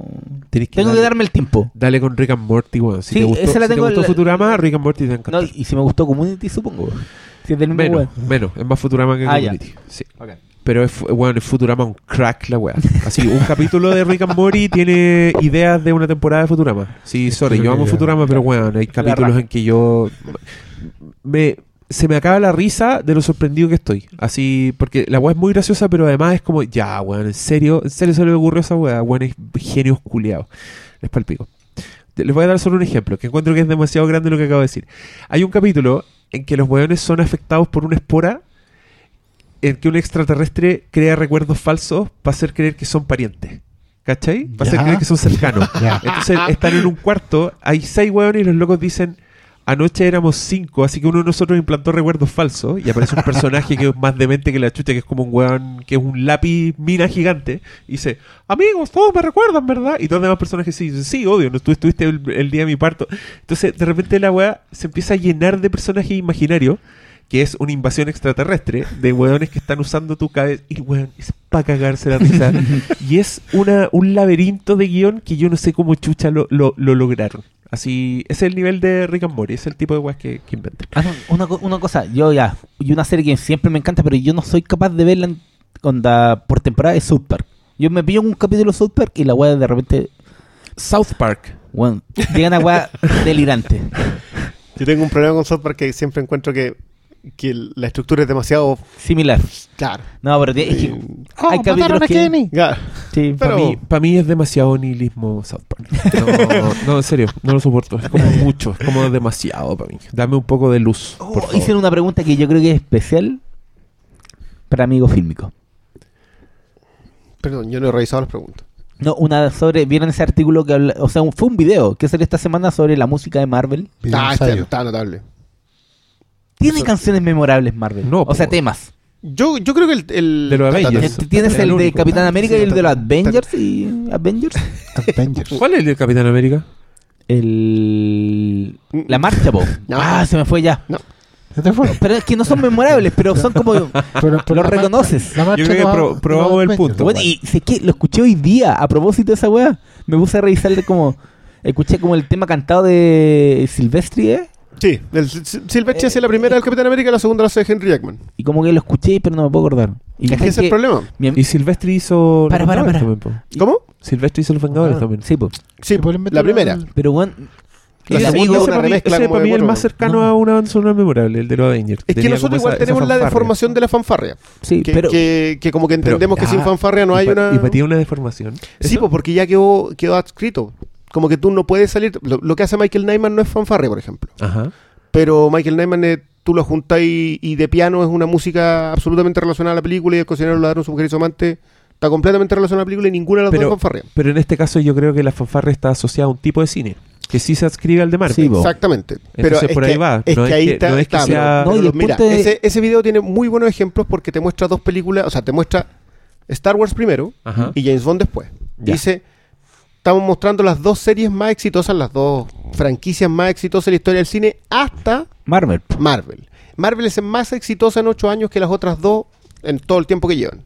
Tenés que Tengo que darme el tiempo. Dale con Rick and Morty, weón. Si Sí, te gustó, esa la si te gustó la- Futurama, Rick and Morty te va a No, y si me gustó Community, supongo. Si es del mismo menos, menos. Es más Futurama que Ah, ya. Community. Sí. Pero es, bueno, es Futurama un crack la weá. Así, un *laughs* capítulo de Rick and Morty tiene ideas de una temporada de Futurama. Sí, sorry, yo amo Futurama, pero weón, hay capítulos en que yo me se me acaba la risa de lo sorprendido que estoy. Así, porque la weá es muy graciosa, pero además es como, ya, weón, en serio, en serio se le ocurrió esa weá, weón, es genios culiados. Les palpico. Les voy a dar solo un ejemplo, que encuentro que es demasiado grande lo que acabo de decir. Hay un capítulo en que los weones son afectados por una espora en que un extraterrestre crea recuerdos falsos para hacer creer que son parientes. ¿Cachai? Para hacer creer que son cercanos. *laughs* Ya. Entonces están en un cuarto, hay seis hueones y los locos dicen, anoche éramos cinco, así que uno de nosotros implantó recuerdos falsos y aparece un personaje que es más demente que la chucha, que es como un hueón, que es un lápiz mina gigante, y dice, amigos, todos me recuerdan, ¿verdad? Y todos los demás personajes sí, dicen, sí, obvio, no, tú estuviste el, el día de mi parto. Entonces de repente la hueá se empieza a llenar de personajes imaginarios que es una invasión extraterrestre de hueones que están usando tu cabeza. Y hueón, es para cagarse la risa. *laughs* y es una, un laberinto de guion que yo no sé cómo chucha lo, lo, lo lograron. Así, ese es el nivel de Rick and Morty, es el tipo de weas que, que inventan. Ah, no, una, una cosa, yo ya, y una serie que siempre me encanta, pero yo no soy capaz de verla en- onda, por temporada es South Park. Yo me pillo un capítulo de South Park y la weá de repente, South Park. bueno, llega una weá *laughs* delirante. Yo tengo un problema con South Park que siempre encuentro que, que la estructura es demasiado Similar. clara. No, pero es que Oh, hay capítulos a que... Kenny. Claro. Sí, Para mí, es demasiado nihilismo South Park. No, no, en serio, no lo soporto. Es como mucho, es como demasiado para mí. Dame un poco de luz. Oh, por favor. hicieron una pregunta que yo creo que es especial para amigos fílmicos. Perdón, yo no he revisado las preguntas. No, una sobre, ¿vieron ese artículo que habla, o sea, un- fue un video que salió esta semana sobre la música de Marvel? Ah, está, está notable. Tiene Eso- canciones memorables Marvel. No, o sea, temas. Yo, yo creo que el. el De los Avengers. Tienes El el de. Capitán América Sí, y el de los Avengers y Avengers. Avengers. ¿Cuál es el del Capitán América? El la marcha, po. No. Ah, se me fue ya. Fue. Pero es que no son memorables, pero son como Pero- pero lo la marcha- reconoces. la marcha Yo creo que no- pro- no probamos el punto. Bueno, y sé que lo escuché hoy día a propósito de esa weá. Me puse a revisarle como escuché como el tema cantado de Silvestri, ¿eh? Sí, el Sil- Silvestre hace la primera del Capitán América y la segunda la hace Henry Jackman. Y como que lo escuché, pero no me puedo acordar. Y Es que ese es el problema. Y Silvestri hizo. Para, Los para, Vengadores para. también, po. ¿Cómo? Silvestri hizo los Vengadores Ah. también. Sí, po. Sí, la primera. Pero bueno, La el segunda ese una para mí, ese para mí es el más cercano No. a una banda sonora memorable, el de los Avengers. Es que Tenía nosotros igual esa- esa tenemos la deformación de la fanfarria. sí, Que, pero que, que como que Pero entendemos que sin fanfarria no hay pa- una... Y para ti una deformación. Sí, pues porque ya quedó, quedó adscrito. Como que tú no puedes salir... Lo, lo que hace Michael Nyman no es fanfarria, por ejemplo. Ajá. Pero Michael Nyman, eh, tú lo juntas y, y de piano es una música absolutamente relacionada a la película y el cocinero lo daron su mujer y su amante está completamente relacionada a la película y ninguna de las Pero- dos es fanfarria. Pero en este caso yo creo que la fanfarria está asociada a un tipo de cine. Que sí se adscribe al de Marvel. Sí. Exactamente. Pero Entonces, por ahí que, va. Es No que es ahí que- está. no es que está, sea- pero- No, y pero el mira, punto de- ese, ese video tiene muy buenos ejemplos porque te muestra dos películas. O sea, te muestra Star Wars primero Ajá. y James Bond después. Ya. Dice. Estamos mostrando las dos series más exitosas, las dos franquicias más exitosas de la historia del cine hasta Marvel. Marvel. Marvel es más exitosa en ocho años que las otras dos en todo el tiempo que llevan.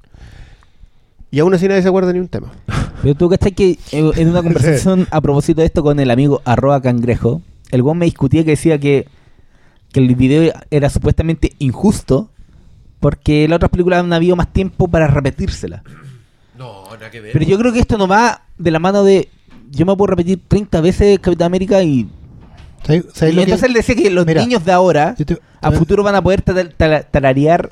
Y aún así nadie se acuerda ni un tema. *laughs* Pero tú cachai que eh, en una conversación *laughs* a propósito de esto con el amigo arroba cangrejo, el guan me discutía que decía que, que el video era supuestamente injusto porque las otras películas han habido más tiempo para repetírsela. No, nada que ver. Pero yo creo que esto no va de la mano de yo me puedo repetir 30 veces Capitán América y, ¿Sabes- y que- entonces él decía que los Mira, niños de ahora te- a futuro van a poder tar- tar- tararear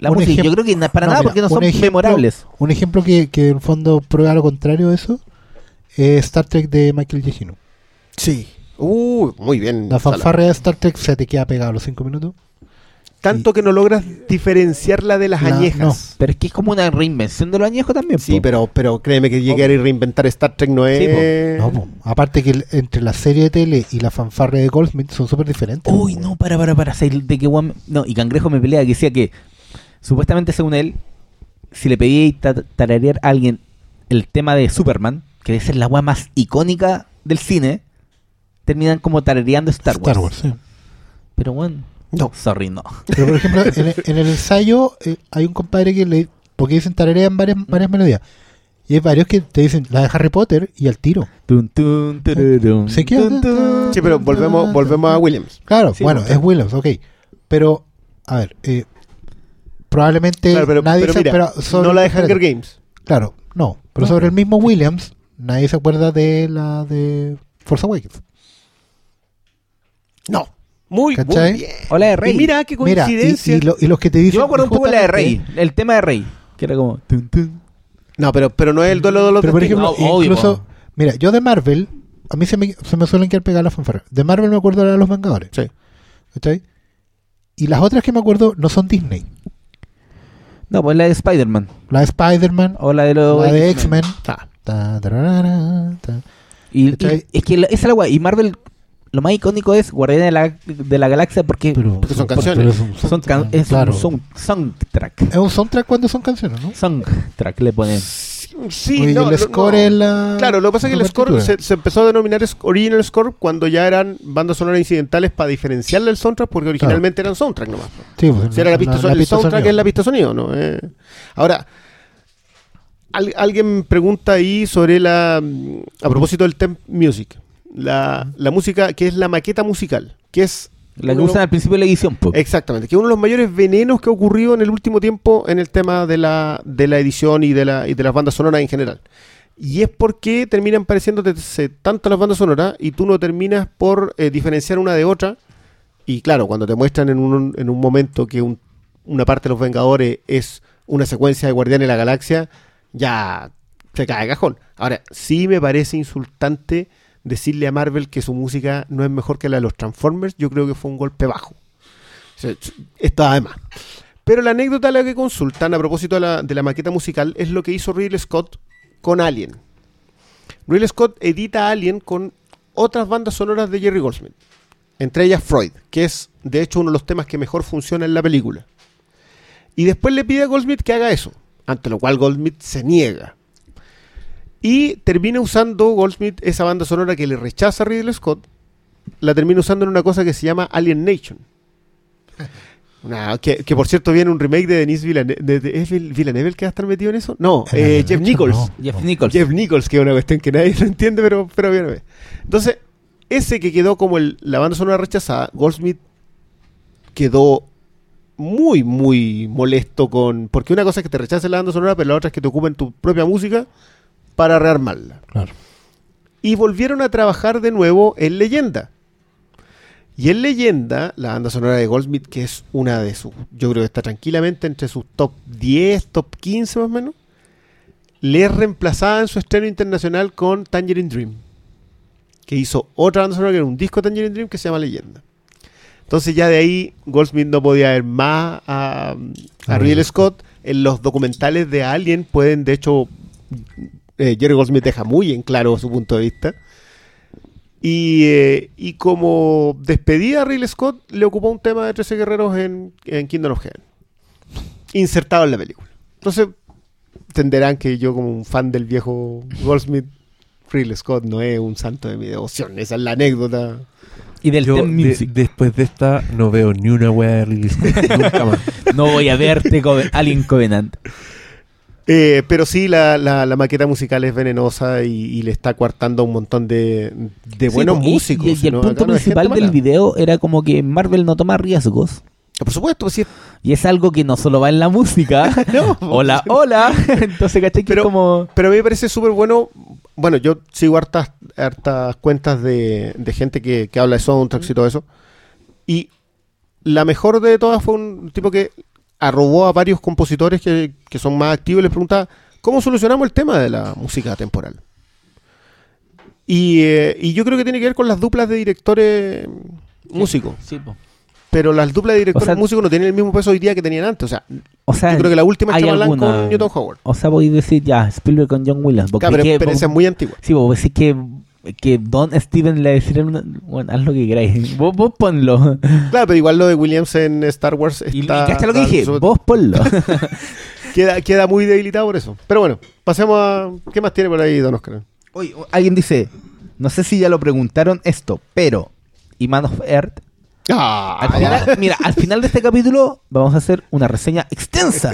la música. ejem- Yo creo que para No, nada mira, porque no son ejemplo- memorables. Un ejemplo que, que en el fondo prueba lo contrario de eso es Star Trek de Michael Giacchino. Sí. Uh, muy bien. La Sala. fanfarria de Star Trek se te queda pegada a los 5 minutos. Tanto que no logras diferenciarla de las La- añejas. Pero es que es como una reinvención de los añejos también. Sí, po. pero, pero créeme que llegar y reinventar Star Trek no es. Sí, No, po. Aparte que el- entre la serie de tele y la fanfarria de Goldsmith son súper diferentes. Uy, no, para, para, para. ¿sabes De que guan- No, y Cangrejo me pelea que decía que supuestamente según él, si le pedía ta- tararear a alguien el tema de Superman, que debe ser la weá más icónica del cine, terminan como tarareando Star Wars. Star Wars, sí. Pero bueno, No. sorry, no. Pero por ejemplo, en, el- en el ensayo eh, hay un compadre que le. Porque dicen tararean varias, varias melodías. Y hay varios que te dicen la de Harry Potter y al tiro. Tun, tun, tururum, Se queda- tun, tun. Sí, pero volvemos, volvemos a Williams. Claro, Sí, bueno, pues. es Williams, ok. Pero, a ver, eh, probablemente Claro, pero, nadie pero se mira, pero sobre- no la de Hunger Games. Claro, no. Pero sobre el mismo Williams, nadie se acuerda de la de Force Awakens. No. Muy, muy bien. O la de Rey. Y mira qué Mira, y, coincidencia. y lo- y los que te dicen. Yo me acuerdo un poco de la de Rey, el tema de Rey, que era como... tun, tun. No, pero, pero no es el duelo de los Pero por ejemplo, No, incluso. Mira, yo de Marvel, a mí se me, se me suelen quedar pegadas las fanfarras. De Marvel me acuerdo de la de los Vengadores. Sí. ¿Cachai? Y las otras que me acuerdo no son Disney. No, pues la de Spider-Man. La de Spider-Man, O la de los... la de X-Men. Ah. Y, es que la- esa es la guay. Y Marvel, lo más icónico es Guardián de la, de la Galaxia porque Pero, Porque son canciones. es un son soundtrack, can- es claro. un sound- soundtrack. Es un soundtrack cuando son canciones, ¿no? Soundtrack le ponen. Sí, Oye, no, el score no. es la. Claro, lo que pasa es que el score se, se empezó a denominar original score cuando ya eran bandas sonoras incidentales para diferenciarle del soundtrack porque originalmente eran soundtrack nomás. Sí, pues, Si era la pista, son- el soundtrack sonido. es la pista sonido, ¿no? Eh, ahora, al- alguien pregunta ahí sobre la. mm, A propósito del temp music. La, la música, que es la maqueta musical, que es. La que uno usan al principio de la edición. po. Exactamente, que es uno de los mayores venenos que ha ocurrido en el último tiempo en el tema de la, de la edición y de, la, y de las bandas sonoras en general. Y es porque terminan pareciéndote tanto las bandas sonoras y tú no terminas por eh, diferenciar una de otra. Y claro, cuando te muestran en un, en un momento que un- una parte de los Vengadores es una secuencia de Guardianes de la Galaxia, ya se cae de cajón. Ahora, sí me parece insultante decirle a Marvel que su música no es mejor que la de los Transformers. Yo creo que fue un golpe bajo. O sea, Esto además. Pero la anécdota a la que consultan a propósito de la, de la maqueta musical es lo que hizo Ridley Scott con Alien. Ridley Scott edita Alien con otras bandas sonoras de Jerry Goldsmith. Entre ellas Freud, que es de hecho uno de los temas que mejor funciona en la película. Y después le pide a Goldsmith que haga eso, ante lo cual Goldsmith se niega. Y termina usando Goldsmith esa banda sonora que le rechaza a Ridley Scott, la termina usando en una cosa que se llama Alien Nation. *laughs* Una- que, que por cierto viene un remake de Denis Villeneuve. De, de- ¿Es Vil- Villeneuve el que va a estar metido en eso? No, eh, Jeff Nichols. no. Jeff Nichols. Jeff Nichols, que es una cuestión que nadie *laughs* lo entiende, pero, pero bien. Entonces, ese que quedó como el- la banda sonora rechazada, Goldsmith quedó muy, muy molesto con. Porque una cosa es que te rechacen la banda sonora, pero la otra es que te ocupen tu propia música para rearmarla. Claro. Y volvieron a trabajar de nuevo en Leyenda. Y en Leyenda, la banda sonora de Goldsmith, que es una de sus. Yo creo que está tranquilamente entre sus top 10, top 15 más o menos le es reemplazada en su estreno internacional con Tangerine Dream, que hizo otra banda sonora que era un disco de Tangerine Dream que se llama Leyenda. Entonces ya de ahí Goldsmith no podía ver más a, a Ridley Scott. En los documentales de Alien pueden, de hecho, eh, Jerry Goldsmith deja muy en claro su punto de vista. Y, eh, y como despedida a Ridley Scott, le ocupó un tema de 13 guerreros en, en Kingdom of Heaven, insertado en la película. Entonces, entenderán que yo como un fan del viejo Goldsmith, Ridley Scott no es un santo de mi devoción. Esa es la anécdota. Y del Yo de- después de esta no veo ni una wea de Ridley Scott, nunca más. *laughs* No voy a verte Alien Covenant. Eh, pero sí, la, la- la maqueta musical es venenosa y, y le está coartando a un montón de, buenos músicos. Y, y el ¿no? punto no principal del mala. video era como que Marvel no toma riesgos. Por supuesto, sí. Y es algo que no solo va en la música. *laughs* No, hola, hola. *laughs* Entonces, ¿cachai? Que Pero- como. Pero a mí me parece súper bueno. Bueno, yo sigo hartas, hartas cuentas de, de gente que, que habla de soundtracks y todo eso. Y la mejor de todas fue un tipo que arrobó a varios compositores que, que son más activos y les preguntaba, ¿cómo solucionamos el tema de la música temporal? Y, eh, y yo creo que tiene que ver con las duplas de directores músicos. Sí, po. Pero las duplas de directores O sea- músicos no tienen el mismo peso hoy día que tenían antes. O sea, O sea, yo creo que la última es alguna- con Newton Howard. O sea, voy a decir ya, Spielberg con John Williams. Claro, pero, que- pero esa es muy antigua. Sí, vos decís que, que Don Steven le decía una- bueno, haz lo que queráis. Vos, vos ponlo. Claro, pero igual lo de Williams en Star Wars Y, y está... cacha lo que está dije, sobre- vos ponlo. *laughs* queda, queda muy debilitado por eso. Pero bueno, pasemos a... ¿Qué más tiene por ahí, Don Oscar? Oye, alguien dice, no sé si ya lo preguntaron esto, pero ¿y Man of Earth? Ah, Al final- mira, al final de este capítulo vamos a hacer una reseña extensa.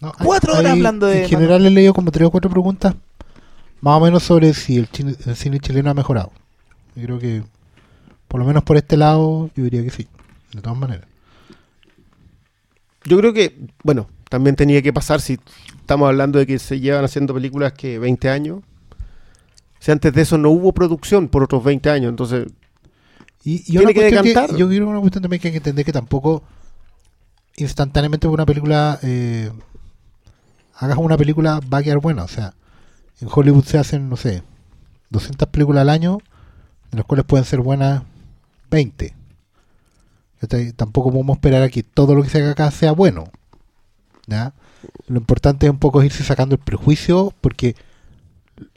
No, *laughs* Cuatro hay- horas hablando de- En general he leído como tres o cuatro preguntas, más o menos sobre si el, chine- el cine chileno ha mejorado. Yo creo que, por lo menos por este lado, yo diría que sí, de todas maneras. Yo creo que, bueno, también tenía que pasar si estamos hablando de que se llevan haciendo películas que 20 años. Si antes de eso no hubo producción por otros 20 años, entonces... Y, y Tiene que decantar. yo creo que una cuestión también que hay que entender que tampoco instantáneamente una película eh, hagas una película va a quedar buena. O sea, en Hollywood se hacen, no sé, 200 películas al año, de las cuales pueden ser buenas 20. ¿Cachai? Tampoco podemos esperar a que todo lo que se haga acá sea bueno. ¿ya? Lo importante es un poco irse sacando el prejuicio, porque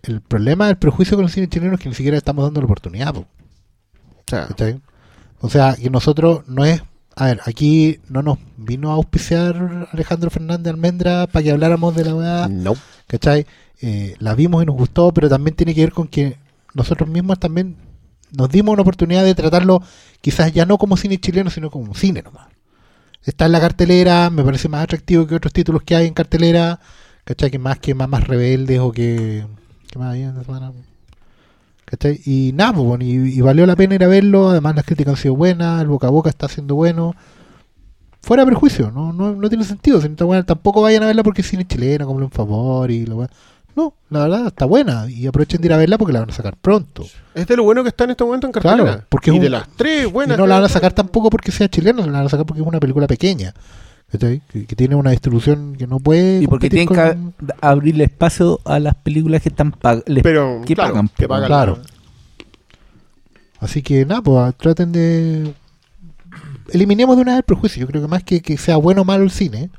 el problema del prejuicio con el cine chileno es que ni siquiera estamos dando la oportunidad. po. O sea, ¿Cachai? O sea, que nosotros no es. A ver, aquí no nos vino a auspiciar Alejandro Fernández Almendra para que habláramos de la weá. no. ¿Cachai? Eh, la vimos y nos gustó, pero también tiene que ver con que nosotros mismos también nos dimos una oportunidad de tratarlo quizás ya no como cine chileno, sino como cine nomás. Está en la cartelera, me parece más atractivo que otros títulos que hay en cartelera, ¿cachai? Que más que más, más rebeldes o que... ¿Qué más había esta semana? ¿Cachai? Y nada, pues, bueno, y, valió la pena ir a verlo, además las críticas han sido buenas, el boca a boca está siendo bueno. Fuera de perjuicio, no, no, no tiene sentido. Si tampoco vayan a verla porque es cine chileno, como un favor y lo No, la verdad está buena y aprovechen de ir a verla porque la van a sacar pronto. Es de lo bueno que está en este momento en cartelera. Claro, porque y es un- de las tres buenas... y no la van a sacar tampoco porque sea chileno, la van a sacar porque es una película pequeña. Que, que tiene una distribución que no puede. y porque tienen con- que abrirle espacio a las películas que están pag- les- Pero, que claro, pagan. que pagan. Claro. Así que nada, pues traten de. Eliminemos de una vez el prejuicio. Yo creo que más que, que sea bueno o malo el cine,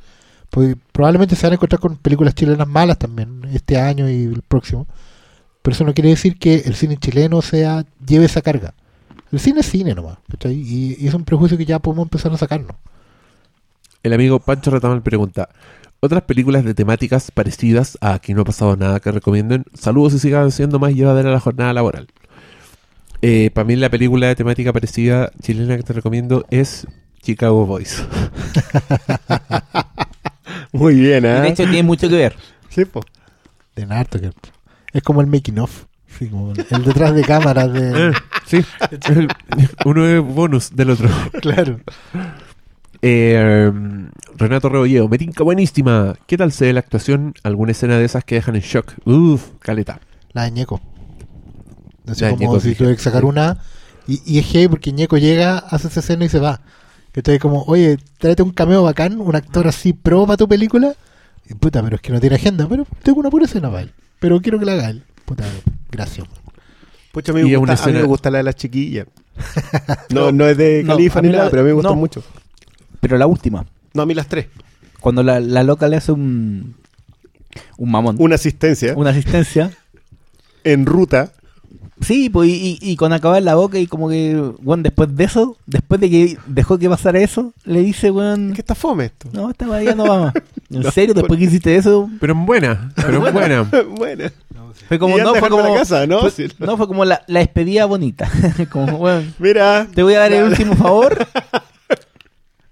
pues probablemente se van a encontrar con películas chilenas malas también este año y el próximo. Pero eso no quiere decir que el cine chileno sea lleve esa carga. El cine es cine nomás, ¿cachai? Y, y es un prejuicio que ya podemos empezar a sacarnos. El amigo Pancho Retamal pregunta: ¿Otras películas de temáticas parecidas a Aquí no ha pasado nada que recomienden? Saludos y sigan siendo más llevadera la jornada laboral. Eh, para mí, la película de temática parecida chilena que te recomiendo es Chicago Boys. *laughs* Muy bien, Y ¿eh? De hecho, tiene mucho que ver. Sí, po. De harto que Es como el making of. Sí, como el, el detrás de cámaras de. *laughs* Eh, sí, el- uno es bonus del otro. *laughs* claro. Eh, Renato Rebolleo, me tinca buenísima. ¿Qué tal se ve la actuación? ¿Alguna escena de esas que dejan en shock? Uf, caleta. La de Ñeco. Así La como Ñeco, si sí. tuviera que sacar una. Y, y es heavy porque Ñeco llega, hace esa escena y se va. Te como, oye, tráete un cameo bacán, un actor así pro para tu película. Y puta, pero es que no tiene agenda. Pero tengo una pura escena para él. Pero quiero que la haga él. Puta, gracias. Pucha, a mí, Y me una gusta, a mí escena- me gusta la de las chiquillas. *laughs* No, no es de No, Califa a ni la- nada, pero a mí me gustan no. mucho. Pero la última. No, a mí las tres. Cuando la, la loca le hace un. Un mamón. Una asistencia Una asistencia. en ruta. Sí, pues, y, y- con acabar la boca y como que, bueno, después de eso, después de que dejó que pasara eso, le dice, weón, ¿Qué está fome esto? no, esta ya no va más. *laughs* ¿En serio? Después que hiciste eso, Pero en buena, pero en buena. bueno. *laughs* fue como, no, fue como, la casa, ¿no? fue- Sí. no, fue como la, la despedida bonita. *laughs* como, weón, Mira. te voy a dar el último favor,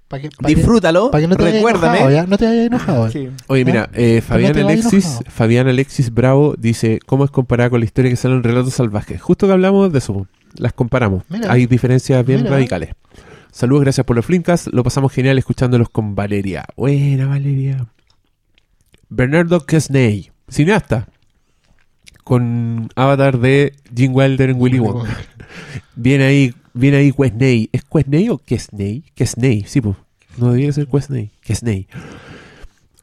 Pa' que, pa' que- disfrútalo, pa' que no te recuérdame. enojado, ¿ya? No te vayas enojado. Sí. Oye, mira, eh, Fabián Alexis, enojado. Fabián Alexis Bravo dice, ¿cómo es comparada con la historia que sale en Relatos Salvajes? Justo que hablamos de eso, las comparamos. Mira. Hay diferencias bien Mira. radicales. Saludos, gracias por los flinkas. Lo pasamos genial escuchándolos con Valeria. Buena, Valeria. Bernardo Kesney, cineasta. Con avatar de Gene Wilder en Willy Wonka. Viene ahí, viene ahí Quesney. ¿Es Quesney o Kesney? Kesney, sí, pues. No debería ser Quesney. Kesney.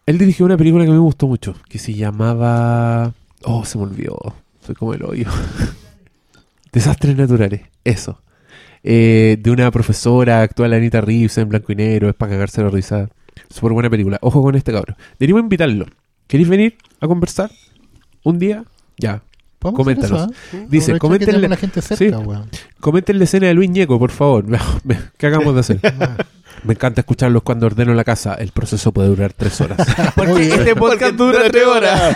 Él dirigió una película que me gustó mucho, que se llamaba... Oh, se me olvidó. Soy como el hoyo. *laughs* Desastres naturales, eso. Eh, de una profesora actual Anita Reeves en blanco y negro, es para cagarse la risa. Súper buena película. Ojo con este cabrón. Deberíamos invitarlo. ¿Queréis venir a conversar? ¿Un día? Ya. Podemos hacer Coméntanos. eso, ¿eh? Dice, coméntenle- la gente cerca, Sí. weón. Comenten la escena de Luis Ñeco, por favor. *laughs* ¿Qué acabamos de hacer? *laughs* Me encanta escucharlos cuando ordeno la casa. El proceso puede durar tres horas. *laughs* Porque este podcast dura tres horas.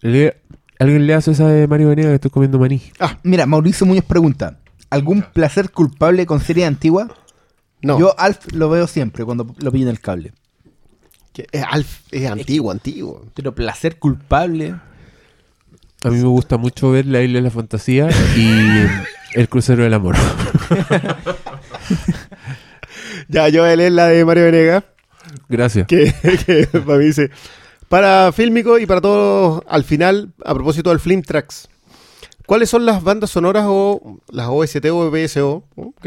Le- ¿Alguien le hace esa de Mario Venegas que estoy comiendo maní? Mira, Mauricio Muñoz pregunta, ¿algún placer culpable con serie antigua? No. Yo Alf lo veo siempre cuando lo pillo en el cable. Que es, Alf, es antiguo, antiguo. Pero placer culpable... A mí me gusta mucho ver La Isla de la Fantasía y *laughs* El Crucero del Amor. *laughs* Ya, yo voy a leer la de Mario Venegas. Gracias. que, *laughs* que para mí dice para Fílmico y para todos al final a propósito del Film Tracks ¿cuáles son las bandas sonoras o las OST o BSO ok,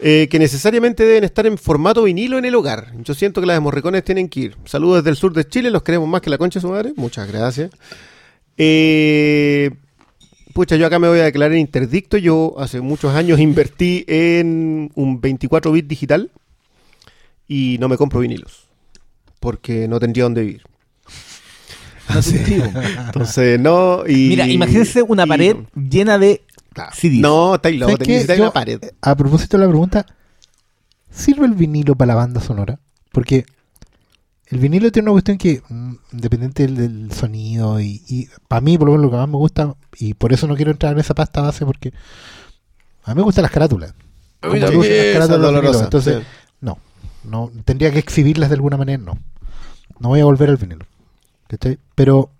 eh, que necesariamente deben estar en formato vinilo en el hogar? yo siento que las de Morricones tienen que ir saludos desde el sur de Chile los queremos más que la concha de su madre muchas gracias eh, Pucha, yo acá me voy a declarar interdicto. Yo hace muchos años invertí en un 24 bit digital y no me compro vinilos porque no tendría dónde vivir. *laughs* Entonces, no. Y, Mira, imagínense una y- pared llena de Claro. CDs. No, estáis loco, ¿Sabes qué? necesitáis una pared. A propósito de la pregunta, ¿sirve el vinilo para la banda sonora? Porque el vinilo tiene una cuestión que, mm, independiente del, del sonido, y, y para mí, por lo menos, lo que más me gusta, y por eso no quiero entrar en esa pasta base, porque a mí me gustan las carátulas. A mí Como también. lucen las carátulas vinilos. Entonces, sí. no, no, tendría que exhibirlas de alguna manera, no. No voy a volver al vinilo. ¿cachai? Pero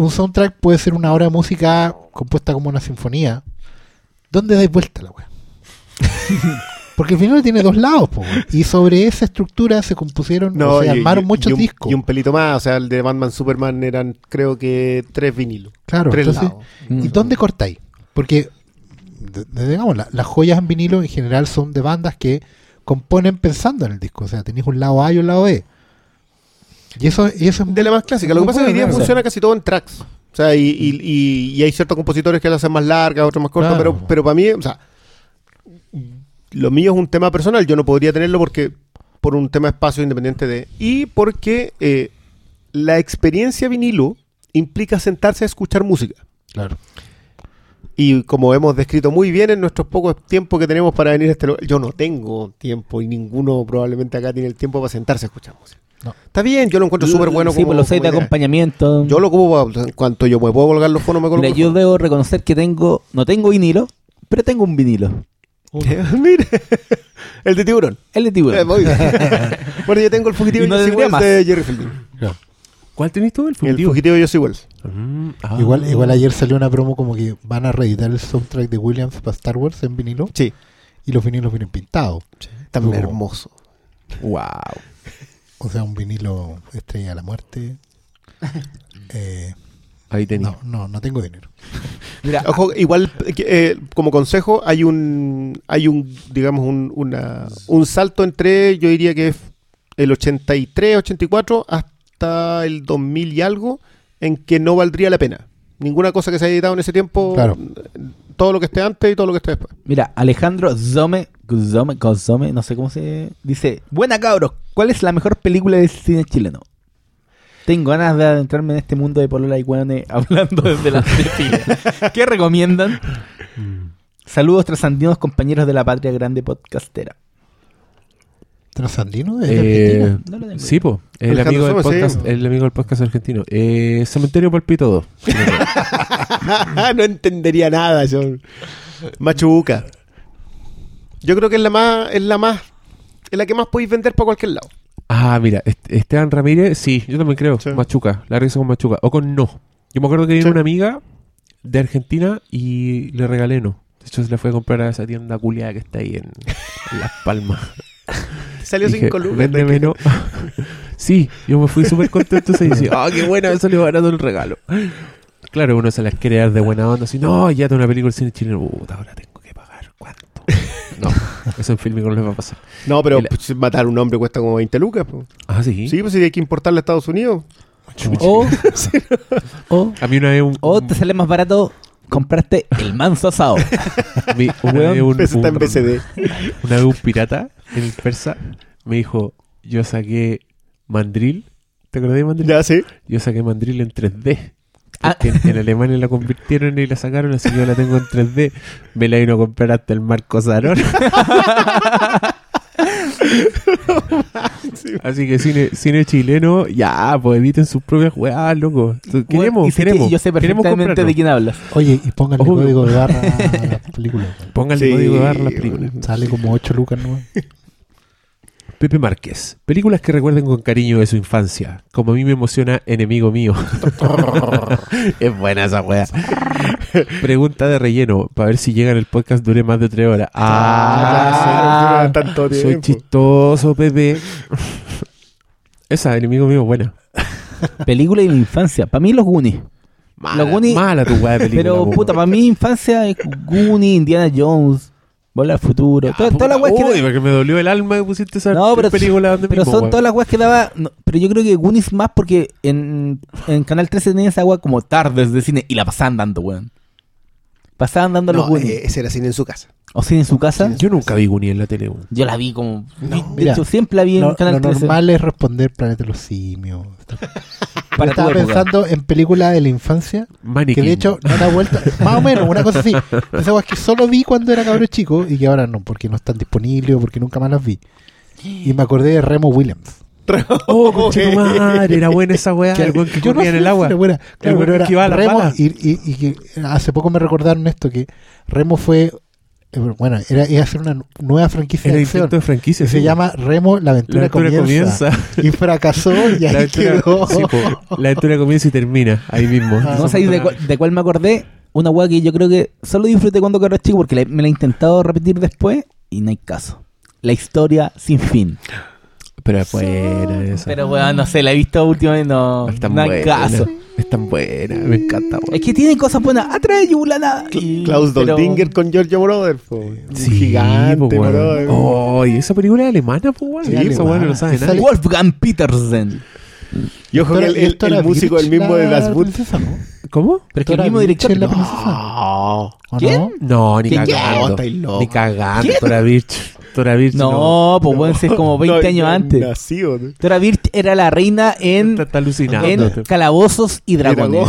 un soundtrack puede ser una obra de música compuesta como una sinfonía. ¿Dónde dais vuelta la weá? *laughs* Porque el vinilo tiene dos lados, po, y sobre esa estructura se compusieron, No, o se armaron y- muchos y un, discos. Y un pelito más, o sea, el de Batman Superman eran, creo que, tres vinilos. claro, tres entonces, lados. Mm. ¿y dónde cortáis? Porque, de- de- digamos, la- las joyas en vinilo en general son de bandas que componen pensando en el disco. O sea, tenéis un lado A y un lado B. Y eso, y eso es De la más clásica. Lo que pasa es que hoy día funciona casi todo en tracks. O sea, y, y- y- y hay ciertos compositores que lo hacen más largas, otros más Claro. pero, pero para mí, o sea, lo mío es un tema personal. Yo no podría tenerlo porque por un tema de espacio independiente de. Y porque eh, la experiencia vinilo implica sentarse a escuchar música. Claro. Y como hemos descrito muy bien en nuestros pocos tiempos que tenemos para venir a este lugar, yo no tengo tiempo y ninguno probablemente acá tiene el tiempo para sentarse a escuchar música. No. Está bien, yo lo encuentro súper bueno. Sí, como- pues los seis de acompañamiento. Yo lo ocupo cuanto yo me puedo colgar los fonos, me colgo. Mira, yo debo reconocer que tengo, no tengo vinilo, pero tengo un vinilo. *laughs* Mira, el de tiburón. El de Eh, tiburón. bien. *laughs* bueno, yo tengo el fugitivo no Wells de Jerry Fielding. ¿Cuál tenés tú? El El fugitivo. fugitivo de Josie Wells. Mm, ah. Igual, igual ayer salió una promo como que van a reeditar el soundtrack de Williams para Star Wars en vinilo Sí, y los vinilos vienen pintados. tan Como- hermoso. Wow. O sea, un vinilo estrella de la muerte. *laughs* Eh, Ahí no, no, no tengo dinero. *laughs* Mira, Ojo, igual que, eh, como consejo hay un hay un digamos un, una, un salto entre yo diría que es el 83, 84 hasta el 2000 y algo en que no valdría la pena. Ninguna cosa que se haya editado en ese tiempo, Claro. Todo lo que esté antes y todo lo que esté después. Mira, Alejandro Zome, Zome, Zome, no sé cómo se dice. Buena cabros, ¿cuál es la mejor película de cine chileno? Tengo ganas de adentrarme en este mundo de Polola y Guane *laughs* hablando desde la. *laughs* ¿Qué recomiendan? Saludos trasandinos compañeros de la patria grande podcastera. ¿Trasandino? ¿Es Eh, argentino? No lo tengo sí, po. El Alejandro amigo, del sí. podcast, el amigo del podcast argentino. Eh, Cementerio Palpito 2. *laughs* no entendería nada, yo. Machuca. Yo creo que es la más es la más es la que más podéis vender para cualquier lado. Ah, mira, Est- Esteban Ramírez, sí, yo también creo. Sí. Machuca, la risa con Machuca. O con no. Yo me acuerdo que vino Sí. una amiga de Argentina y le regalé no. De hecho, se la fue a comprar a esa tienda culiada que está ahí en, en Las Palmas. *laughs* Salió Dije, cinco lucas. "Véndeme no". *laughs* sí, yo me fui súper contento. Y decía, *laughs* ah, qué buena, me salió barato el regalo. Claro, uno se las quiere dar de buena onda. Así, no, ya tengo una película de cine chileno. Puta, ahora tengo que pagar. ¿Cuánto? No, eso en filme no les va a pasar. No, pero El- pues, matar a un hombre cuesta como 20 lucas. po. Ah, sí. Sí, pues si hay que importarle a Estados Unidos. O, o, A mí una vez un, o te sale más barato comprarte el manso asado. mi- una vez un- Eso un-. Una vez un pirata en el persa me dijo, yo saqué mandril. ¿Te acordás de mandril? Ya, sí. Yo saqué mandril en 3D. Ah. Porque en, en Alemania la convirtieron y la sacaron, así que yo la tengo en 3D. Me la vino a comprar hasta el Marco Zarón. *laughs* así que cine, cine chileno, ya, pues eviten sus propias jugadas, loco. Queremos, Y sé que queremos. yo sé queremos perfectamente de quién hablas. Oye, y pónganle Obvio. código de barra a las *laughs* películas. Pónganle Sí, código de barra a las películas. Sale como 8 lucas, ¿no? *laughs* Pepe Márquez. Películas que recuerden con cariño de su infancia. Como a mí me emociona Enemigo Mío. *laughs* es buena esa wea. Pregunta de relleno. Para ver si llega en el podcast dure más de tres horas. Ah, Ah, tanto soy tiempo. chistoso, Pepe. esa, Enemigo Mío, buena. Película de mi infancia. Para mí los Goonies. Mala, Los Goonies- mala tu wea de película. Pero po, puta, para mi infancia es Goonies, Indiana Jones, Bola al futuro. Ah, Todas puta, todas las weas que uy, porque me dolió el alma que pusiste esa No, pero, película donde pero mismo, son weón. todas las weas que daba. no, pero yo creo que Goonies más porque en, en Canal 13 tenía esa wea como tardes de cine y la pasaban dando, weón. Pasaban dando los No, Goonies. eh, ese era cine en su casa. o cine en su casa. Yo nunca vi Goonies en la tele. weón. Yo la vi como. de mira, hecho, siempre la vi en Lo, Canal lo 13. normal es responder Planeta de los Simios. *laughs* Para estaba tu época. pensando en películas de la infancia que Mannequin. de hecho no da vuelta, más o menos, una cosa así. Esa weá que solo vi cuando era cabrón chico y que ahora no, porque no están disponibles o porque nunca más las vi. Y me acordé de Remo Williams. Oh, *laughs* conche tu madre, era buena esa weá. Que- El weón que yo no en sé el agua. era buena. Claro, weón pero que era esquivaba las Remo y, y- y que hace poco me recordaron esto que Remo fue eh, bueno, era iba a hacer una nueva franquicia Era de acción de franquicia. se llama Remo la aventura, La aventura comienza. comienza. *laughs* y fracasó y *laughs* ahí La aventura, quedó. sí, po. la aventura comienza y termina ahí mismo. Ah, No sabéis de, cuál- de cuál me acordé. Una weá que yo creo que solo disfruté cuando era chico porque la- me la he intentado repetir después y no hay caso. La historia sin fin. Pero es buena esa. Pero weón, no sé, la he visto últimamente, no, es tan no hay buena. caso. Es tan buena, me encanta. weón. Es que tiene cosas buenas. Atrae Yulana. y- Klaus pero- Doldinger con Giorgio. Un Sí, gigante, po, weón. Moroder. Oh, y esa película es alemana, pues, weón. Sí, esa alemana. weón no lo sabe Esa nadie. Wolfgang Petersen. Y ojo que el, el- Esto era el músico, el mismo de Das Boot. ¿no? ¿Cómo? Pero es que el mismo director. en la no. princesa. No. ¿O ¿Quién? no? Ni ¿Quién? cagando. No. Ni cagando. ¿Quién? Tora Birch. Tora Birch. No, pues pueden ser como 20 No, años antes. Nacido. Tora Birch era la reina en, Está, está alucinando. en Calabozos y Dragones.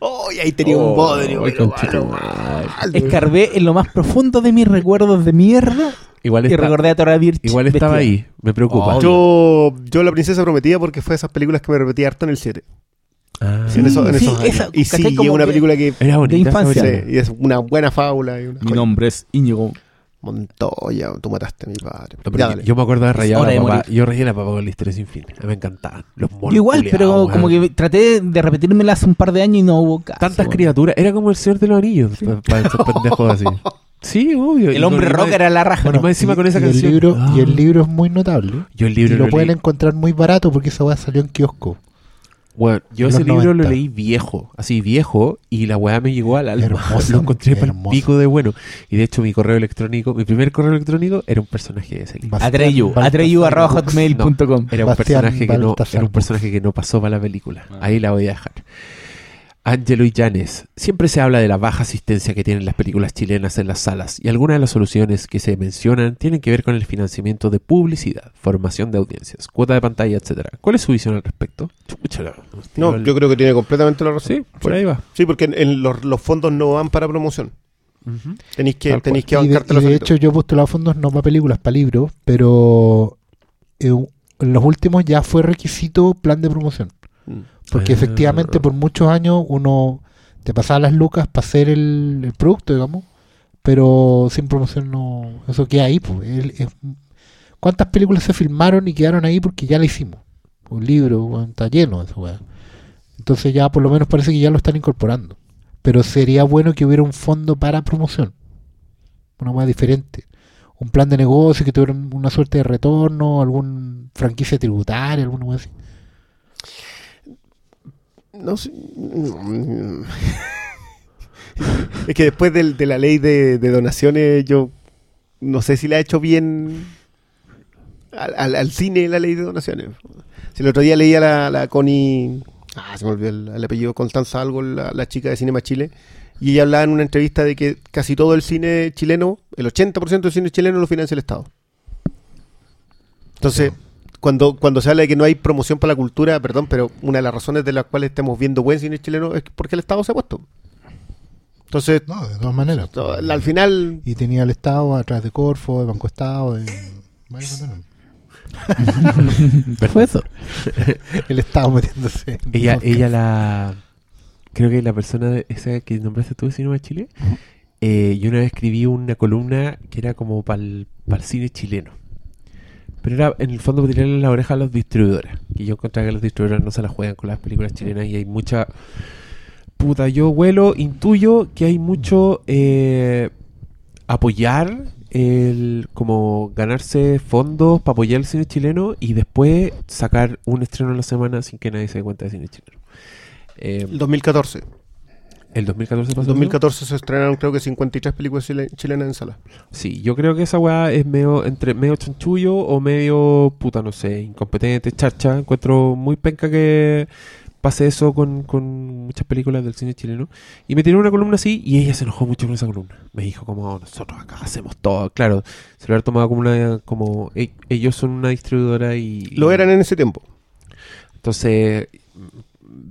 Oh, *laughs* y ahí tenía un bodrio. pero malo, malo. Escarbé en lo más profundo de mis recuerdos de mierda Igual, y está- recordé a Tora Birch. igual estaba vestida. ahí. Me preocupa. Yo, yo La Princesa Prometida porque fue de esas películas que me repetí harto en el 7. Ah, Sí, en esos- en sí, esos años. esa, y sí, es una que- película que... Era bonita. esa infancia. sí, y es una buena fábula. Y una Mi nombre es Íñigo. Montoya, tú mataste a mi padre. No, pero Ya, yo, me acuerdo de rayar a de papá. Yo rayé a papá con la historia sin fin. Me encantaban. Los monos. Yo igual, pero como que traté de repetírmela hace un par de años y no hubo caso. Tantas criaturas. Era como el Señor de los Anillos. Para esos pendejos así. *laughs* Sí, obvio. El hombre rock era la raja. Bueno, más encima y- con esa y canción. El libro, Ah. Y el libro es muy notable. Yo el Y lo lo, pueden encontrar muy barato porque esa weá salió en kiosco. Bueno, yo ese libro 90. lo leí viejo, así viejo, y la weá me llegó al alma. Hermoso, *laughs* lo encontré para el pico de bueno. Y de hecho, mi correo electrónico, mi primer correo electrónico era un personaje de ese libro. Atreyu, atreyu arroba hotmail.com. Era un personaje que no, era un personaje que no pasó para la película. Ahí la voy a dejar. Ángelo y Llanes. Siempre se habla de la baja asistencia que tienen las películas chilenas en las salas y algunas de las soluciones que se mencionan tienen que ver con el financiamiento de publicidad, formación de audiencias, cuota de pantalla, etcétera. ¿Cuál es su visión al respecto? Chúchala. No, yo creo que tiene completamente la razón. Sí, por ahí va. Sí, porque en, en los, los fondos no van para promoción. Tenéis que, tenéis que Y de, y de hecho yo he postulado fondos no para películas, para libros, pero eh, en los últimos ya fue requisito plan de promoción. Mm. Porque Ah. efectivamente por muchos años uno te pasaba las lucas para hacer el, el producto, digamos, pero sin promoción no... Eso queda ahí, pues. El- ¿Cuántas películas se filmaron y quedaron ahí porque ya la hicimos? Un libro, weón, está lleno de esa weá. Entonces ya por lo menos parece que ya lo están incorporando. Pero sería bueno que hubiera un fondo para promoción. Una weá diferente. Un plan de negocio que tuviera un- una suerte de retorno, algún franquicia tributaria, alguna weá así. No sé. *laughs* es que después de la ley de, donaciones, yo no sé si le ha hecho bien al, cine la ley de donaciones. Si el otro día leía la, la Connie. Ah, se me olvidó el, el apellido Constanza Algo, la, la chica de Cinema Chile. Y ella hablaba en una entrevista de que casi todo el cine chileno, el 80% del cine chileno lo financia el Estado. Entonces, cuando, cuando se habla de que no hay promoción para la cultura, perdón, pero una de las razones de las cuales estamos viendo buen cine chileno es porque el Estado se ha puesto. Entonces, No, de todas maneras. al final, Y tenía el Estado atrás de Corfo, de Banco Estado, de... *laughs* Fue eso. *laughs* El Estado metiéndose. Ella, ella la. Creo que la persona de- esa que nombraste tú de Cinema Chile. eh, yo una vez escribí una columna que era como para el cine chileno. Pero era en el fondo tirarle la oreja a los distribuidores. Y yo encontré que los distribuidores no se la juegan con las películas chilenas y hay mucha. Puta, yo huelo, intuyo que hay mucho eh, apoyar el como ganarse fondos para apoyar el cine chileno y después sacar un estreno en la semana sin que nadie se dé cuenta de cine chileno. Eh, el 2014. El 2014 En pasó. eso? 2014 se estrenaron creo que 53 películas chile- chilenas en sala. Sí, yo creo que esa weá es medio entre medio chanchullo o medio puta, no sé, incompetente, charcha. Encuentro muy penca que pase eso con, con muchas películas del cine chileno. Y me tiró una columna así y ella se enojó mucho con esa columna. Me dijo como nosotros acá hacemos todo. Claro, se lo había tomado como una como ellos son una distribuidora y Lo eran en ese tiempo. Entonces,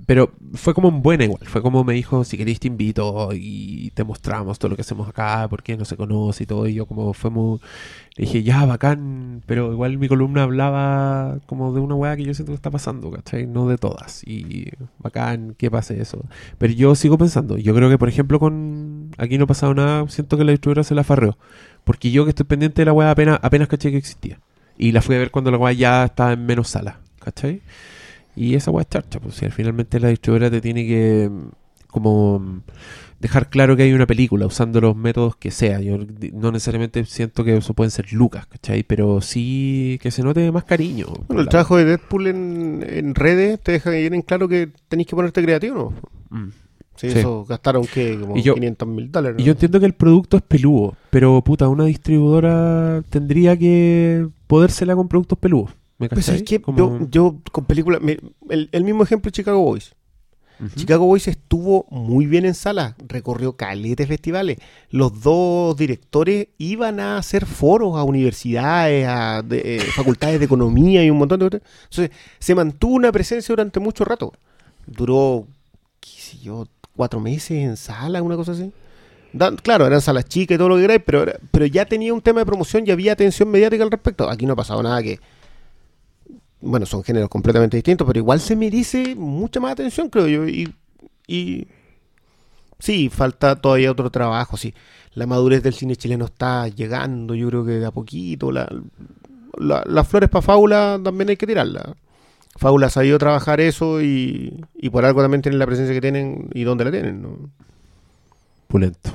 pero fue como en buena igual. Fue como me dijo, si queréis te invito y te mostramos todo lo que hacemos acá, porque no se conoce y todo. Y yo como fue muy... Dije, ya, bacán, pero igual mi columna hablaba como de una weá que yo siento que está pasando, ¿cachai? No de todas. Y bacán, que pase eso. Pero yo sigo pensando, yo creo que por ejemplo con... Aquí no ha pasado nada, siento que la distribuidora se la farreó. Porque yo que estoy pendiente de la weá apenas, apenas caché que existía. Y la fui a ver cuando la weá ya estaba en menos sala, ¿cachai? Y esa weá es charcha, pues si al finalmente la distribuidora te tiene que mm, como mm, dejar claro que hay una película usando los métodos que sea. Yo no necesariamente siento que eso pueden ser lucas, ¿cachai? Pero sí que se note más cariño. Bueno, el trabajo de Deadpool en, en redes te deja bien en claro que tenéis que ponerte creativo, ¿no? Mm. Sí, Sí. eso gastaron que como Y yo- 500 mil dólares. Y yo entiendo que el producto es peludo, pero puta, una distribuidora tendría que podérsela con productos peludos. ¿Me Pues es que yo, yo con películas, el, el mismo ejemplo de Chicago Boys. Chicago Boys estuvo muy bien en sala, recorrió caleta de festivales. Los dos directores iban a hacer foros a universidades, a de- eh, *laughs* facultades de economía y un montón de cosas. Entonces, se mantuvo una presencia durante mucho rato. Duró, qué sé yo, cuatro meses en sala, una cosa así. Claro, eran salas chicas y todo lo que queráis, pero, pero ya tenía un tema de promoción y había atención mediática al respecto. Aquí no ha pasado nada que. Bueno, son géneros completamente distintos, pero igual se merece mucha más atención, creo yo. Y, y sí, falta todavía otro trabajo. Sí, la madurez del cine chileno está llegando, yo creo que de a poquito. La, la- las flores para Fábula también hay que tirarla. Fábula ha sabido trabajar eso y, y por algo también tienen la presencia que tienen y dónde la tienen. ¿no? Pulento.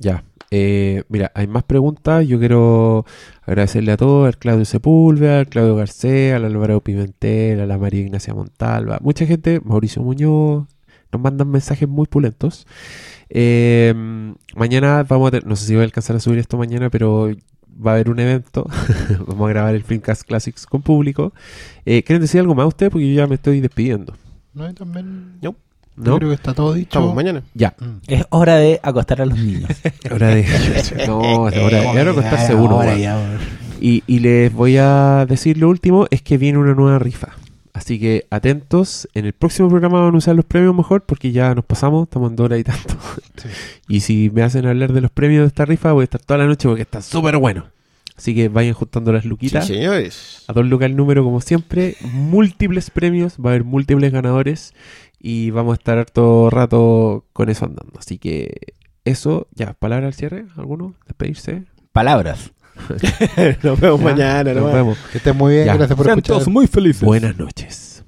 Ya. Eh, mira, hay más preguntas. Yo quiero agradecerle a todos, al Claudio Sepúlveda, al Claudio García, al Álvaro Pimentel, a la María Ignacia Montalva. Mucha gente, Mauricio Muñoz, nos mandan mensajes muy pulentos. Eh, mañana vamos a tener, no sé si voy a alcanzar a subir esto mañana, pero va a haber un evento. *laughs* vamos a grabar el Filmcast Classics con público. Eh, ¿Quieren decir algo más ustedes? Porque yo ya me estoy despidiendo. No, también. No. Yo creo que está todo dicho. Estamos mañana. Ya. Es hora de acostar a los niños. *laughs* Hora de. *laughs* no, es hora, ya no acostarse uno. Ahora weón. ya. Y, y les voy a decir lo último, es que viene una nueva rifa. Así que atentos, en el próximo programa vamos a anunciar los premios mejor porque ya nos pasamos, estamos en dos horas y tanto. *laughs* Y si me hacen hablar de los premios de esta rifa, voy a estar toda la noche porque está súper bueno. Así que vayan juntando las luquitas. Sí, señores. A dos lucas el número como siempre. Múltiples premios, va a haber múltiples ganadores. Y vamos a estar harto rato con eso andando. Así que eso, ya, palabra al cierre, ¿alguno? Despedirse. Palabras. *laughs* Nos vemos Ya, mañana. Nos nomás. vemos. Que estén muy bien, Ya. gracias por Sean escuchar. todos muy felices. Buenas noches.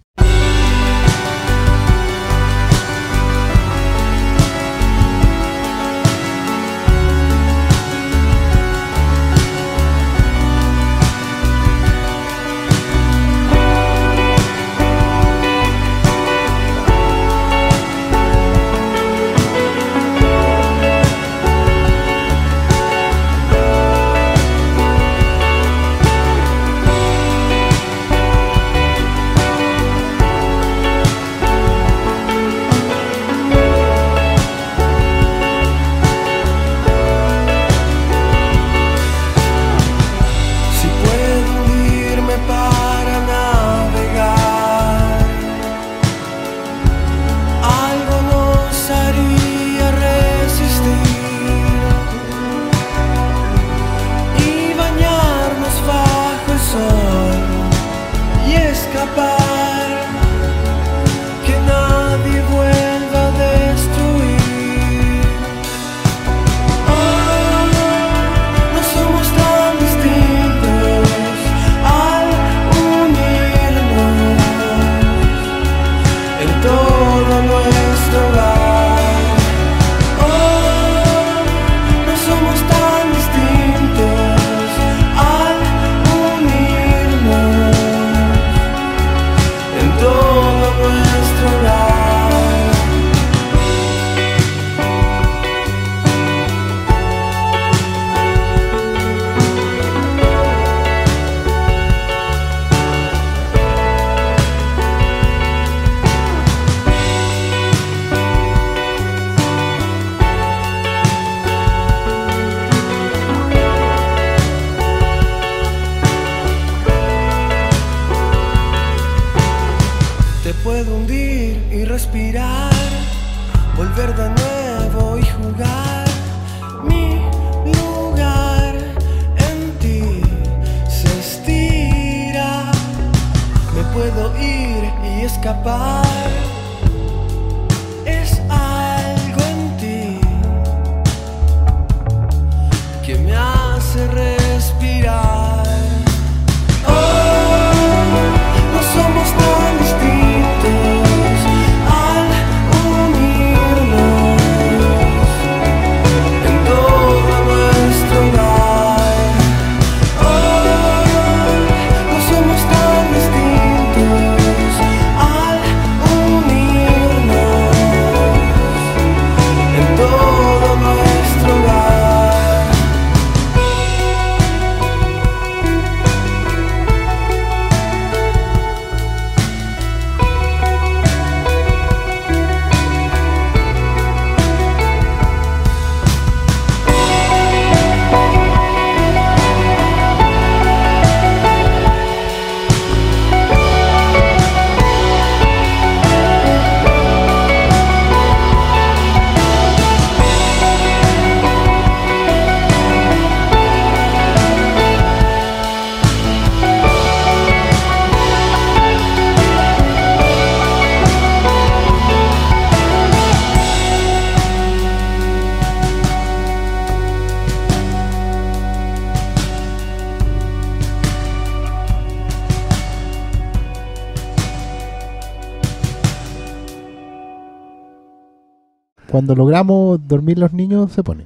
Cuando logramos dormir los niños se pone.